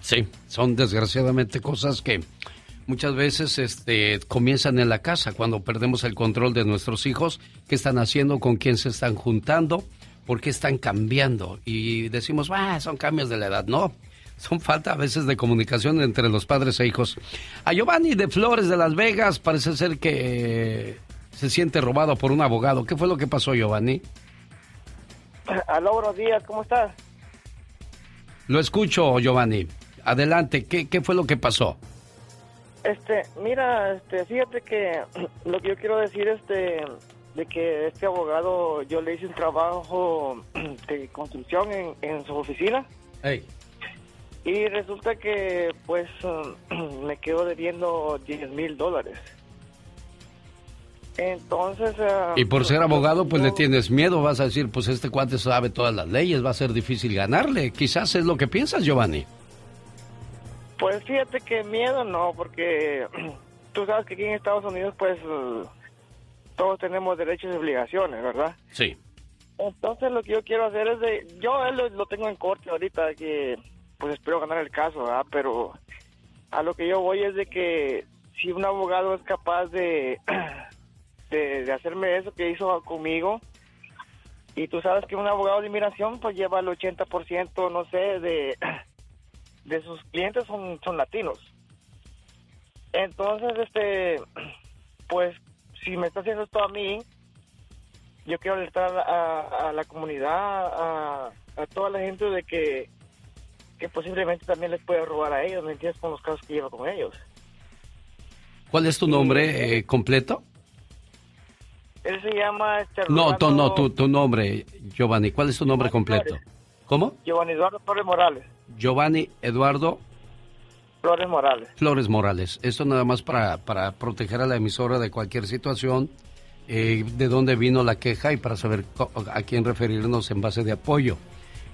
Speaker 1: Sí, son desgraciadamente cosas que muchas veces este, comienzan en la casa, cuando perdemos el control de nuestros hijos, qué están haciendo, con quién se están juntando, por qué están cambiando. Y decimos, ah, son cambios de la edad. No, son falta a veces de comunicación entre los padres e hijos. A Giovanni de Flores de Las Vegas parece ser que se siente robado por un abogado. ¿Qué fue lo que pasó, Giovanni?
Speaker 60: Aló, buenos días, ¿cómo estás?
Speaker 1: Lo escucho, Giovanni. Adelante, ¿qué, qué fue lo que pasó?
Speaker 60: Este, mira, este, fíjate que *clears throat* lo que yo quiero decir este de que este abogado yo le hice un trabajo *clears throat* de construcción en, en su oficina. Hey. Y resulta que pues *clears throat* me quedo debiendo 10 mil dólares. Entonces... Ah,
Speaker 1: y por ser abogado pues le tienes miedo, vas a decir pues este cuate sabe todas las leyes, va a ser difícil ganarle. Quizás es lo que piensas, Giovanni.
Speaker 60: Pues fíjate que miedo no, porque *clears throat* tú sabes que aquí en Estados Unidos pues todos tenemos derechos y obligaciones, ¿verdad?
Speaker 1: Sí.
Speaker 60: Entonces lo que yo quiero hacer es de... Yo lo, lo tengo en corte ahorita, que pues espero ganar el caso, ¿verdad? Pero a lo que yo voy es de que si un abogado es capaz de, *clears throat* de, hacerme eso que hizo conmigo, y tú sabes que un abogado de inmigración pues lleva el 80%, no sé, de, *clears throat* de sus clientes son, son latinos. Entonces, este, *clears throat* pues si me está haciendo esto a mí, yo quiero alertar a, la comunidad, a toda la gente de que que posiblemente también les puede robar a ellos, ¿me entiendes? Con los casos que lleva con ellos.
Speaker 1: ¿Cuál es tu nombre eh, completo?
Speaker 60: Él se llama... Este,
Speaker 1: no, tu, no tu, tu, nombre, Giovanni. ¿Cuál es tu nombre completo? ¿Cómo?
Speaker 60: Giovanni Eduardo Flores Morales.
Speaker 1: Giovanni Eduardo...
Speaker 60: Flores Morales.
Speaker 1: Flores Morales. Esto nada más para, para proteger a la emisora de cualquier situación, eh, de dónde vino la queja y para saber a quién referirnos en base de apoyo.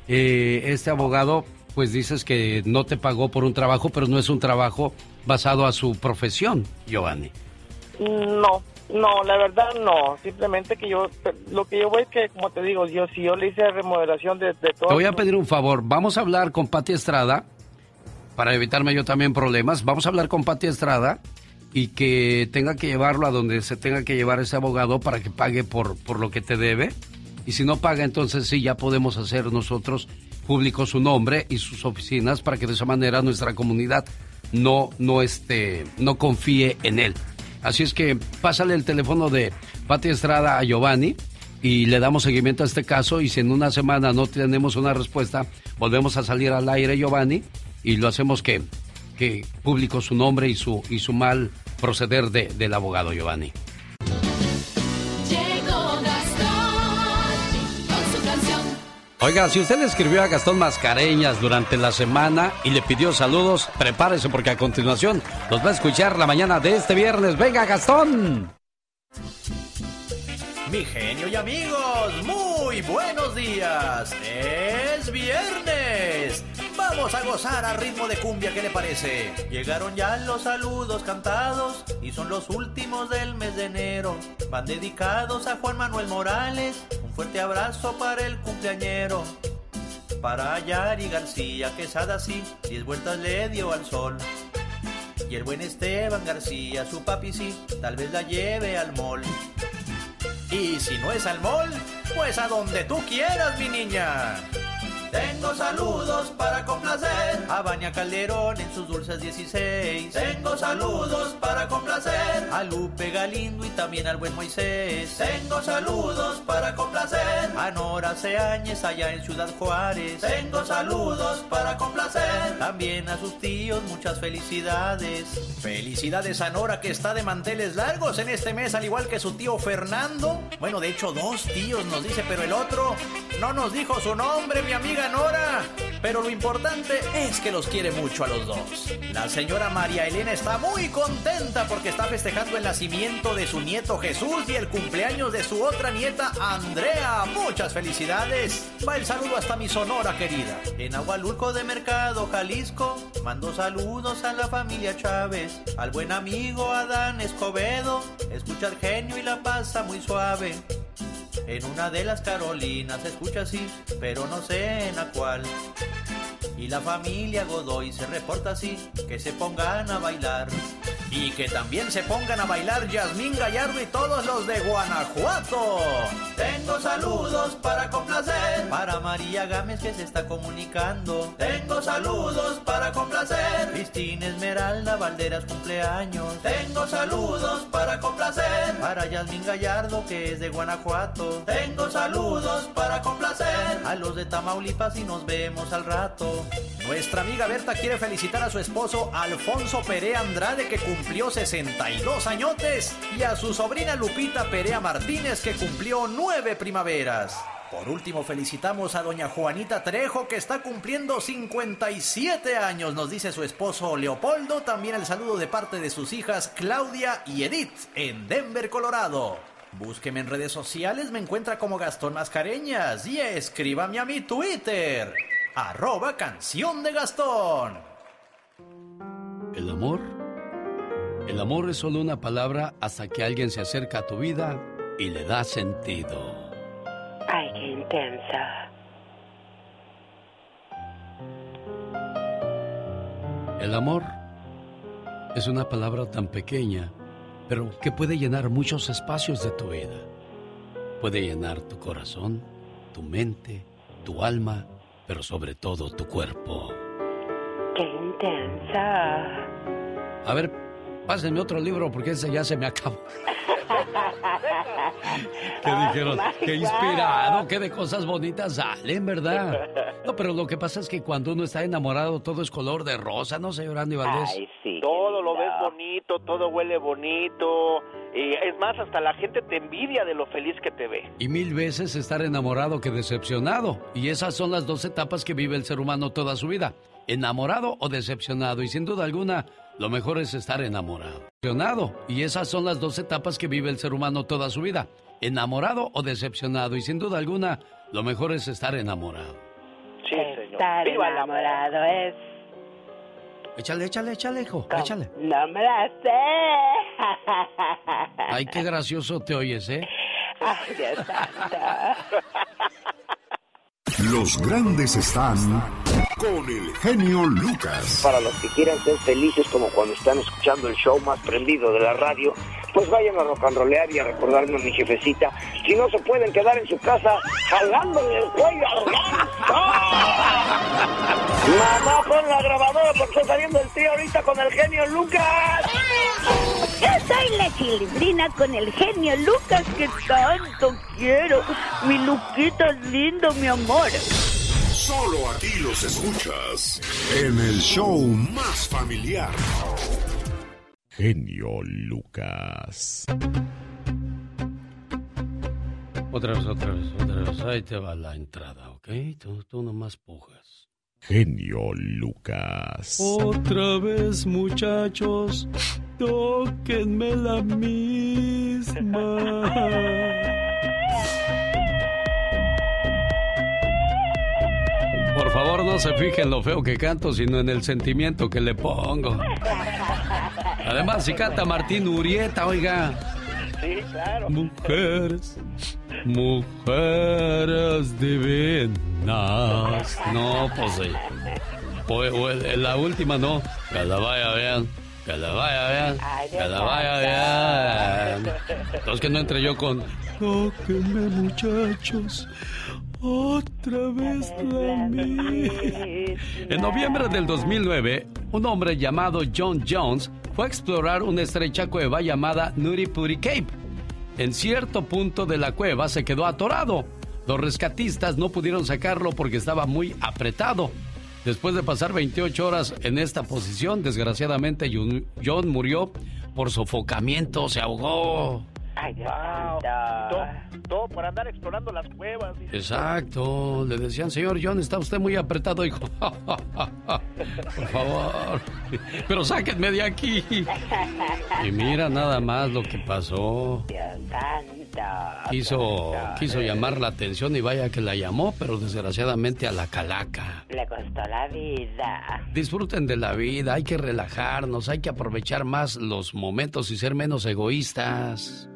Speaker 1: eh, este abogado, pues dices que no te pagó por un trabajo, pero no es un trabajo basado a su profesión, Giovanni.
Speaker 60: No, no, la verdad no. Simplemente que yo, lo que yo voy es que, como te digo, yo si yo le hice remodelación de, de todo.
Speaker 1: Te voy a pedir un favor. Vamos a hablar con Pati Estrada para evitarme yo también problemas. Vamos a hablar con Pati Estrada y que tenga que llevarlo a donde se tenga que llevar ese abogado para que pague por, por lo que te debe. Y si no paga, entonces sí, ya podemos hacer nosotros público su nombre y sus oficinas para que de esa manera nuestra comunidad no, no, este, no confíe en él. Así es que pásale el teléfono de Pati Estrada a Giovanni y le damos seguimiento a este caso y si en una semana no tenemos una respuesta, volvemos a salir al aire Giovanni y lo hacemos que, que público su nombre y su, y su mal proceder de, del abogado Giovanni. Oiga, si usted le escribió a Gastón Mascareñas durante la semana y le pidió saludos, prepárese porque a continuación los va a escuchar la mañana de este viernes. ¡Venga, Gastón!
Speaker 2: Mi genio y amigos, muy buenos días. Es viernes. Vamos a gozar a ritmo de cumbia, ¿qué le parece? Llegaron ya los saludos cantados y son los últimos del mes de enero. Van dedicados a Juan Manuel Morales. Un fuerte abrazo para el cumpleañero. Para Yari García Quesada sí, diez vueltas le dio al sol. Y el buen Esteban García, su papi sí, tal vez la lleve al mall. Y si no es al mall, pues a donde tú quieras, mi niña. Tengo saludos para complacer a Baña Calderón en sus dulces 16. Tengo saludos para complacer a Lupe Galindo y también al buen Moisés. Tengo saludos para complacer a Nora Seáñez allá en Ciudad Juárez. Tengo saludos para complacer también a sus tíos. Muchas felicidades. Felicidades a Nora que está de manteles largos en este mes, al igual que su tío Fernando. Bueno, de hecho, dos tíos nos dice, pero el otro no nos dijo su nombre, mi amiga Pero lo importante es que los quiere mucho a los dos. La señora María Elena está muy contenta porque está festejando el nacimiento de su nieto Jesús y el cumpleaños de su otra nieta Andrea. Muchas felicidades. Va el saludo hasta mi Sonora querida. En Agualulco de Mercado, Jalisco, mando saludos a la familia Chávez, al buen amigo Adán Escobedo. Escucha el genio y la pasa muy suave. En una de las Carolinas se escucha así, pero no sé en la cual. Y la familia Godoy se reporta así, que se pongan a bailar. Y que también se pongan a bailar Yasmín Gallardo y todos los de Guanajuato. Tengo saludos para complacer. Para María Gámez que se está comunicando. Tengo saludos para complacer. Cristina Esmeralda Valderas cumpleaños. Tengo saludos para complacer. Para Yasmín Gallardo que es de Guanajuato. Tengo saludos para complacer. A los de Tamaulipas y nos vemos al rato. Nuestra amiga Berta quiere felicitar a su esposo Alfonso Perea Andrade que cumplió 62 añotes y a su sobrina Lupita Perea Martínez que cumplió 9 primaveras. Por último, felicitamos a doña Juanita Trejo que está cumpliendo 57 años, nos dice su esposo Leopoldo. También el saludo de parte de sus hijas Claudia y Edith en Denver, Colorado. Búsqueme en redes sociales, me encuentra como Gastón Mascareñas y escríbame a mi Twitter, arroba canción de Gastón.
Speaker 1: El amor. El amor es solo una palabra hasta que alguien se acerca a tu vida y le da sentido.
Speaker 62: Ay, qué intensa.
Speaker 1: El amor es una palabra tan pequeña, pero que puede llenar muchos espacios de tu vida. Puede llenar tu corazón, tu mente, tu alma, pero sobre todo tu cuerpo.
Speaker 62: Qué intensa.
Speaker 1: A ver, pásenme otro libro porque ese ya se me acabó. *laughs* ¿Qué dijeron? Qué inspirado, qué de cosas bonitas salen, ¿verdad? *laughs* No, pero lo que pasa es que cuando uno está enamorado todo es color de rosa, ¿no, señor Andy Valdés?
Speaker 62: Ay, sí.
Speaker 63: Todo lo ves bonito, todo huele bonito. Y es más, hasta la gente te envidia de lo feliz que te ve.
Speaker 1: Y mil veces estar enamorado que decepcionado. Y esas son las dos etapas que vive el ser humano toda su vida. Enamorado o decepcionado. Y sin duda alguna, lo mejor es estar enamorado. Decepcionado. Y esas son las dos etapas que vive el ser humano toda su vida. Enamorado o decepcionado. Y sin duda alguna, lo mejor es estar enamorado.
Speaker 63: Sí, señor.
Speaker 62: Estar
Speaker 63: Viva
Speaker 62: enamorado es...
Speaker 1: Échale, échale, échale, hijo. Échale.
Speaker 62: No me la sé.
Speaker 1: Ay, qué gracioso te oyes, ¿eh?
Speaker 62: Ay, Dios santo. *laughs*
Speaker 52: Los grandes están con el genio Lucas.
Speaker 53: Para los que quieran ser felices como cuando están escuchando el show más prendido de la radio, pues vayan a rock and rollear y a recordarme a mi jefecita. Si no se pueden quedar en su casa jalándole el cuello al ganso. Mamá, pon la grabadora porque está saliendo el tío ahorita con el genio Lucas.
Speaker 64: Yo soy la chilindrina con el genio Lucas que tanto quiero. Mi Luquita es lindo, mi amor.
Speaker 52: Solo aquí los escuchas en el show más familiar. Genio Lucas.
Speaker 1: Otra vez, otra vez, otra vez. Ahí te va la entrada, ¿ok? Tú, tú nomás pujas.
Speaker 52: Genio Lucas.
Speaker 1: Otra vez, muchachos, tóquenme la misma. Por favor, no se fijen en lo feo que canto, sino en el sentimiento que le pongo. Además, si canta Martín Urieta, oiga.
Speaker 63: Sí, claro.
Speaker 1: Mujeres, mujeres divinas. No, pues sí. Pues, pues, en la última no. Que la vaya bien. Que la vaya bien. Que la vaya bien. Entonces que no entre yo con. Tóquenme, muchachos. Otra vez la misma. En noviembre del 2009, un hombre llamado John Jones fue a explorar una estrecha cueva llamada Nuripuri Cave. En cierto punto de la cueva se quedó atorado. Los rescatistas no pudieron sacarlo porque estaba muy apretado. Después de pasar 28 horas en esta posición, desgraciadamente John- John murió por sofocamiento, se ahogó.
Speaker 62: Ay, Dios
Speaker 63: Wow.
Speaker 62: santo.
Speaker 63: Todo, todo por andar explorando las cuevas. dice.
Speaker 1: Exacto, le decían, señor John, está usted muy apretado, hijo. *laughs* Por favor, pero sáquenme de aquí. Y mira nada más lo que pasó. Quiso, quiso llamar la atención y vaya que la llamó, pero desgraciadamente a la calaca.
Speaker 62: Le costó la vida.
Speaker 1: Disfruten de la vida, hay que relajarnos, hay que aprovechar más los momentos y ser menos egoístas.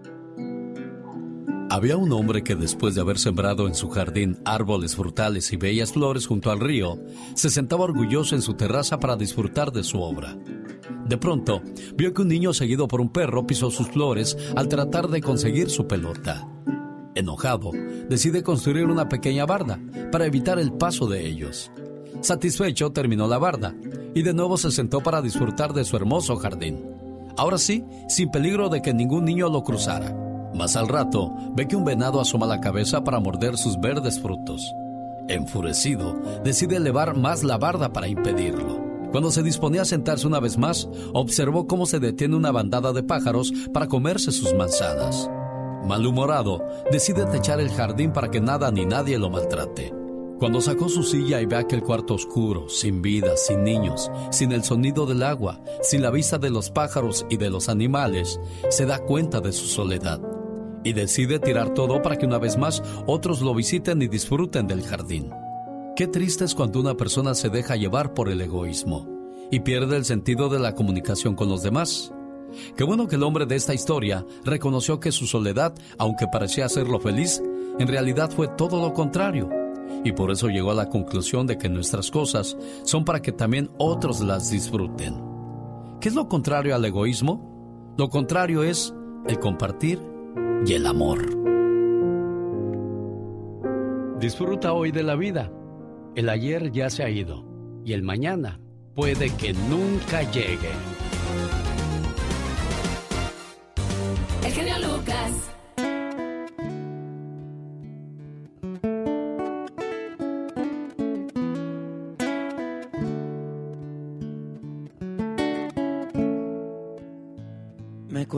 Speaker 1: Había un hombre que después de haber sembrado en su jardín árboles frutales y bellas flores junto al río, se sentaba orgulloso en su terraza para disfrutar de su obra. De pronto, vio que un niño seguido por un perro pisó sus flores al tratar de conseguir su pelota. Enojado, decide construir una pequeña barda para evitar el paso de ellos. Satisfecho, terminó la barda y de nuevo se sentó para disfrutar de su hermoso jardín. Ahora sí, sin peligro de que ningún niño lo cruzara. Más al rato, ve que un venado asoma la cabeza para morder sus verdes frutos. Enfurecido, decide elevar más la barda para impedirlo. Cuando se disponía a sentarse una vez más, observó cómo se detiene una bandada de pájaros para comerse sus manzanas. Malhumorado, decide techar el jardín para que nada ni nadie lo maltrate. Cuando sacó su silla y ve aquel cuarto oscuro, sin vida, sin niños, sin el sonido del agua, sin la vista de los pájaros y de los animales, se da cuenta de su soledad y decide tirar todo para que una vez más otros lo visiten y disfruten del jardín. Qué triste es cuando una persona se deja llevar por el egoísmo y pierde el sentido de la comunicación con los demás. Qué bueno que el hombre de esta historia reconoció que su soledad, aunque parecía hacerlo feliz, en realidad fue todo lo contrario. Y por eso llegó a la conclusión de que nuestras cosas son para que también otros las disfruten. ¿Qué es lo contrario al egoísmo? Lo contrario es el compartir y el amor. Disfruta hoy de la vida. El ayer ya se ha ido y el mañana puede que nunca llegue.
Speaker 65: El genio Lucas.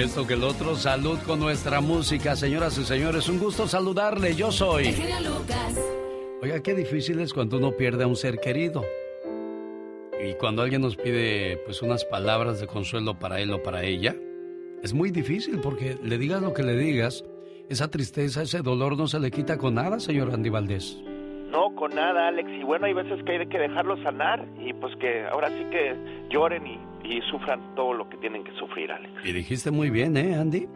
Speaker 1: Esto que el otro, salud con nuestra música, señoras y señores. Un gusto saludarle, yo soy. Oiga, qué difícil es cuando uno pierde a un ser querido. Y cuando alguien nos pide pues unas palabras de consuelo para él o para ella, es muy difícil porque le digas lo que le digas, esa tristeza, ese dolor no se le quita con nada, señor Andy Valdés.
Speaker 63: No, con nada, Alex. Y bueno, hay veces que hay que dejarlo sanar y pues que ahora sí que lloren y y sufran todo lo que tienen que sufrir, Alex.
Speaker 1: Y dijiste muy bien, ¿eh, Andy?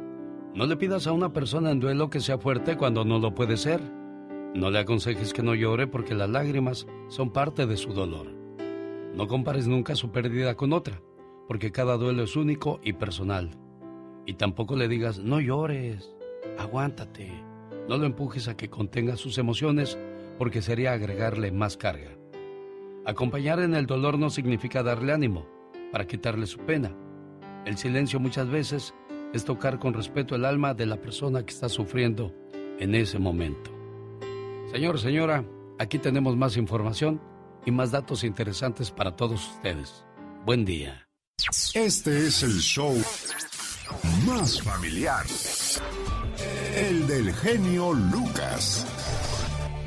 Speaker 1: No le pidas a una persona en duelo que sea fuerte cuando no lo puede ser. No le aconsejes que no llore porque las lágrimas son parte de su dolor. No compares nunca su pérdida con otra, porque cada duelo es único y personal. Y tampoco le digas, no llores, aguántate. No lo empujes a que contenga sus emociones porque sería agregarle más carga. Acompañar en el dolor no significa darle ánimo, para quitarle su pena. El silencio muchas veces es tocar con respeto el alma de la persona que está sufriendo en ese momento. Señor, señora, aquí tenemos más información y más datos interesantes para todos ustedes. Buen día.
Speaker 52: Este es el show más familiar. El del genio Lucas.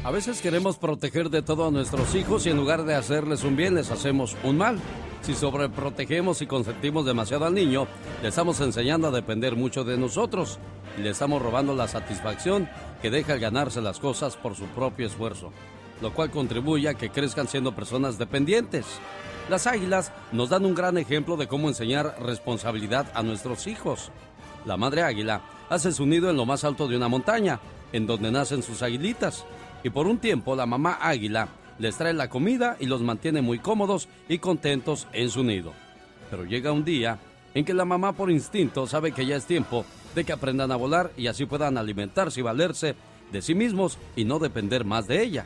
Speaker 1: A veces queremos proteger de todo a nuestros hijos y en lugar de hacerles un bien les hacemos un mal. Si sobreprotegemos y consentimos demasiado al niño, le estamos enseñando a depender mucho de nosotros y le estamos robando la satisfacción que deja el ganarse las cosas por su propio esfuerzo, lo cual contribuye a que crezcan siendo personas dependientes. Las águilas nos dan un gran ejemplo de cómo enseñar responsabilidad a nuestros hijos. La madre águila hace su nido en lo más alto de una montaña, en donde nacen sus aguilitas, y por un tiempo la mamá águila les trae la comida y los mantiene muy cómodos y contentos en su nido. Pero llega un día en que la mamá por instinto sabe que ya es tiempo de que aprendan a volar y así puedan alimentarse y valerse de sí mismos y no depender más de ella.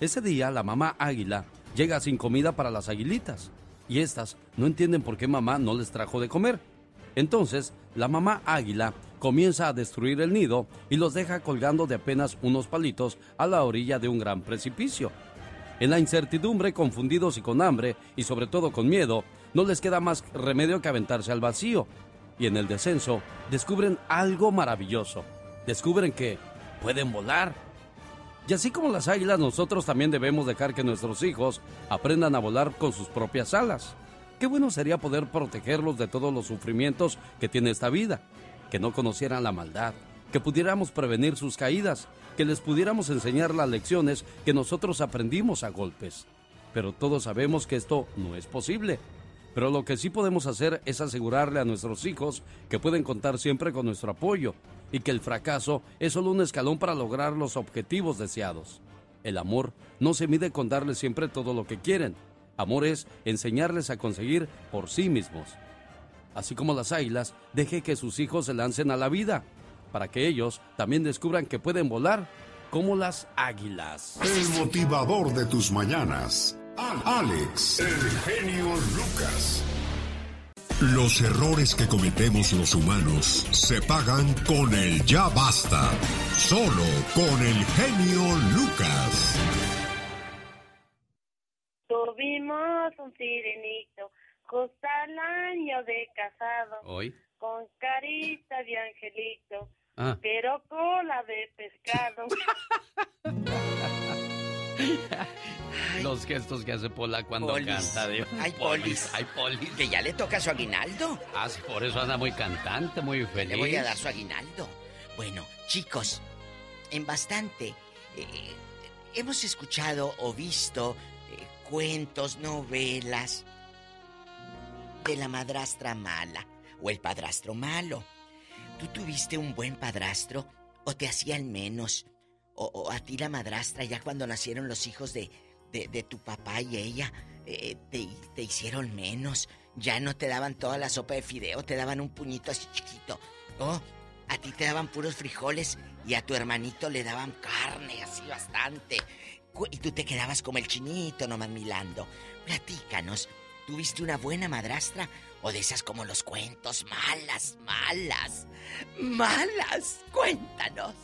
Speaker 1: Ese día la mamá águila llega sin comida para las aguilitas y estas no entienden por qué mamá no les trajo de comer. Entonces la mamá águila comienza a destruir el nido y los deja colgando de apenas unos palitos a la orilla de un gran precipicio. En la incertidumbre, confundidos y con hambre, y sobre todo con miedo, no les queda más remedio que aventarse al vacío. Y en el descenso descubren algo maravilloso. Descubren que pueden volar. Y así como las águilas, nosotros también debemos dejar que nuestros hijos aprendan a volar con sus propias alas. Qué bueno sería poder protegerlos de todos los sufrimientos que tiene esta vida, que no conocieran la maldad, que pudiéramos prevenir sus caídas que les pudiéramos enseñar las lecciones que nosotros aprendimos a golpes. Pero todos sabemos que esto no es posible. Pero lo que sí podemos hacer es asegurarle a nuestros hijos que pueden contar siempre con nuestro apoyo, y que el fracaso es solo un escalón para lograr los objetivos deseados. El amor no se mide con darles siempre todo lo que quieren. Amor es enseñarles a conseguir por sí mismos. Así como las águilas, deje que sus hijos se lancen a la vida, para que ellos también descubran que pueden volar como las águilas.
Speaker 52: El motivador de tus mañanas. Alex, el genio Lucas. Los errores que cometemos los humanos se pagan con el ya basta. Solo con el genio Lucas.
Speaker 57: Tuvimos un sirenito, justo al año de casado,
Speaker 1: Hoy.
Speaker 57: con carita de angelito,
Speaker 1: Ah.
Speaker 57: pero cola de pescado. *laughs*
Speaker 1: Los gestos que hace Pola cuando
Speaker 33: Polis.
Speaker 1: canta, Dios.
Speaker 33: Ay, Polis.
Speaker 1: Ay, Polis.
Speaker 33: Que ya le toca su aguinaldo.
Speaker 1: Ah, sí, por eso anda muy cantante, muy feliz.
Speaker 33: Le voy a dar su aguinaldo. Bueno, chicos, en bastante eh, hemos escuchado o visto eh, cuentos, novelas de la madrastra mala o el padrastro malo. ¿Tú tuviste un buen padrastro o te hacían menos? O, o a ti la madrastra, ya cuando nacieron los hijos de, de, tu papá y ella, eh, te, te hicieron menos. Ya no te daban toda la sopa de fideo, te daban un puñito así chiquito. Oh, a ti te daban puros frijoles y a tu hermanito le daban carne, así bastante. Y tú te quedabas como el chinito nomás milando. Platícanos, ¿tuviste una buena madrastra o de esas como los cuentos? Malas, malas, malas. Cuéntanos.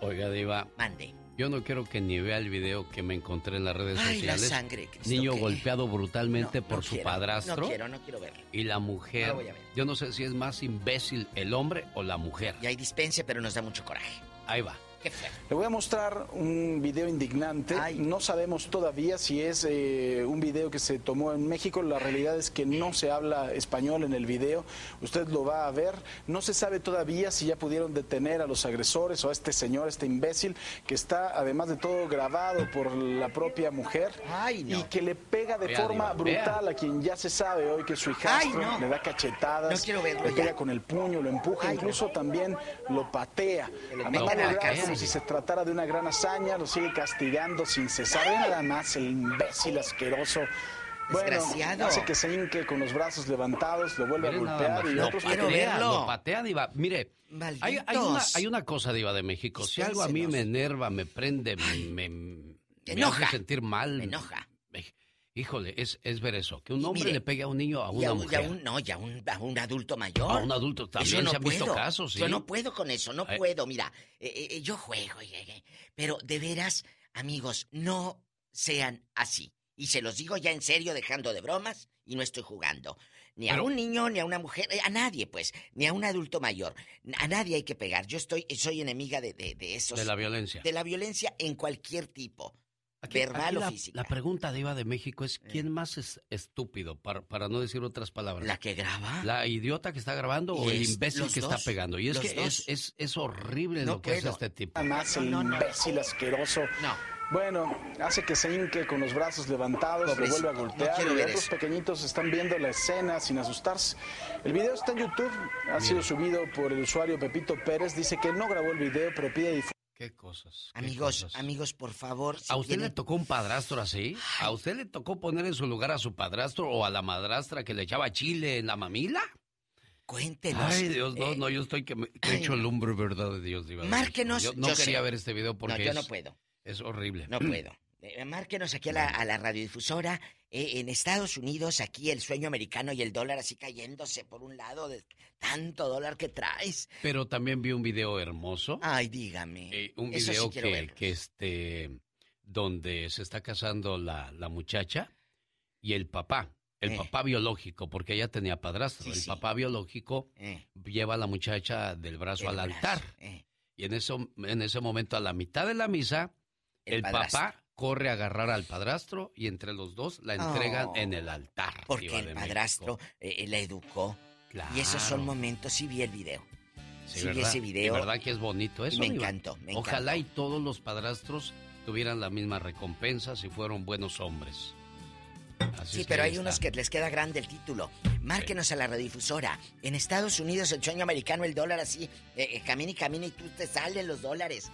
Speaker 1: Oiga, Diva.
Speaker 33: Mande.
Speaker 1: Yo no quiero que ni vea el video que me encontré en las redes
Speaker 33: Ay, la
Speaker 1: sociales.
Speaker 33: sangre, Cristo,
Speaker 1: Niño
Speaker 33: ¿qué?
Speaker 1: golpeado brutalmente
Speaker 33: No,
Speaker 1: por
Speaker 33: no
Speaker 1: su
Speaker 33: quiero,
Speaker 1: padrastro.
Speaker 33: No quiero, no quiero verlo.
Speaker 1: Y la mujer.
Speaker 33: No lo voy a ver.
Speaker 1: Yo no sé si es más imbécil el hombre o la mujer.
Speaker 33: Y hay dispense, pero nos da mucho coraje.
Speaker 1: Ahí va.
Speaker 33: Qué feo.
Speaker 66: Le voy a mostrar un video indignante. No sabemos todavía si es eh, un video que se tomó en México. La realidad es que no se habla español en el video. Usted lo va a ver. No se sabe todavía si ya pudieron detener a los agresores o a este señor, este imbécil, que está además de todo grabado por la propia mujer y que le pega de
Speaker 33: Vea,
Speaker 66: forma
Speaker 33: vea.
Speaker 66: brutal a quien ya se sabe hoy que es su hijastro.
Speaker 33: Ay, no.
Speaker 66: Le da cachetadas,
Speaker 33: No quiero verlo
Speaker 66: le
Speaker 33: ya.
Speaker 66: pega con el puño, lo empuja, incluso también lo patea.
Speaker 33: le
Speaker 66: Como si se tratara de una gran hazaña, lo sigue castigando sin cesar. Nada más el imbécil asqueroso. Bueno, hace que se hinque con los brazos levantados, lo vuelve
Speaker 1: Miren
Speaker 66: a golpear y otros
Speaker 1: patea,
Speaker 66: pequeños-
Speaker 1: Lo patea, Diva. Mire, hay, hay una, hay una cosa, Diva de México. Si algo a mí me enerva, me prende, me, me
Speaker 33: enoja.
Speaker 1: hace sentir mal.
Speaker 33: Me enoja.
Speaker 1: Híjole, es, es ver eso. Que un hombre
Speaker 33: mire,
Speaker 1: le pegue a un niño a
Speaker 33: Y
Speaker 1: una
Speaker 33: a un- y
Speaker 1: mujer.
Speaker 33: a un- no, y a un, a un adulto mayor.
Speaker 1: A un adulto también se han visto
Speaker 33: puedo.
Speaker 1: casos, sí.
Speaker 33: Yo no puedo con eso, no
Speaker 1: Eh.
Speaker 33: puedo. Mira, eh, eh, yo juego, eh, eh, pero de veras, amigos, no sean así. Y se los digo ya en serio, dejando de bromas, y no estoy jugando. Ni a
Speaker 1: Pero-
Speaker 33: un niño, ni a una mujer, eh, a nadie, pues, ni a un adulto mayor. A nadie hay que pegar. Yo estoy, soy enemiga de, de, de esos.
Speaker 1: De la violencia.
Speaker 33: De la violencia en cualquier tipo.
Speaker 1: Aquí-
Speaker 33: verbal
Speaker 1: aquí
Speaker 33: o
Speaker 1: la,
Speaker 33: física.
Speaker 1: La pregunta Diva de México es ¿quién más es estúpido? Para, para no decir otras palabras.
Speaker 33: ¿La que graba?
Speaker 1: ¿La idiota que está grabando o el imbécil que está pegando? Y es que es, es, es horrible
Speaker 66: No
Speaker 1: lo que hace
Speaker 66: puedo.
Speaker 1: este tipo.
Speaker 66: Nada más el imbécil asqueroso. Bueno, hace que se hinque con los brazos levantados,
Speaker 33: Pobrecito,
Speaker 66: lo vuelve a
Speaker 33: no
Speaker 66: golpear
Speaker 33: quiero
Speaker 66: y otros
Speaker 33: eso.
Speaker 66: pequeñitos están viendo la escena sin asustarse. El video está en YouTube, ha sido subido por el usuario Pepito Pérez. Dice que no grabó el video, pero pide difusión.
Speaker 1: Qué cosas. qué
Speaker 33: Amigos,
Speaker 1: cosas.
Speaker 33: amigos, por favor. si
Speaker 1: ¿A usted le tocó un padrastro así? ¿A usted le tocó poner en su lugar a su padrastro o a la madrastra que le echaba chile en la mamila?
Speaker 33: Cuéntenos.
Speaker 1: Ay, Dios, no,
Speaker 33: Eh,
Speaker 1: no, yo estoy que me que
Speaker 33: ay,
Speaker 1: echo lumbre, verdad de Dios.
Speaker 33: Márquenos.
Speaker 1: Yo no
Speaker 33: yo
Speaker 1: quería
Speaker 33: sé.
Speaker 1: ver este video porque
Speaker 33: No, yo no
Speaker 1: es-
Speaker 33: puedo.
Speaker 1: Es horrible.
Speaker 33: No puedo. Eh, márquenos aquí a la, a la radiodifusora. Eh, en Estados Unidos, aquí el sueño americano y el dólar así cayéndose por un lado de tanto dólar que traes.
Speaker 1: Pero también vi un video hermoso.
Speaker 33: Ay, dígame.
Speaker 1: Eh, un
Speaker 33: Eso
Speaker 1: video que, que este donde se está casando la, la muchacha y el papá, el
Speaker 33: Eh.
Speaker 1: papá biológico, porque ella tenía padrastro.
Speaker 33: Sí,
Speaker 1: el
Speaker 33: sí.
Speaker 1: papá biológico
Speaker 33: Eh.
Speaker 1: lleva a la muchacha del brazo al
Speaker 33: brazo,
Speaker 1: altar.
Speaker 33: eh.
Speaker 1: Y en eso, en ese momento, a la mitad de la misa,
Speaker 33: El
Speaker 1: papá corre a agarrar al padrastro y entre los dos la entregan
Speaker 33: Oh.
Speaker 1: en el altar.
Speaker 33: Porque el padrastro
Speaker 1: México.
Speaker 33: eh, la educó. Y esos son
Speaker 1: Claro.
Speaker 33: momentos, sí vi el video.
Speaker 1: Sí,
Speaker 33: Sí, vi ese video.
Speaker 1: verdad que es bonito eso.
Speaker 33: me encantó, me
Speaker 1: Ojalá y todos los padrastros tuvieran la misma recompensa si fueron buenos hombres. Así
Speaker 33: Sí, pero hay
Speaker 1: está.
Speaker 33: unos que les queda grande el título. Márquenos a la rediffusora. En Estados Unidos, el sueño americano, el dólar así, eh, eh, camina y camina y tú te salen los dólares.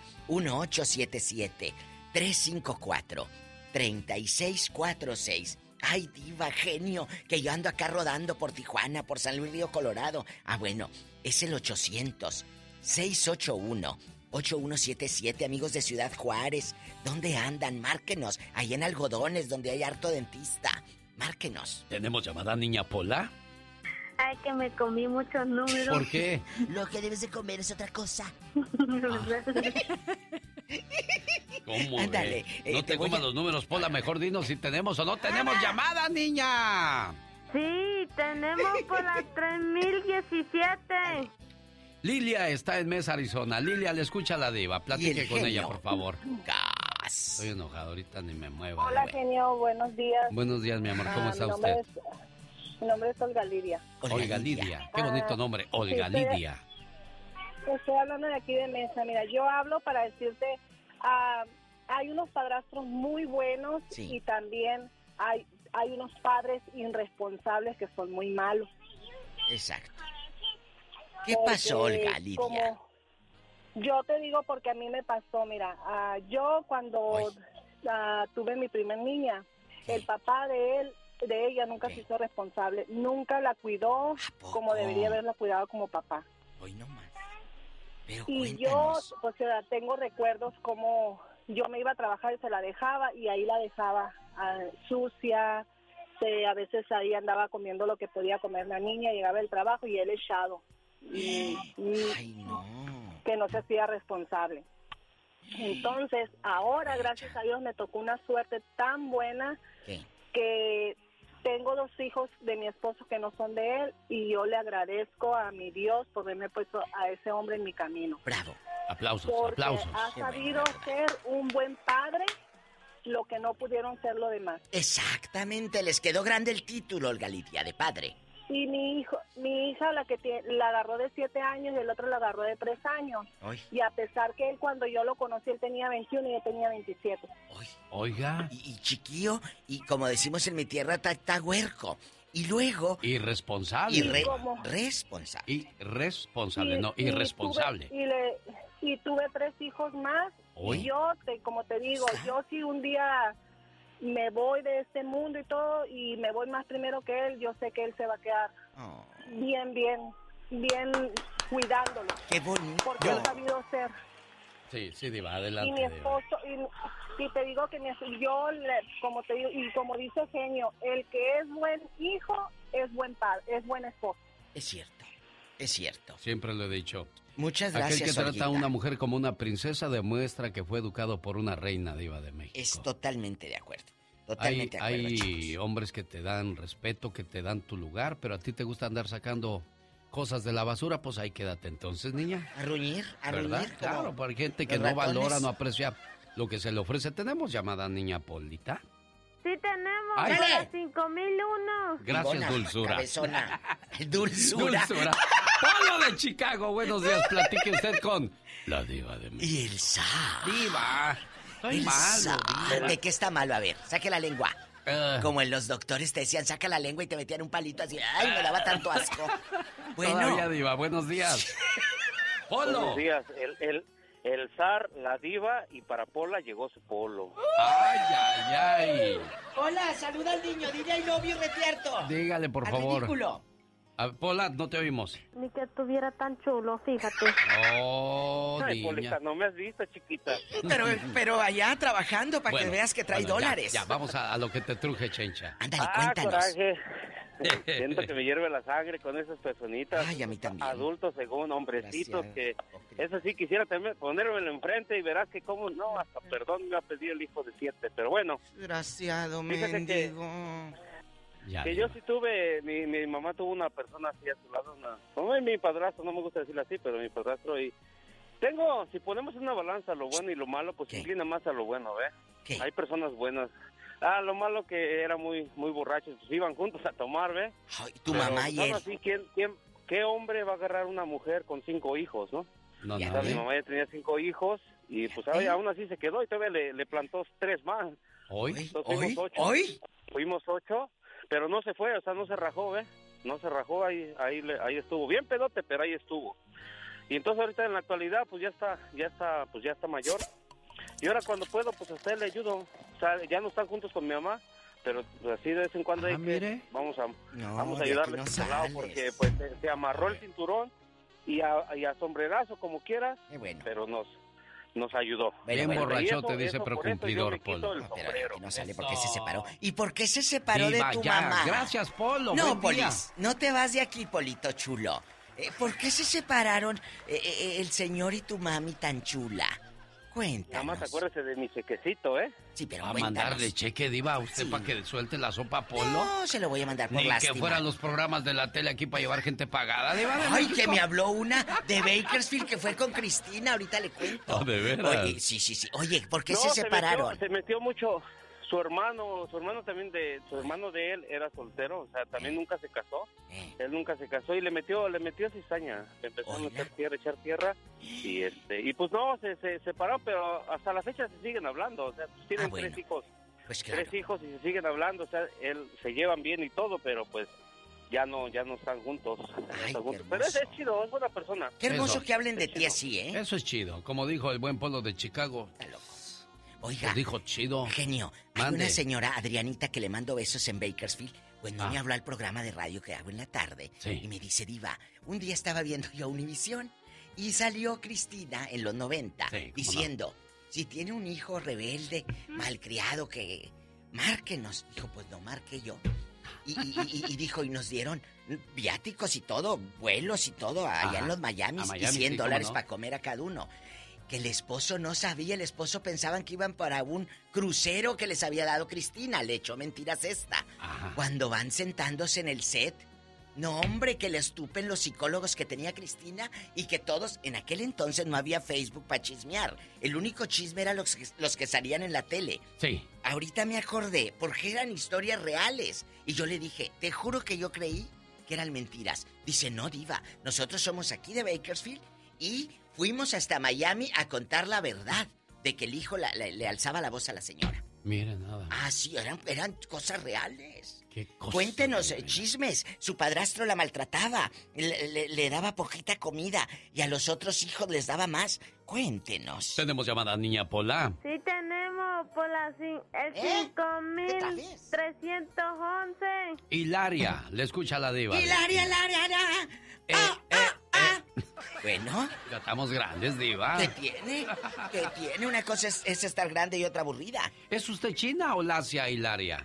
Speaker 33: 1877-354-3646. Ay, diva, genio, que yo ando acá rodando por Tijuana, por San Luis Río Colorado. Ah, bueno, es el 800-681-8177, amigos de Ciudad Juárez. ¿Dónde andan? Márquenos. Ahí en Algodones, donde hay harto dentista. Márquenos.
Speaker 1: ¿Tenemos llamada niña Pola?
Speaker 67: Ay, que me comí muchos números.
Speaker 1: ¿Por qué?
Speaker 33: Lo que debes de comer es otra cosa. *laughs* *laughs* *laughs*
Speaker 1: ¿Cómo?
Speaker 33: Ándale,
Speaker 1: eh?
Speaker 33: eh,
Speaker 1: no
Speaker 33: te
Speaker 1: te comas
Speaker 33: a-
Speaker 1: los números, Pola. Mejor dinos si tenemos o no tenemos llamada, niña.
Speaker 67: Sí, tenemos por la 3017.
Speaker 1: Lilia está en Mesa, Arizona. Lilia, le escucha a la diva. Platique
Speaker 33: el
Speaker 1: con
Speaker 33: genio.
Speaker 1: ella, por favor.
Speaker 33: Gas.
Speaker 1: Estoy enojado, ahorita ni me mueva.
Speaker 67: Hola, genio, buenos días.
Speaker 1: Buenos días, mi amor. ¿Cómo
Speaker 67: Ah,
Speaker 1: está
Speaker 67: mi nombre
Speaker 1: usted?
Speaker 67: es- mi nombre es Olga Lidia.
Speaker 1: Olga Lidia. Qué bonito
Speaker 67: Ah,
Speaker 1: nombre,
Speaker 67: sí,
Speaker 1: Olga
Speaker 67: estoy-
Speaker 1: Lidia.
Speaker 67: Estoy hablando de aquí de Mesa. Mira, yo hablo para decirte, ah, hay unos padrastros muy buenos
Speaker 33: Sí.
Speaker 67: y también hay, hay unos padres irresponsables que son muy malos.
Speaker 33: Exacto. ¿Qué
Speaker 67: Porque
Speaker 33: pasó, Olga Lidia?
Speaker 67: como- yo te digo porque a mí me pasó, mira, ah, yo cuando tuve mi primer niña, el papá de él, de ella nunca se hizo responsable, nunca la cuidó como debería haberla cuidado como papá.
Speaker 33: Hoy no más. Pero
Speaker 67: Y yo, pues sea, tengo recuerdos como yo me iba a trabajar y se la dejaba y ahí la dejaba ah, sucia, se, a veces ahí andaba comiendo lo que podía comer la niña, llegaba del trabajo y él echado. Y, y que no se hacía responsable. Entonces, ahora, gracias a Dios, me tocó una suerte tan buena que tengo dos hijos de mi esposo que no son de él y yo le agradezco a mi Dios por haberme puesto a ese hombre en mi camino.
Speaker 33: Bravo.
Speaker 1: Aplausos,
Speaker 67: Porque
Speaker 1: aplausos.
Speaker 67: ha sabido ser un buen padre lo que no pudieron ser lo demás.
Speaker 33: Exactamente, les quedó grande el título, Olga Lidia, de padre.
Speaker 67: Y mi hijo, mi hija la que tie- la agarró de siete años y el otro la agarró de tres años.
Speaker 33: Ay.
Speaker 67: Y a pesar que él cuando yo lo conocí él tenía 21 y yo tenía 27.
Speaker 1: Oiga.
Speaker 33: Y, y chiquillo, y como decimos en mi tierra, está, huerco. Y luego...
Speaker 1: Irresponsable.
Speaker 33: Irre-
Speaker 67: ¿Cómo?
Speaker 33: responsable.
Speaker 1: Irresponsable,
Speaker 67: Y-
Speaker 1: no,
Speaker 67: y
Speaker 1: irresponsable.
Speaker 67: tuve- y, le, y tuve tres hijos más. Y yo, te, como te digo, yo si un día me voy de este mundo y todo, y me voy más primero que él, yo sé que él se va a quedar
Speaker 33: Oh.
Speaker 67: bien, bien, bien cuidándolo.
Speaker 33: Qué bonito.
Speaker 67: Porque ha sabido ser.
Speaker 1: Sí, sí, diva,
Speaker 67: y
Speaker 1: adelante.
Speaker 67: mi
Speaker 1: diva.
Speaker 67: esposo, y, y te digo que mi, yo, le- como te digo, y como dice Genio, el que es buen hijo es buen padre, es buen esposo.
Speaker 33: Es cierto, es cierto.
Speaker 1: Siempre lo he dicho.
Speaker 33: Muchas
Speaker 1: Aquel
Speaker 33: gracias,
Speaker 1: que trata
Speaker 33: Olguita.
Speaker 1: a una mujer como una princesa demuestra que fue educado por una reina diva de México.
Speaker 33: Es totalmente de acuerdo.
Speaker 1: Hay,
Speaker 33: Totalmente de acuerdo,
Speaker 1: hay
Speaker 33: chicos.
Speaker 1: hombres que te dan respeto, que te dan tu lugar, pero a ti te gusta andar sacando cosas de la basura, pues ahí quédate entonces, niña.
Speaker 33: A ruñir, a
Speaker 1: ¿Verdad?
Speaker 33: ruñir.
Speaker 1: Claro, para gente que no valora, no aprecia lo que se le ofrece. Tenemos llamada niña Polita.
Speaker 67: Sí tenemos,
Speaker 1: Ay.
Speaker 67: para 5001.
Speaker 1: Gracias,
Speaker 33: Bribona,
Speaker 1: Dulzura.
Speaker 33: cabezona. *laughs* Dulzura.
Speaker 1: Dulzura. Polo de Chicago, buenos días. Platique usted con la diva de México.
Speaker 33: Y el zar.
Speaker 1: Diva. Estoy
Speaker 33: El
Speaker 1: malo,
Speaker 33: zar.
Speaker 1: diva.
Speaker 33: ¿De qué está malo? A ver, saque la lengua.
Speaker 1: Ah.
Speaker 33: Como en los doctores te decían, saca la lengua y te metían un palito así. Ay, me daba tanto asco. *laughs* Bueno,
Speaker 1: Todavía, diva. Buenos días. *laughs* Polo.
Speaker 68: Buenos días. El, el, el zar, la diva y para Pola llegó su polo.
Speaker 1: Ay, ay, ay.
Speaker 33: Hola, saluda al niño, dile al novio retierto.
Speaker 1: Dígale, por
Speaker 33: Al
Speaker 1: favor.
Speaker 33: ridículo.
Speaker 1: A Pola, no te oímos.
Speaker 67: Ni que estuviera tan chulo, fíjate.
Speaker 1: Oh,
Speaker 68: Ay,
Speaker 1: niña.
Speaker 68: Polita, no me has visto, chiquita.
Speaker 33: Pero, *laughs* pero allá trabajando para
Speaker 1: Bueno,
Speaker 33: que veas que trae
Speaker 1: bueno, ya,
Speaker 33: dólares.
Speaker 1: Ya, vamos a, a lo que te truje, chencha.
Speaker 33: Ándale,
Speaker 68: ah,
Speaker 33: cuéntanos.
Speaker 68: coraje. *laughs* Siento que me hierve la sangre con esas personitas.
Speaker 33: Ay, a mí también.
Speaker 68: Adultos según hombrecitos
Speaker 33: Gracias.
Speaker 68: que... Eso sí, quisiera también ponérmelo enfrente y verás que como no, hasta perdón me va a pedir el hijo de siete. Pero bueno,
Speaker 33: Desgraciado,
Speaker 68: Fíjate que-
Speaker 33: mendigo.
Speaker 1: Ya,
Speaker 68: que yo sí tuve, mi, mi mamá tuvo una persona así a su lado, una, no es mi padrastro, no me gusta decirlo así, pero mi padrastro y tengo, si ponemos en una balanza lo bueno y lo malo, pues se inclina más a lo bueno, ¿ve? Hay personas buenas. Ah, lo malo que era muy muy borrachos, pues iban juntos a tomar, ¿ve?
Speaker 33: tu
Speaker 68: Pero,
Speaker 33: mamá y
Speaker 68: aún
Speaker 33: él.
Speaker 68: así, ¿quién, quién, ¿qué hombre va a agarrar una mujer con cinco hijos, no?
Speaker 1: No,
Speaker 68: O sea,
Speaker 1: nadie.
Speaker 68: mi mamá ya tenía cinco hijos y pues ay, aún así se quedó y todavía le, le plantó tres más.
Speaker 1: ¿Hoy?
Speaker 68: Entonces, fuimos
Speaker 33: ¿Hoy?
Speaker 68: ocho.
Speaker 33: ¿Hoy?
Speaker 68: Fuimos ocho, pero no se fue, o sea, no se rajó, ¿ve? no se rajó, ahí, ahí, le- ahí estuvo, bien pedote, pero ahí estuvo. Y entonces ahorita en la actualidad, pues ya está, ya está, pues ya está mayor. Y ahora cuando puedo, pues a usted le ayudo. O sea, ya no están juntos con mi mamá, pero así de vez en cuando hay que, vamos a,
Speaker 33: No,
Speaker 68: vamos a ayudarle
Speaker 33: no
Speaker 68: este lado porque pues se, se amarró el cinturón y a, y a sombrerazo como quieras, pero nos, nos ayudó.
Speaker 1: Bien
Speaker 68: Y
Speaker 1: borrachote,
Speaker 68: eso-
Speaker 1: dice,
Speaker 68: eso,
Speaker 1: pero
Speaker 68: por
Speaker 1: cumplidor, Polo.
Speaker 33: No, pero no sale porque se separó. ¿Y por qué se separó de tu
Speaker 1: ya.
Speaker 33: mamá?
Speaker 1: Gracias, Polo.
Speaker 33: No,
Speaker 1: Buen día.
Speaker 33: Polis, no te vas de aquí, Polito chulo. Eh, ¿Por qué se separaron eh, eh, el señor y tu mami tan chula? Cuéntanos.
Speaker 68: Nada más acuérdese de mi chequecito, ¿eh?
Speaker 33: Sí, pero
Speaker 1: A
Speaker 33: cuéntanos.
Speaker 1: mandarle cheque, Diva, a usted
Speaker 33: Sí.
Speaker 1: para que suelte la sopa a Polo.
Speaker 33: No, se lo voy a mandar por
Speaker 1: Ni
Speaker 33: lástima.
Speaker 1: que fueran los programas de la tele aquí para llevar gente pagada, Diva. de
Speaker 33: Ay,
Speaker 1: México.
Speaker 33: que me habló una de Bakersfield que fue con Cristina, ahorita le cuento.
Speaker 1: Oh, ¿de veras?
Speaker 33: Oye, sí, sí, sí. Oye, ¿por qué
Speaker 68: No,
Speaker 33: se
Speaker 68: metió-
Speaker 33: separaron?
Speaker 68: Se metió, mucho. Su hermano, su hermano también de, su hermano de él era soltero, o sea,
Speaker 33: Eh.
Speaker 68: también nunca se casó. Él nunca se casó y le metió, le metió cizaña. Le empezó a meter tierra, echar tierra y este, y pues no, se, se separó, pero hasta la fecha se siguen hablando, o sea, pues tienen
Speaker 33: Ah, bueno.
Speaker 68: tres hijos.
Speaker 33: Pues claro.
Speaker 68: Tres hijos y se siguen hablando, o sea, él se llevan bien y todo, pero pues ya no, ya no están juntos. no están juntos. Pero es, es chido, es buena persona.
Speaker 33: Qué hermoso
Speaker 1: Eso.
Speaker 33: que hablen de ti así, ¿eh?
Speaker 1: Eso es chido. Como dijo el buen Polo de Chicago.
Speaker 33: Oiga.
Speaker 1: Pues dijo chido.
Speaker 33: Genio, hay una señora, Adrianita, que le mando besos en Bakersfield. Cuando
Speaker 1: Ah.
Speaker 33: me habló al programa de radio que hago en la tarde.
Speaker 1: Sí.
Speaker 33: Y me dice, Diva, un día estaba viendo yo Univisión y salió Cristina en los 90
Speaker 1: Sí, cómo
Speaker 33: diciendo, si tiene un hijo rebelde, malcriado, que márquenos. Dijo, pues no marque yo. Y, y- y- y dijo, y nos dieron viáticos y todo, vuelos y todo, allá
Speaker 1: Ajá.
Speaker 33: en los Miami, y
Speaker 1: Miami,
Speaker 33: 100
Speaker 1: sí, cómo
Speaker 33: dólares
Speaker 1: no.
Speaker 33: para comer a cada uno. Que el esposo no sabía, el esposo pensaban que iban para un crucero que les había dado Cristina. Le echó mentiras esta. Cuando van sentándose en el set, no hombre, que le estupen los psicólogos que tenía Cristina y que todos, en aquel entonces no había Facebook para chismear. El único chisme era los, que- los que salían en la tele.
Speaker 1: Sí.
Speaker 33: Ahorita me acordé, porque eran historias reales. Y yo le dije, te juro que yo creí que eran mentiras. Dice, no, diva, nosotros somos aquí de Bakersfield y fuimos hasta Miami a contar la verdad de que el hijo la- la- le alzaba la voz a la señora.
Speaker 1: Mire nada.
Speaker 33: Ah, sí, eran, eran cosas reales.
Speaker 1: Qué cosa
Speaker 33: Cuéntenos eh, chismes. Su padrastro la maltrataba, le, le- le daba poquita comida y a los otros hijos les daba más. Cuéntenos.
Speaker 1: Tenemos llamada Niña Pola.
Speaker 69: Sí tenemos por la cin- el
Speaker 33: ¿Eh?
Speaker 69: 5311.
Speaker 1: Hilaria, le escucha la diva.
Speaker 33: Hilaria, Hilaria, Hilaria.
Speaker 1: Eh,
Speaker 33: Bueno,
Speaker 1: Ya estamos grandes, diva.
Speaker 33: ¿qué tiene? ¿Qué tiene? Una cosa es, es estar grande y otra aburrida.
Speaker 1: ¿Es usted china o lacia, Hilaria?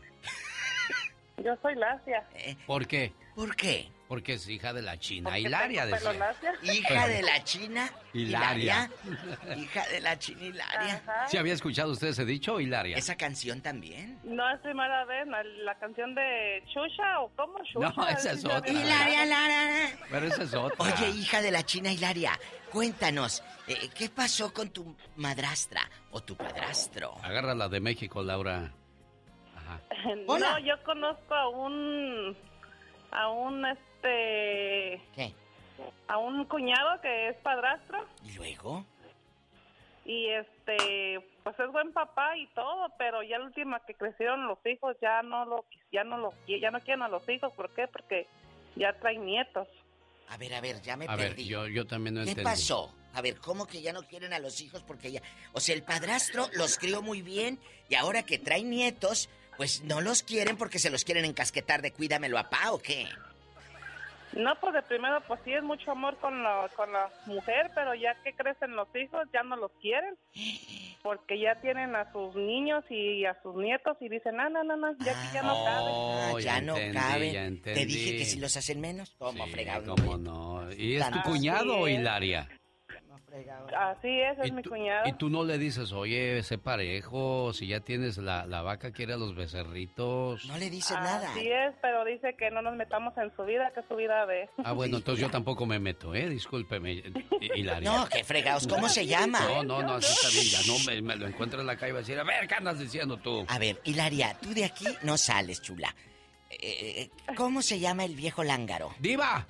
Speaker 69: Yo soy Lacia.
Speaker 1: ¿Por qué?
Speaker 33: ¿Por qué?
Speaker 1: Porque es hija de la china.
Speaker 69: Porque
Speaker 1: Hilaria, decía.
Speaker 33: Hija de la China.
Speaker 1: Hilaria.
Speaker 33: Hija de la China Hilaria.
Speaker 1: ¿Sí había escuchado usted ese dicho, Hilaria?
Speaker 33: Esa canción también.
Speaker 69: No es primera vez, la, la canción de Chucha o cómo Chucha.
Speaker 1: No, esa es otra.
Speaker 33: Hilaria, Hilaria.
Speaker 1: Pero esa es otra.
Speaker 33: Oye, hija de la China Hilaria, cuéntanos, eh, ¿qué pasó con tu madrastra o tu padrastro?
Speaker 1: Agárrala de México, Laura. *laughs*
Speaker 69: No, yo conozco a un. a un este.
Speaker 33: ¿Qué?
Speaker 69: a un cuñado que es padrastro.
Speaker 33: ¿Y luego?
Speaker 69: Y este, pues es buen papá y todo, pero ya la última que crecieron los hijos ya no lo ya no lo ya no quieren a los hijos, ¿por qué? Porque ya traen nietos.
Speaker 33: A ver, a ver, ya me
Speaker 1: A ver,
Speaker 33: perdí.
Speaker 1: yo, yo también no
Speaker 33: ¿Qué
Speaker 1: entendí.
Speaker 33: pasó? A ver, ¿cómo que ya no quieren a los hijos porque ya... O sea, el padrastro los crió muy bien y ahora que traen nietos, pues no los quieren porque se los quieren encasquetar de cuídamelo a pa o qué.
Speaker 69: No, pues de primero pues sí es mucho amor con la con la mujer, pero ya que crecen los hijos ya no los quieren. Porque ya tienen a sus niños y a sus nietos y dicen, "No, no, no, no, ya que ya no cabe."
Speaker 1: Oh,
Speaker 33: Ah, ya, no
Speaker 1: entendí,
Speaker 33: caben.
Speaker 1: ya
Speaker 33: Te dije que si los hacen menos, ¿cómo
Speaker 1: Sí,
Speaker 33: fregado?
Speaker 1: cómo no. ¿Y es tu cuñado,
Speaker 69: es. Así es, es mi cuñado.
Speaker 1: Y tú no le dices, oye, ese parejo, si ya tienes la, la vaca, quiere a los becerritos.
Speaker 33: No le dices
Speaker 69: Así es, pero dice que no nos metamos en su vida, que es su vida de...
Speaker 1: Ah, bueno, *laughs* entonces yo tampoco me meto, ¿eh? Discúlpeme, eh, Hilaria.
Speaker 33: No, qué fregados, ¿cómo se llama?
Speaker 1: No, no, no, así está bien. Ya no me, me lo encuentro en la calle y va a decir, a ver, ¿qué andas diciendo tú?
Speaker 33: A ver, Hilaria, tú de aquí no sales, chula. Eh, eh, ¿Cómo se llama el viejo lángaro?
Speaker 1: ¡Diva!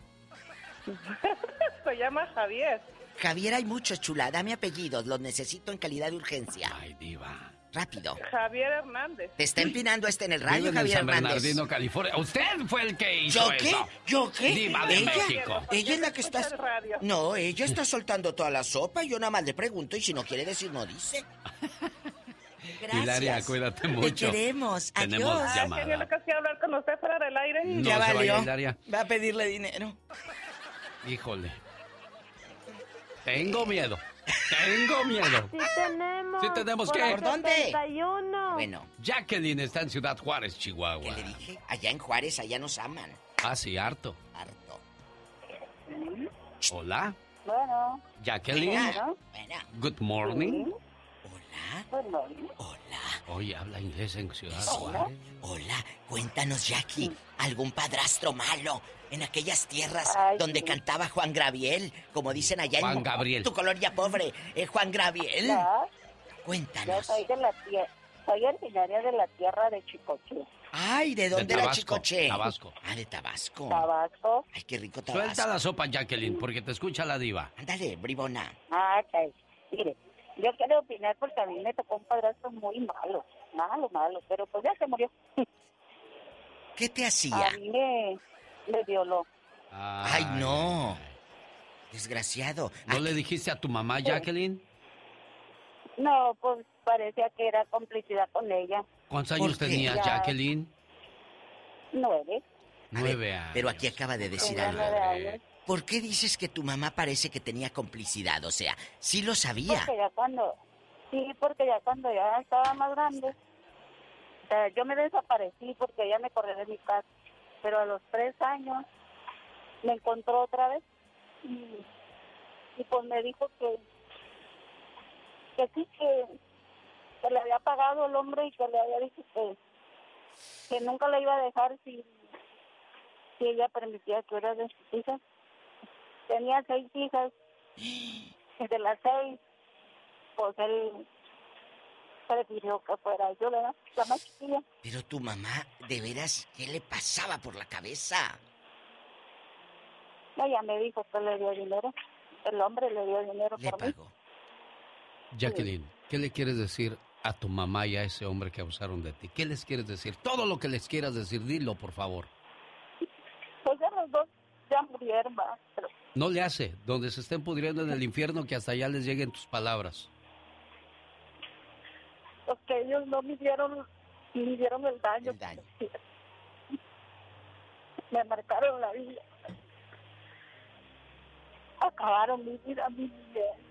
Speaker 1: *laughs*
Speaker 69: Se llama Javier.
Speaker 33: Javier, hay muchos, chula. Dame apellidos, los necesito en calidad de urgencia.
Speaker 1: Ay, diva.
Speaker 33: Rápido.
Speaker 69: Javier Hernández.
Speaker 33: Te está empinando este en el radio, Javier
Speaker 1: San
Speaker 33: Hernández.
Speaker 1: Bernardino, California. Usted fue el que hizo
Speaker 33: ¿Yo qué?
Speaker 1: eso.
Speaker 33: ¿Yo qué?
Speaker 1: Diva de
Speaker 33: ella,
Speaker 1: México.
Speaker 33: ella es la que está... No, ella está soltando toda la sopa y yo nada más le pregunto y si no quiere decir, no dice. *laughs* Gracias.
Speaker 1: Hilaria, cuídate mucho.
Speaker 33: Te queremos.
Speaker 1: Tenemos
Speaker 33: Adiós.
Speaker 1: llamada.
Speaker 69: Lucas, quiero hablar con usted fuera del aire.
Speaker 1: No
Speaker 33: ya valió. Va a pedirle dinero.
Speaker 1: Híjole. Tengo miedo. Tengo miedo.
Speaker 70: Sí tenemos.
Speaker 1: Sí tenemos que-
Speaker 33: ¿Por dónde?
Speaker 70: 71.
Speaker 33: Bueno,
Speaker 1: Jacqueline está en Ciudad Juárez, Chihuahua.
Speaker 33: ¿qué le dije? Allá en Juárez, allá nos aman.
Speaker 1: Ah, sí, harto.
Speaker 33: Harto.
Speaker 1: Hola,
Speaker 70: Bueno.
Speaker 1: Jacqueline.
Speaker 70: Bueno.
Speaker 1: Good morning.
Speaker 33: Hola. Hola.
Speaker 1: Oye, habla inglés en Ciudad
Speaker 33: Hola.
Speaker 1: Juárez.
Speaker 33: Hola, cuéntanos, Jackie, ¿algún padrastro malo en aquellas tierras
Speaker 70: Ay,
Speaker 33: donde
Speaker 70: sí.
Speaker 33: cantaba Juan Gabriel, como dicen allá
Speaker 1: Juan
Speaker 33: en
Speaker 1: Gabriel.
Speaker 33: tu colonia pobre, eh, Juan Gabriel?
Speaker 70: No, yo
Speaker 33: Cuéntanos.
Speaker 70: soy de la tierra. Soy originaria de la tierra de Chicoche,
Speaker 33: Ay, ¿de dónde era
Speaker 1: Tabasco,
Speaker 33: Chicoche?
Speaker 1: Tabasco.
Speaker 33: Ah, de Tabasco.
Speaker 70: Tabasco.
Speaker 33: Ay, qué rico Tabasco.
Speaker 1: Suelta la sopa, Jacqueline, porque te escucha la diva.
Speaker 33: Ándale, bribona.
Speaker 70: Ah, ok. Mire, yo quiero opinar porque a mí me tocó un padrastro muy malo. Malo, malo. Pero pues ya se murió. *laughs*
Speaker 33: ¿Qué te hacía?
Speaker 70: A mí me, me violó.
Speaker 33: Ay, no. Desgraciado.
Speaker 1: ¿No le dijiste a tu mamá, Jacqueline?
Speaker 70: No, pues parecía que era complicidad con ella.
Speaker 1: ¿Cuántos años
Speaker 33: ¿Por qué?
Speaker 1: tenías,
Speaker 70: Ya.
Speaker 1: Jacqueline?
Speaker 70: Nueve.
Speaker 1: Nueve años.
Speaker 33: Pero aquí acaba de decir
Speaker 70: Tenía
Speaker 33: algo.
Speaker 70: nueve años.
Speaker 33: ¿Por qué dices que tu mamá parece que tenía complicidad? O sea, sí lo sabía.
Speaker 70: Porque ya cuando, sí, porque ya cuando ya estaba más grande, o sea, yo me desaparecí porque ella me corrió de mi casa. Pero a los tres años me encontró otra vez y, y pues me dijo que, que sí, que, que le había pagado el hombre y que le había dicho que, que nunca le iba a dejar si, si ella permitía que era de sus hijas. Tenía seis hijas y de las seis, pues él prefirió que fuera yo, ¿verdad? La más chiquilla.
Speaker 33: Pero tu mamá, de veras, ¿qué le pasaba por la cabeza?
Speaker 70: Ella me dijo que le dio dinero. El hombre le dio dinero
Speaker 33: Le
Speaker 70: por mí.
Speaker 33: pagó.
Speaker 1: Jacqueline, ¿qué le quieres decir a tu mamá y a ese hombre que abusaron de ti? ¿Qué les quieres decir? Todo lo que les quieras decir, dilo, por favor.
Speaker 70: Pues ya los dos ya murieron, ¿verdad? Pero
Speaker 1: No le hace, donde se estén pudriendo en el infierno, que hasta allá les lleguen tus palabras.
Speaker 70: Que ellos no midieron, midieron el daño. *laughs* Me marcaron la vida. Acabaron mi vida, mi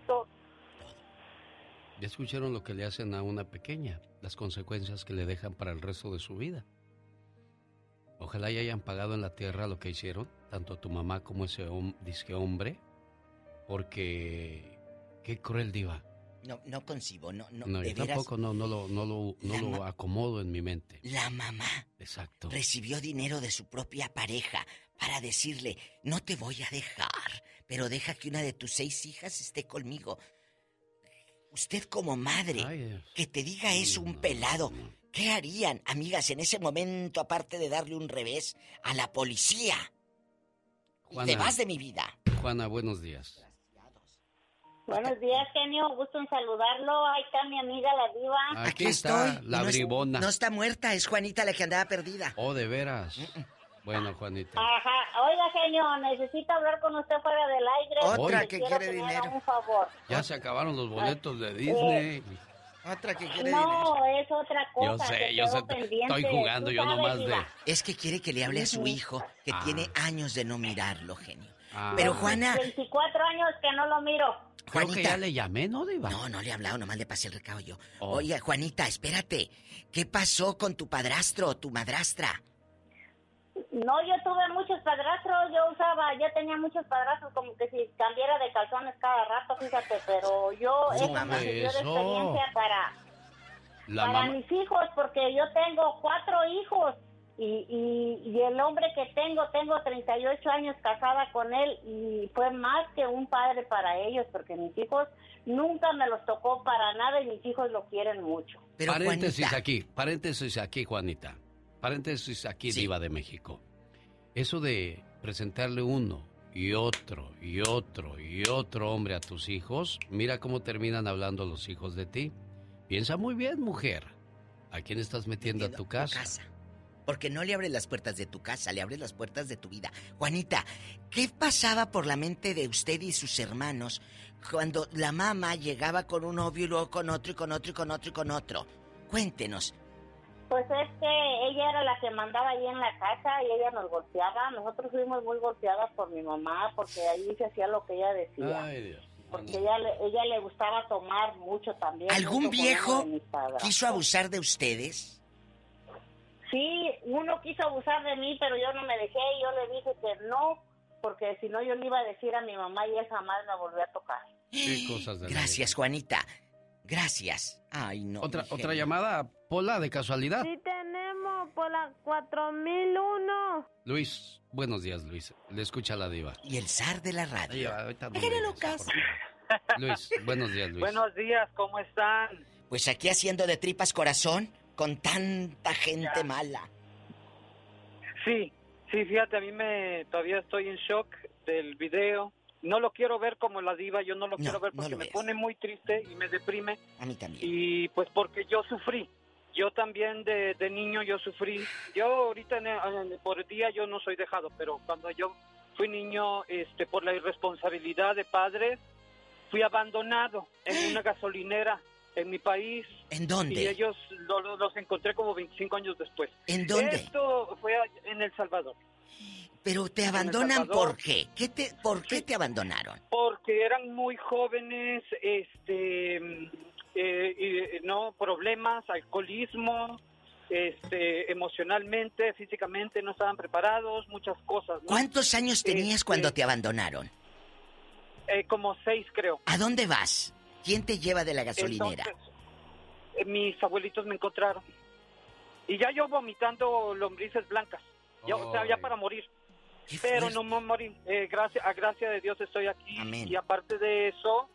Speaker 70: todo.
Speaker 1: Ya escucharon lo que le hacen a una pequeña, las consecuencias que le dejan para el resto de su vida. Ojalá ya hayan pagado en la tierra lo que hicieron, tanto tu mamá como ese hom- disque hombre, porque qué cruel diva.
Speaker 33: No, no concibo, no, no,
Speaker 1: No,
Speaker 33: de
Speaker 1: yo
Speaker 33: veras.
Speaker 1: tampoco no, no lo, no lo, no lo acomodo en mi mente.
Speaker 33: La mamá
Speaker 1: Exacto.
Speaker 33: recibió dinero de su propia pareja para decirle, no te voy a dejar, pero deja que una de tus seis hijas esté conmigo. Usted como madre,
Speaker 1: Ay,
Speaker 33: que te diga eso un pelado, ¿qué harían, amigas, en ese momento, aparte de darle un revés a la policía? Y
Speaker 1: Juana.
Speaker 33: te vas de mi vida.
Speaker 1: Juana, buenos días.
Speaker 70: Buenos días, genio. Gusto en saludarlo. Ahí está mi amiga la diva.
Speaker 1: Aquí, está
Speaker 33: estoy.
Speaker 1: la
Speaker 33: es-
Speaker 1: bribona.
Speaker 33: No está muerta, es Juanita la que andaba perdida.
Speaker 1: Oh, de veras. Bueno, Juanita.
Speaker 70: Ajá. Oiga, genio, necesito hablar con usted fuera del aire.
Speaker 1: Otra que
Speaker 33: quiere dinero.
Speaker 70: un favor.
Speaker 1: Ya se acabaron los boletos de Disney.
Speaker 33: Otra que quiere
Speaker 70: No, es otra cosa.
Speaker 1: Yo sé, yo sé,
Speaker 70: pendiente.
Speaker 1: estoy jugando yo nomás de...
Speaker 33: Es que quiere que le hable a su hijo, que
Speaker 1: Ah.
Speaker 33: tiene años de no mirarlo, genio.
Speaker 1: Ah.
Speaker 33: Pero Juana,
Speaker 70: 24 años que no lo miro.
Speaker 1: Creo que
Speaker 33: Juanita.
Speaker 1: ya le llamé, ¿no, Diva?
Speaker 33: No, no le he hablado, nomás le pasé el recado yo.
Speaker 1: Oh.
Speaker 33: Oye, Juanita, espérate. ¿Qué pasó con tu padrastro o tu madrastra?
Speaker 70: No, yo tuve muchos padrastros, yo usaba, yo tenía muchos padrastros, como que si cambiara de calzones cada rato, fíjate, pero yo,
Speaker 1: ¿Cómo
Speaker 70: eso me sirvió de experiencia para,
Speaker 1: La
Speaker 70: para mis hijos, porque yo tengo cuatro hijos y, y, y el hombre que tengo, tengo 38 años casada con él y fue más que un padre para ellos, porque mis hijos nunca me los tocó para nada y mis hijos lo quieren mucho.
Speaker 33: Pero
Speaker 1: paréntesis
Speaker 33: Juanita,
Speaker 1: aquí, paréntesis aquí, Juanita. Paréntesis aquí,
Speaker 33: Sí.
Speaker 1: Diva de México. Eso de presentarle uno y otro y otro y otro hombre a tus hijos, mira cómo terminan hablando los hijos de ti. Piensa muy bien, mujer. ¿A quién estás metiendo a tu casa?
Speaker 33: Porque no le abres las puertas de tu casa, le abres las puertas de tu vida. Juanita, ¿qué pasaba por la mente de usted y sus hermanos cuando la mamá llegaba con un novio y luego con otro y con otro y con otro y con otro? Cuéntenos.
Speaker 57: Pues es que ella era la que mandaba ahí en la casa y ella nos golpeaba. Nosotros fuimos muy golpeadas por mi mamá porque ahí se hacía lo que ella decía.
Speaker 1: Ay, Dios.
Speaker 57: Porque ella, le- ella le gustaba tomar mucho también.
Speaker 33: ¿Algún
Speaker 57: mucho
Speaker 33: viejo quiso abusar de ustedes?
Speaker 57: Sí, uno quiso abusar de mí, pero yo no me dejé y yo le dije que no, porque si no yo le iba a decir a mi mamá y él jamás me volvió a tocar.
Speaker 1: Qué cosas de
Speaker 33: Gracias, Juanita. Gracias. Ay, no.
Speaker 1: Otra, otra llamada, Pola, de casualidad.
Speaker 71: Sí tenemos por la 4001.
Speaker 1: Luis, buenos días, Luis. Le escucha la diva.
Speaker 33: Y el zar de la radio.
Speaker 1: Ay, ahorita no
Speaker 33: Déjale,
Speaker 1: me digas,
Speaker 33: Lucas.
Speaker 1: Luis, buenos días, Luis.
Speaker 72: Buenos días, ¿cómo están?
Speaker 33: Pues aquí haciendo de tripas corazón con tanta gente mala.
Speaker 72: Sí, sí, fíjate, a mí me todavía estoy en shock del video. No lo quiero ver como la diva, yo no lo
Speaker 33: No,
Speaker 72: quiero ver porque me pone muy triste y me deprime.
Speaker 33: A mí también.
Speaker 72: Y pues porque yo sufrí. Yo también de, de niño yo sufrí. Yo ahorita en el- por día yo no soy dejado, pero cuando yo fui niño, este, por la irresponsabilidad de padres, fui abandonado en una *gasps* gasolinera en mi país.
Speaker 33: ¿En dónde?
Speaker 72: Y ellos lo- lo- los encontré como 25 años después.
Speaker 33: ¿En dónde?
Speaker 72: Esto fue en El Salvador.
Speaker 33: Pero te abandonan por qué? ¿Qué te, ¿Por qué te abandonaron?
Speaker 72: Porque eran muy jóvenes, este, eh, y, no problemas, alcoholismo, este, emocionalmente, físicamente no estaban preparados, muchas cosas. ¿no?
Speaker 33: ¿Cuántos años tenías
Speaker 72: Este,
Speaker 33: cuando te abandonaron?
Speaker 72: eh, como seis, creo.
Speaker 33: ¿A dónde vas? ¿Quién te lleva de la gasolinera?
Speaker 72: Entonces, eh, mis abuelitos me encontraron. Y ya yo vomitando lombrices blancas. Ya, o sea, ya para morir. Pero no me morí. Eh, gracias, a gracia de Dios estoy aquí. Y aparte de eso,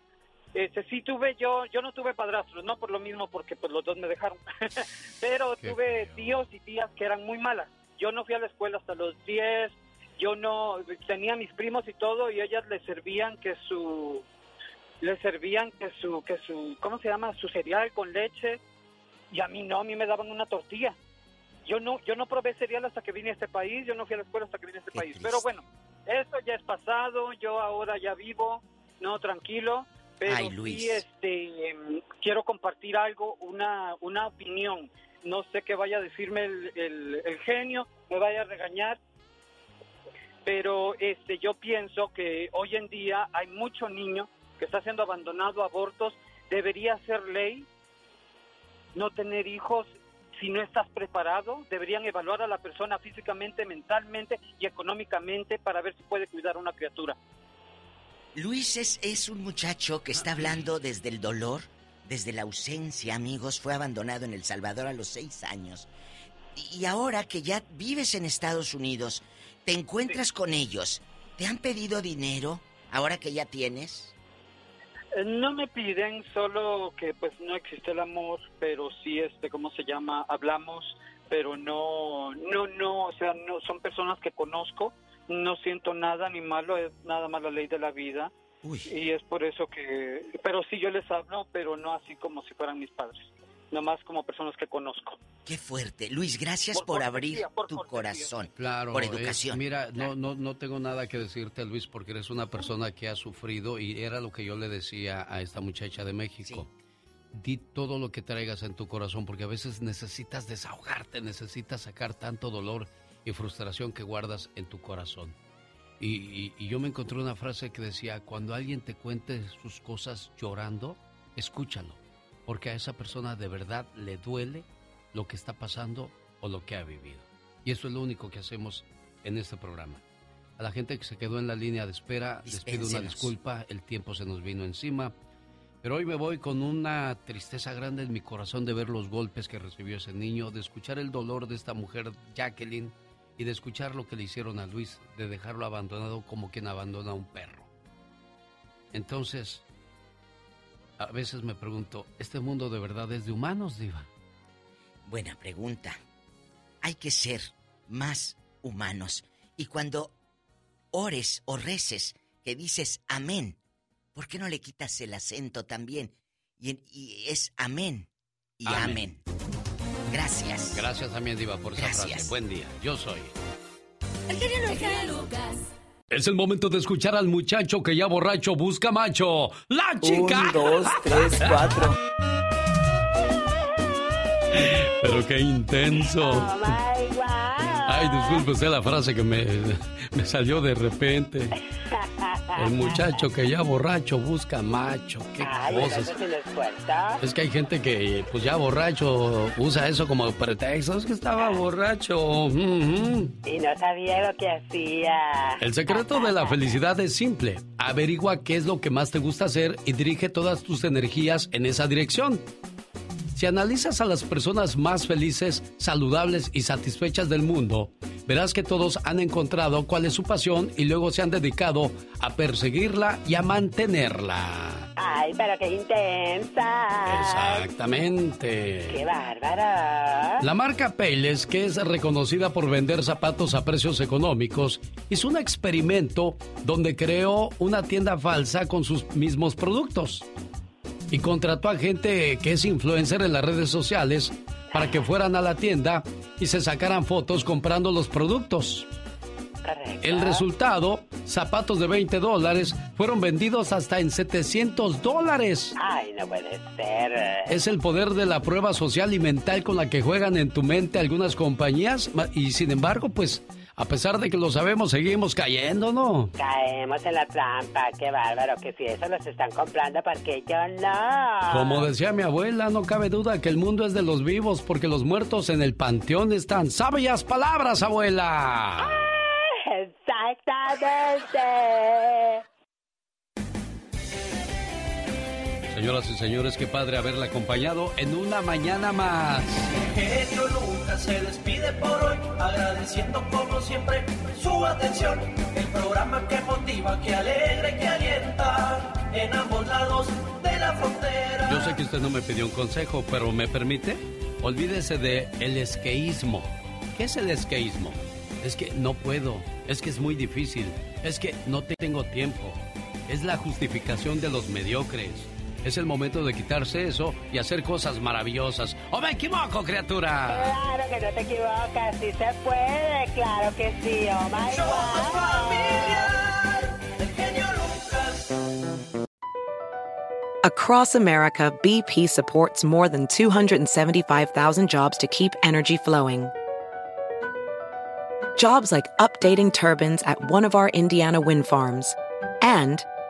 Speaker 72: este, sí tuve yo, yo no tuve padrastros, no por lo mismo, porque pues los dos me dejaron. *laughs* Pero
Speaker 73: Qué
Speaker 72: tuve tíos y tías que eran muy malas. Yo no fui a la escuela hasta los 10. Yo no, tenía mis primos y todo, y ellas les servían que su, les servían que su, que su, ¿cómo se llama? Su cereal con leche. Y a mí no, a mí me daban una tortilla. Yo no, yo no probé cereal hasta que vine a este país, yo no fui a la escuela hasta que vine a este país. Pero bueno, eso ya es pasado, yo ahora ya vivo, no, tranquilo. Pero
Speaker 33: Ay, Luis.
Speaker 72: sí, este, em, quiero compartir algo, una, una opinión. No sé qué vaya a decirme el, el- el genio, me vaya a regañar, pero este, yo pienso que hoy en día hay mucho niño que está siendo abandonado, abortos, debería ser ley no tener hijos si no estás preparado, deberían evaluar a la persona físicamente, mentalmente y económicamente para ver si puede cuidar a una criatura.
Speaker 33: Luis es, es un muchacho que está hablando desde el dolor, desde la ausencia, amigos. Fue abandonado en El Salvador a los seis años. Y y ahora que ya vives en Estados Unidos, te encuentras con ellos. ¿Te han pedido dinero ahora que ya tienes?
Speaker 72: No me piden solo que pues no existe el amor, pero sí este, ¿cómo se llama? Hablamos, pero no, no, no, o sea, no son personas que conozco, no siento nada ni malo, es nada más la ley de la vida. Y es por eso que, pero sí yo les hablo, pero no así como si fueran mis padres, nomás como personas que conozco.
Speaker 33: Qué fuerte. Luis, gracias
Speaker 72: Por
Speaker 33: por,
Speaker 72: cortesía,
Speaker 33: abrir
Speaker 72: por
Speaker 33: tu
Speaker 72: cortesía.
Speaker 33: corazón.
Speaker 1: Claro,
Speaker 33: Por
Speaker 1: es-
Speaker 33: educación.
Speaker 1: mira, no, no, no tengo nada que decirte, Luis, porque eres una persona que ha sufrido y era lo que yo le decía a esta muchacha de México. Di todo lo que traigas en tu corazón, porque a veces necesitas desahogarte, necesitas sacar tanto dolor y frustración que guardas en tu corazón. Y, y- y yo me encontré una frase que decía, cuando alguien te cuente sus cosas llorando, escúchalo, porque a esa persona de verdad le duele lo que está pasando o lo que ha vivido. Y eso es lo único que hacemos en este programa. A la gente que se quedó en la línea de espera, les pido una disculpa, el tiempo se nos vino encima. Pero hoy me voy con una tristeza grande en mi corazón de ver los golpes que recibió ese niño, de escuchar el dolor de esta mujer, Jacqueline, y de escuchar lo que le hicieron a Luis, de dejarlo abandonado como quien abandona a un perro. Entonces, a veces me pregunto, ¿este mundo de verdad es de humanos, Diva?
Speaker 33: Buena pregunta. Hay que ser más humanos. Y cuando ores o reces que dices amén, ¿por qué no le quitas el acento también? Y, y es amén. y amén. Gracias.
Speaker 1: Gracias también, Diva, por esa
Speaker 33: Gracias.
Speaker 1: frase. Buen día. Yo soy.
Speaker 65: El genio Lucas.
Speaker 1: Es el momento de escuchar al muchacho que ya borracho busca macho. ¡La chica!
Speaker 73: Un, dos, tres, cuatro. *laughs*
Speaker 1: Pero qué intenso.
Speaker 64: Oh my God.
Speaker 1: Ay, disculpe usted la frase que me, me salió de repente. *laughs* El muchacho que ya borracho busca macho. Qué
Speaker 62: Ay,
Speaker 1: cosas. Es que hay gente que, pues ya borracho, usa eso como pretexto. Es que estaba borracho.
Speaker 62: Y no sabía lo que hacía.
Speaker 1: El secreto de la felicidad es simple. Averigua qué es lo que más te gusta hacer y dirige todas tus energías en esa dirección. Si analizas a las personas más felices, saludables y satisfechas del mundo, verás que todos han encontrado cuál es su pasión y luego se han dedicado a perseguirla y a mantenerla.
Speaker 62: Ay, pero qué intensa.
Speaker 1: Exactamente.
Speaker 62: Qué bárbara.
Speaker 1: La marca Payless, que es reconocida por vender zapatos a precios económicos, hizo un experimento donde creó una tienda falsa con sus mismos productos. Y contrató a gente que es influencer en las redes sociales para que fueran a la tienda y se sacaran fotos comprando los productos. El resultado, zapatos de 20 dólares, fueron vendidos hasta en 700 dólares.
Speaker 62: Ay, no puede ser.
Speaker 1: Es el poder de la prueba social y mental con la que juegan en tu mente algunas compañías y sin embargo, pues, a pesar de que lo sabemos, seguimos cayendo, ¿no?
Speaker 62: Caemos en la trampa. Qué bárbaro. Que si eso los están comprando, porque yo no?
Speaker 1: Como decía mi abuela, no cabe duda que el mundo es de los vivos porque los muertos en el panteón están. ¡Sabias palabras, abuela!
Speaker 62: Exactamente.
Speaker 1: Señoras y señores, qué padre haberla acompañado en una mañana más.
Speaker 2: genio Lucas se despide por hoy, agradeciendo como siempre su atención. El programa que motiva, que alegra que alienta en ambos lados de la frontera.
Speaker 1: Yo sé que usted no me pidió un consejo, pero ¿me permite? Olvídese de el esqueísmo. ¿Qué es el esqueísmo? Es que no puedo, es que es muy difícil, es que no tengo tiempo. Es la justificación de los mediocres. Es el momento de quitarse eso y hacer cosas maravillosas. ¡O me equivoco, criatura!
Speaker 62: Claro que no te equivocas. Sí se puede. Claro que sí. Oh my God.
Speaker 2: El genio Lucas.
Speaker 74: Across America, BP supports more than 275,000 jobs to keep energy flowing. Jobs like updating turbines at one of our Indiana wind farms and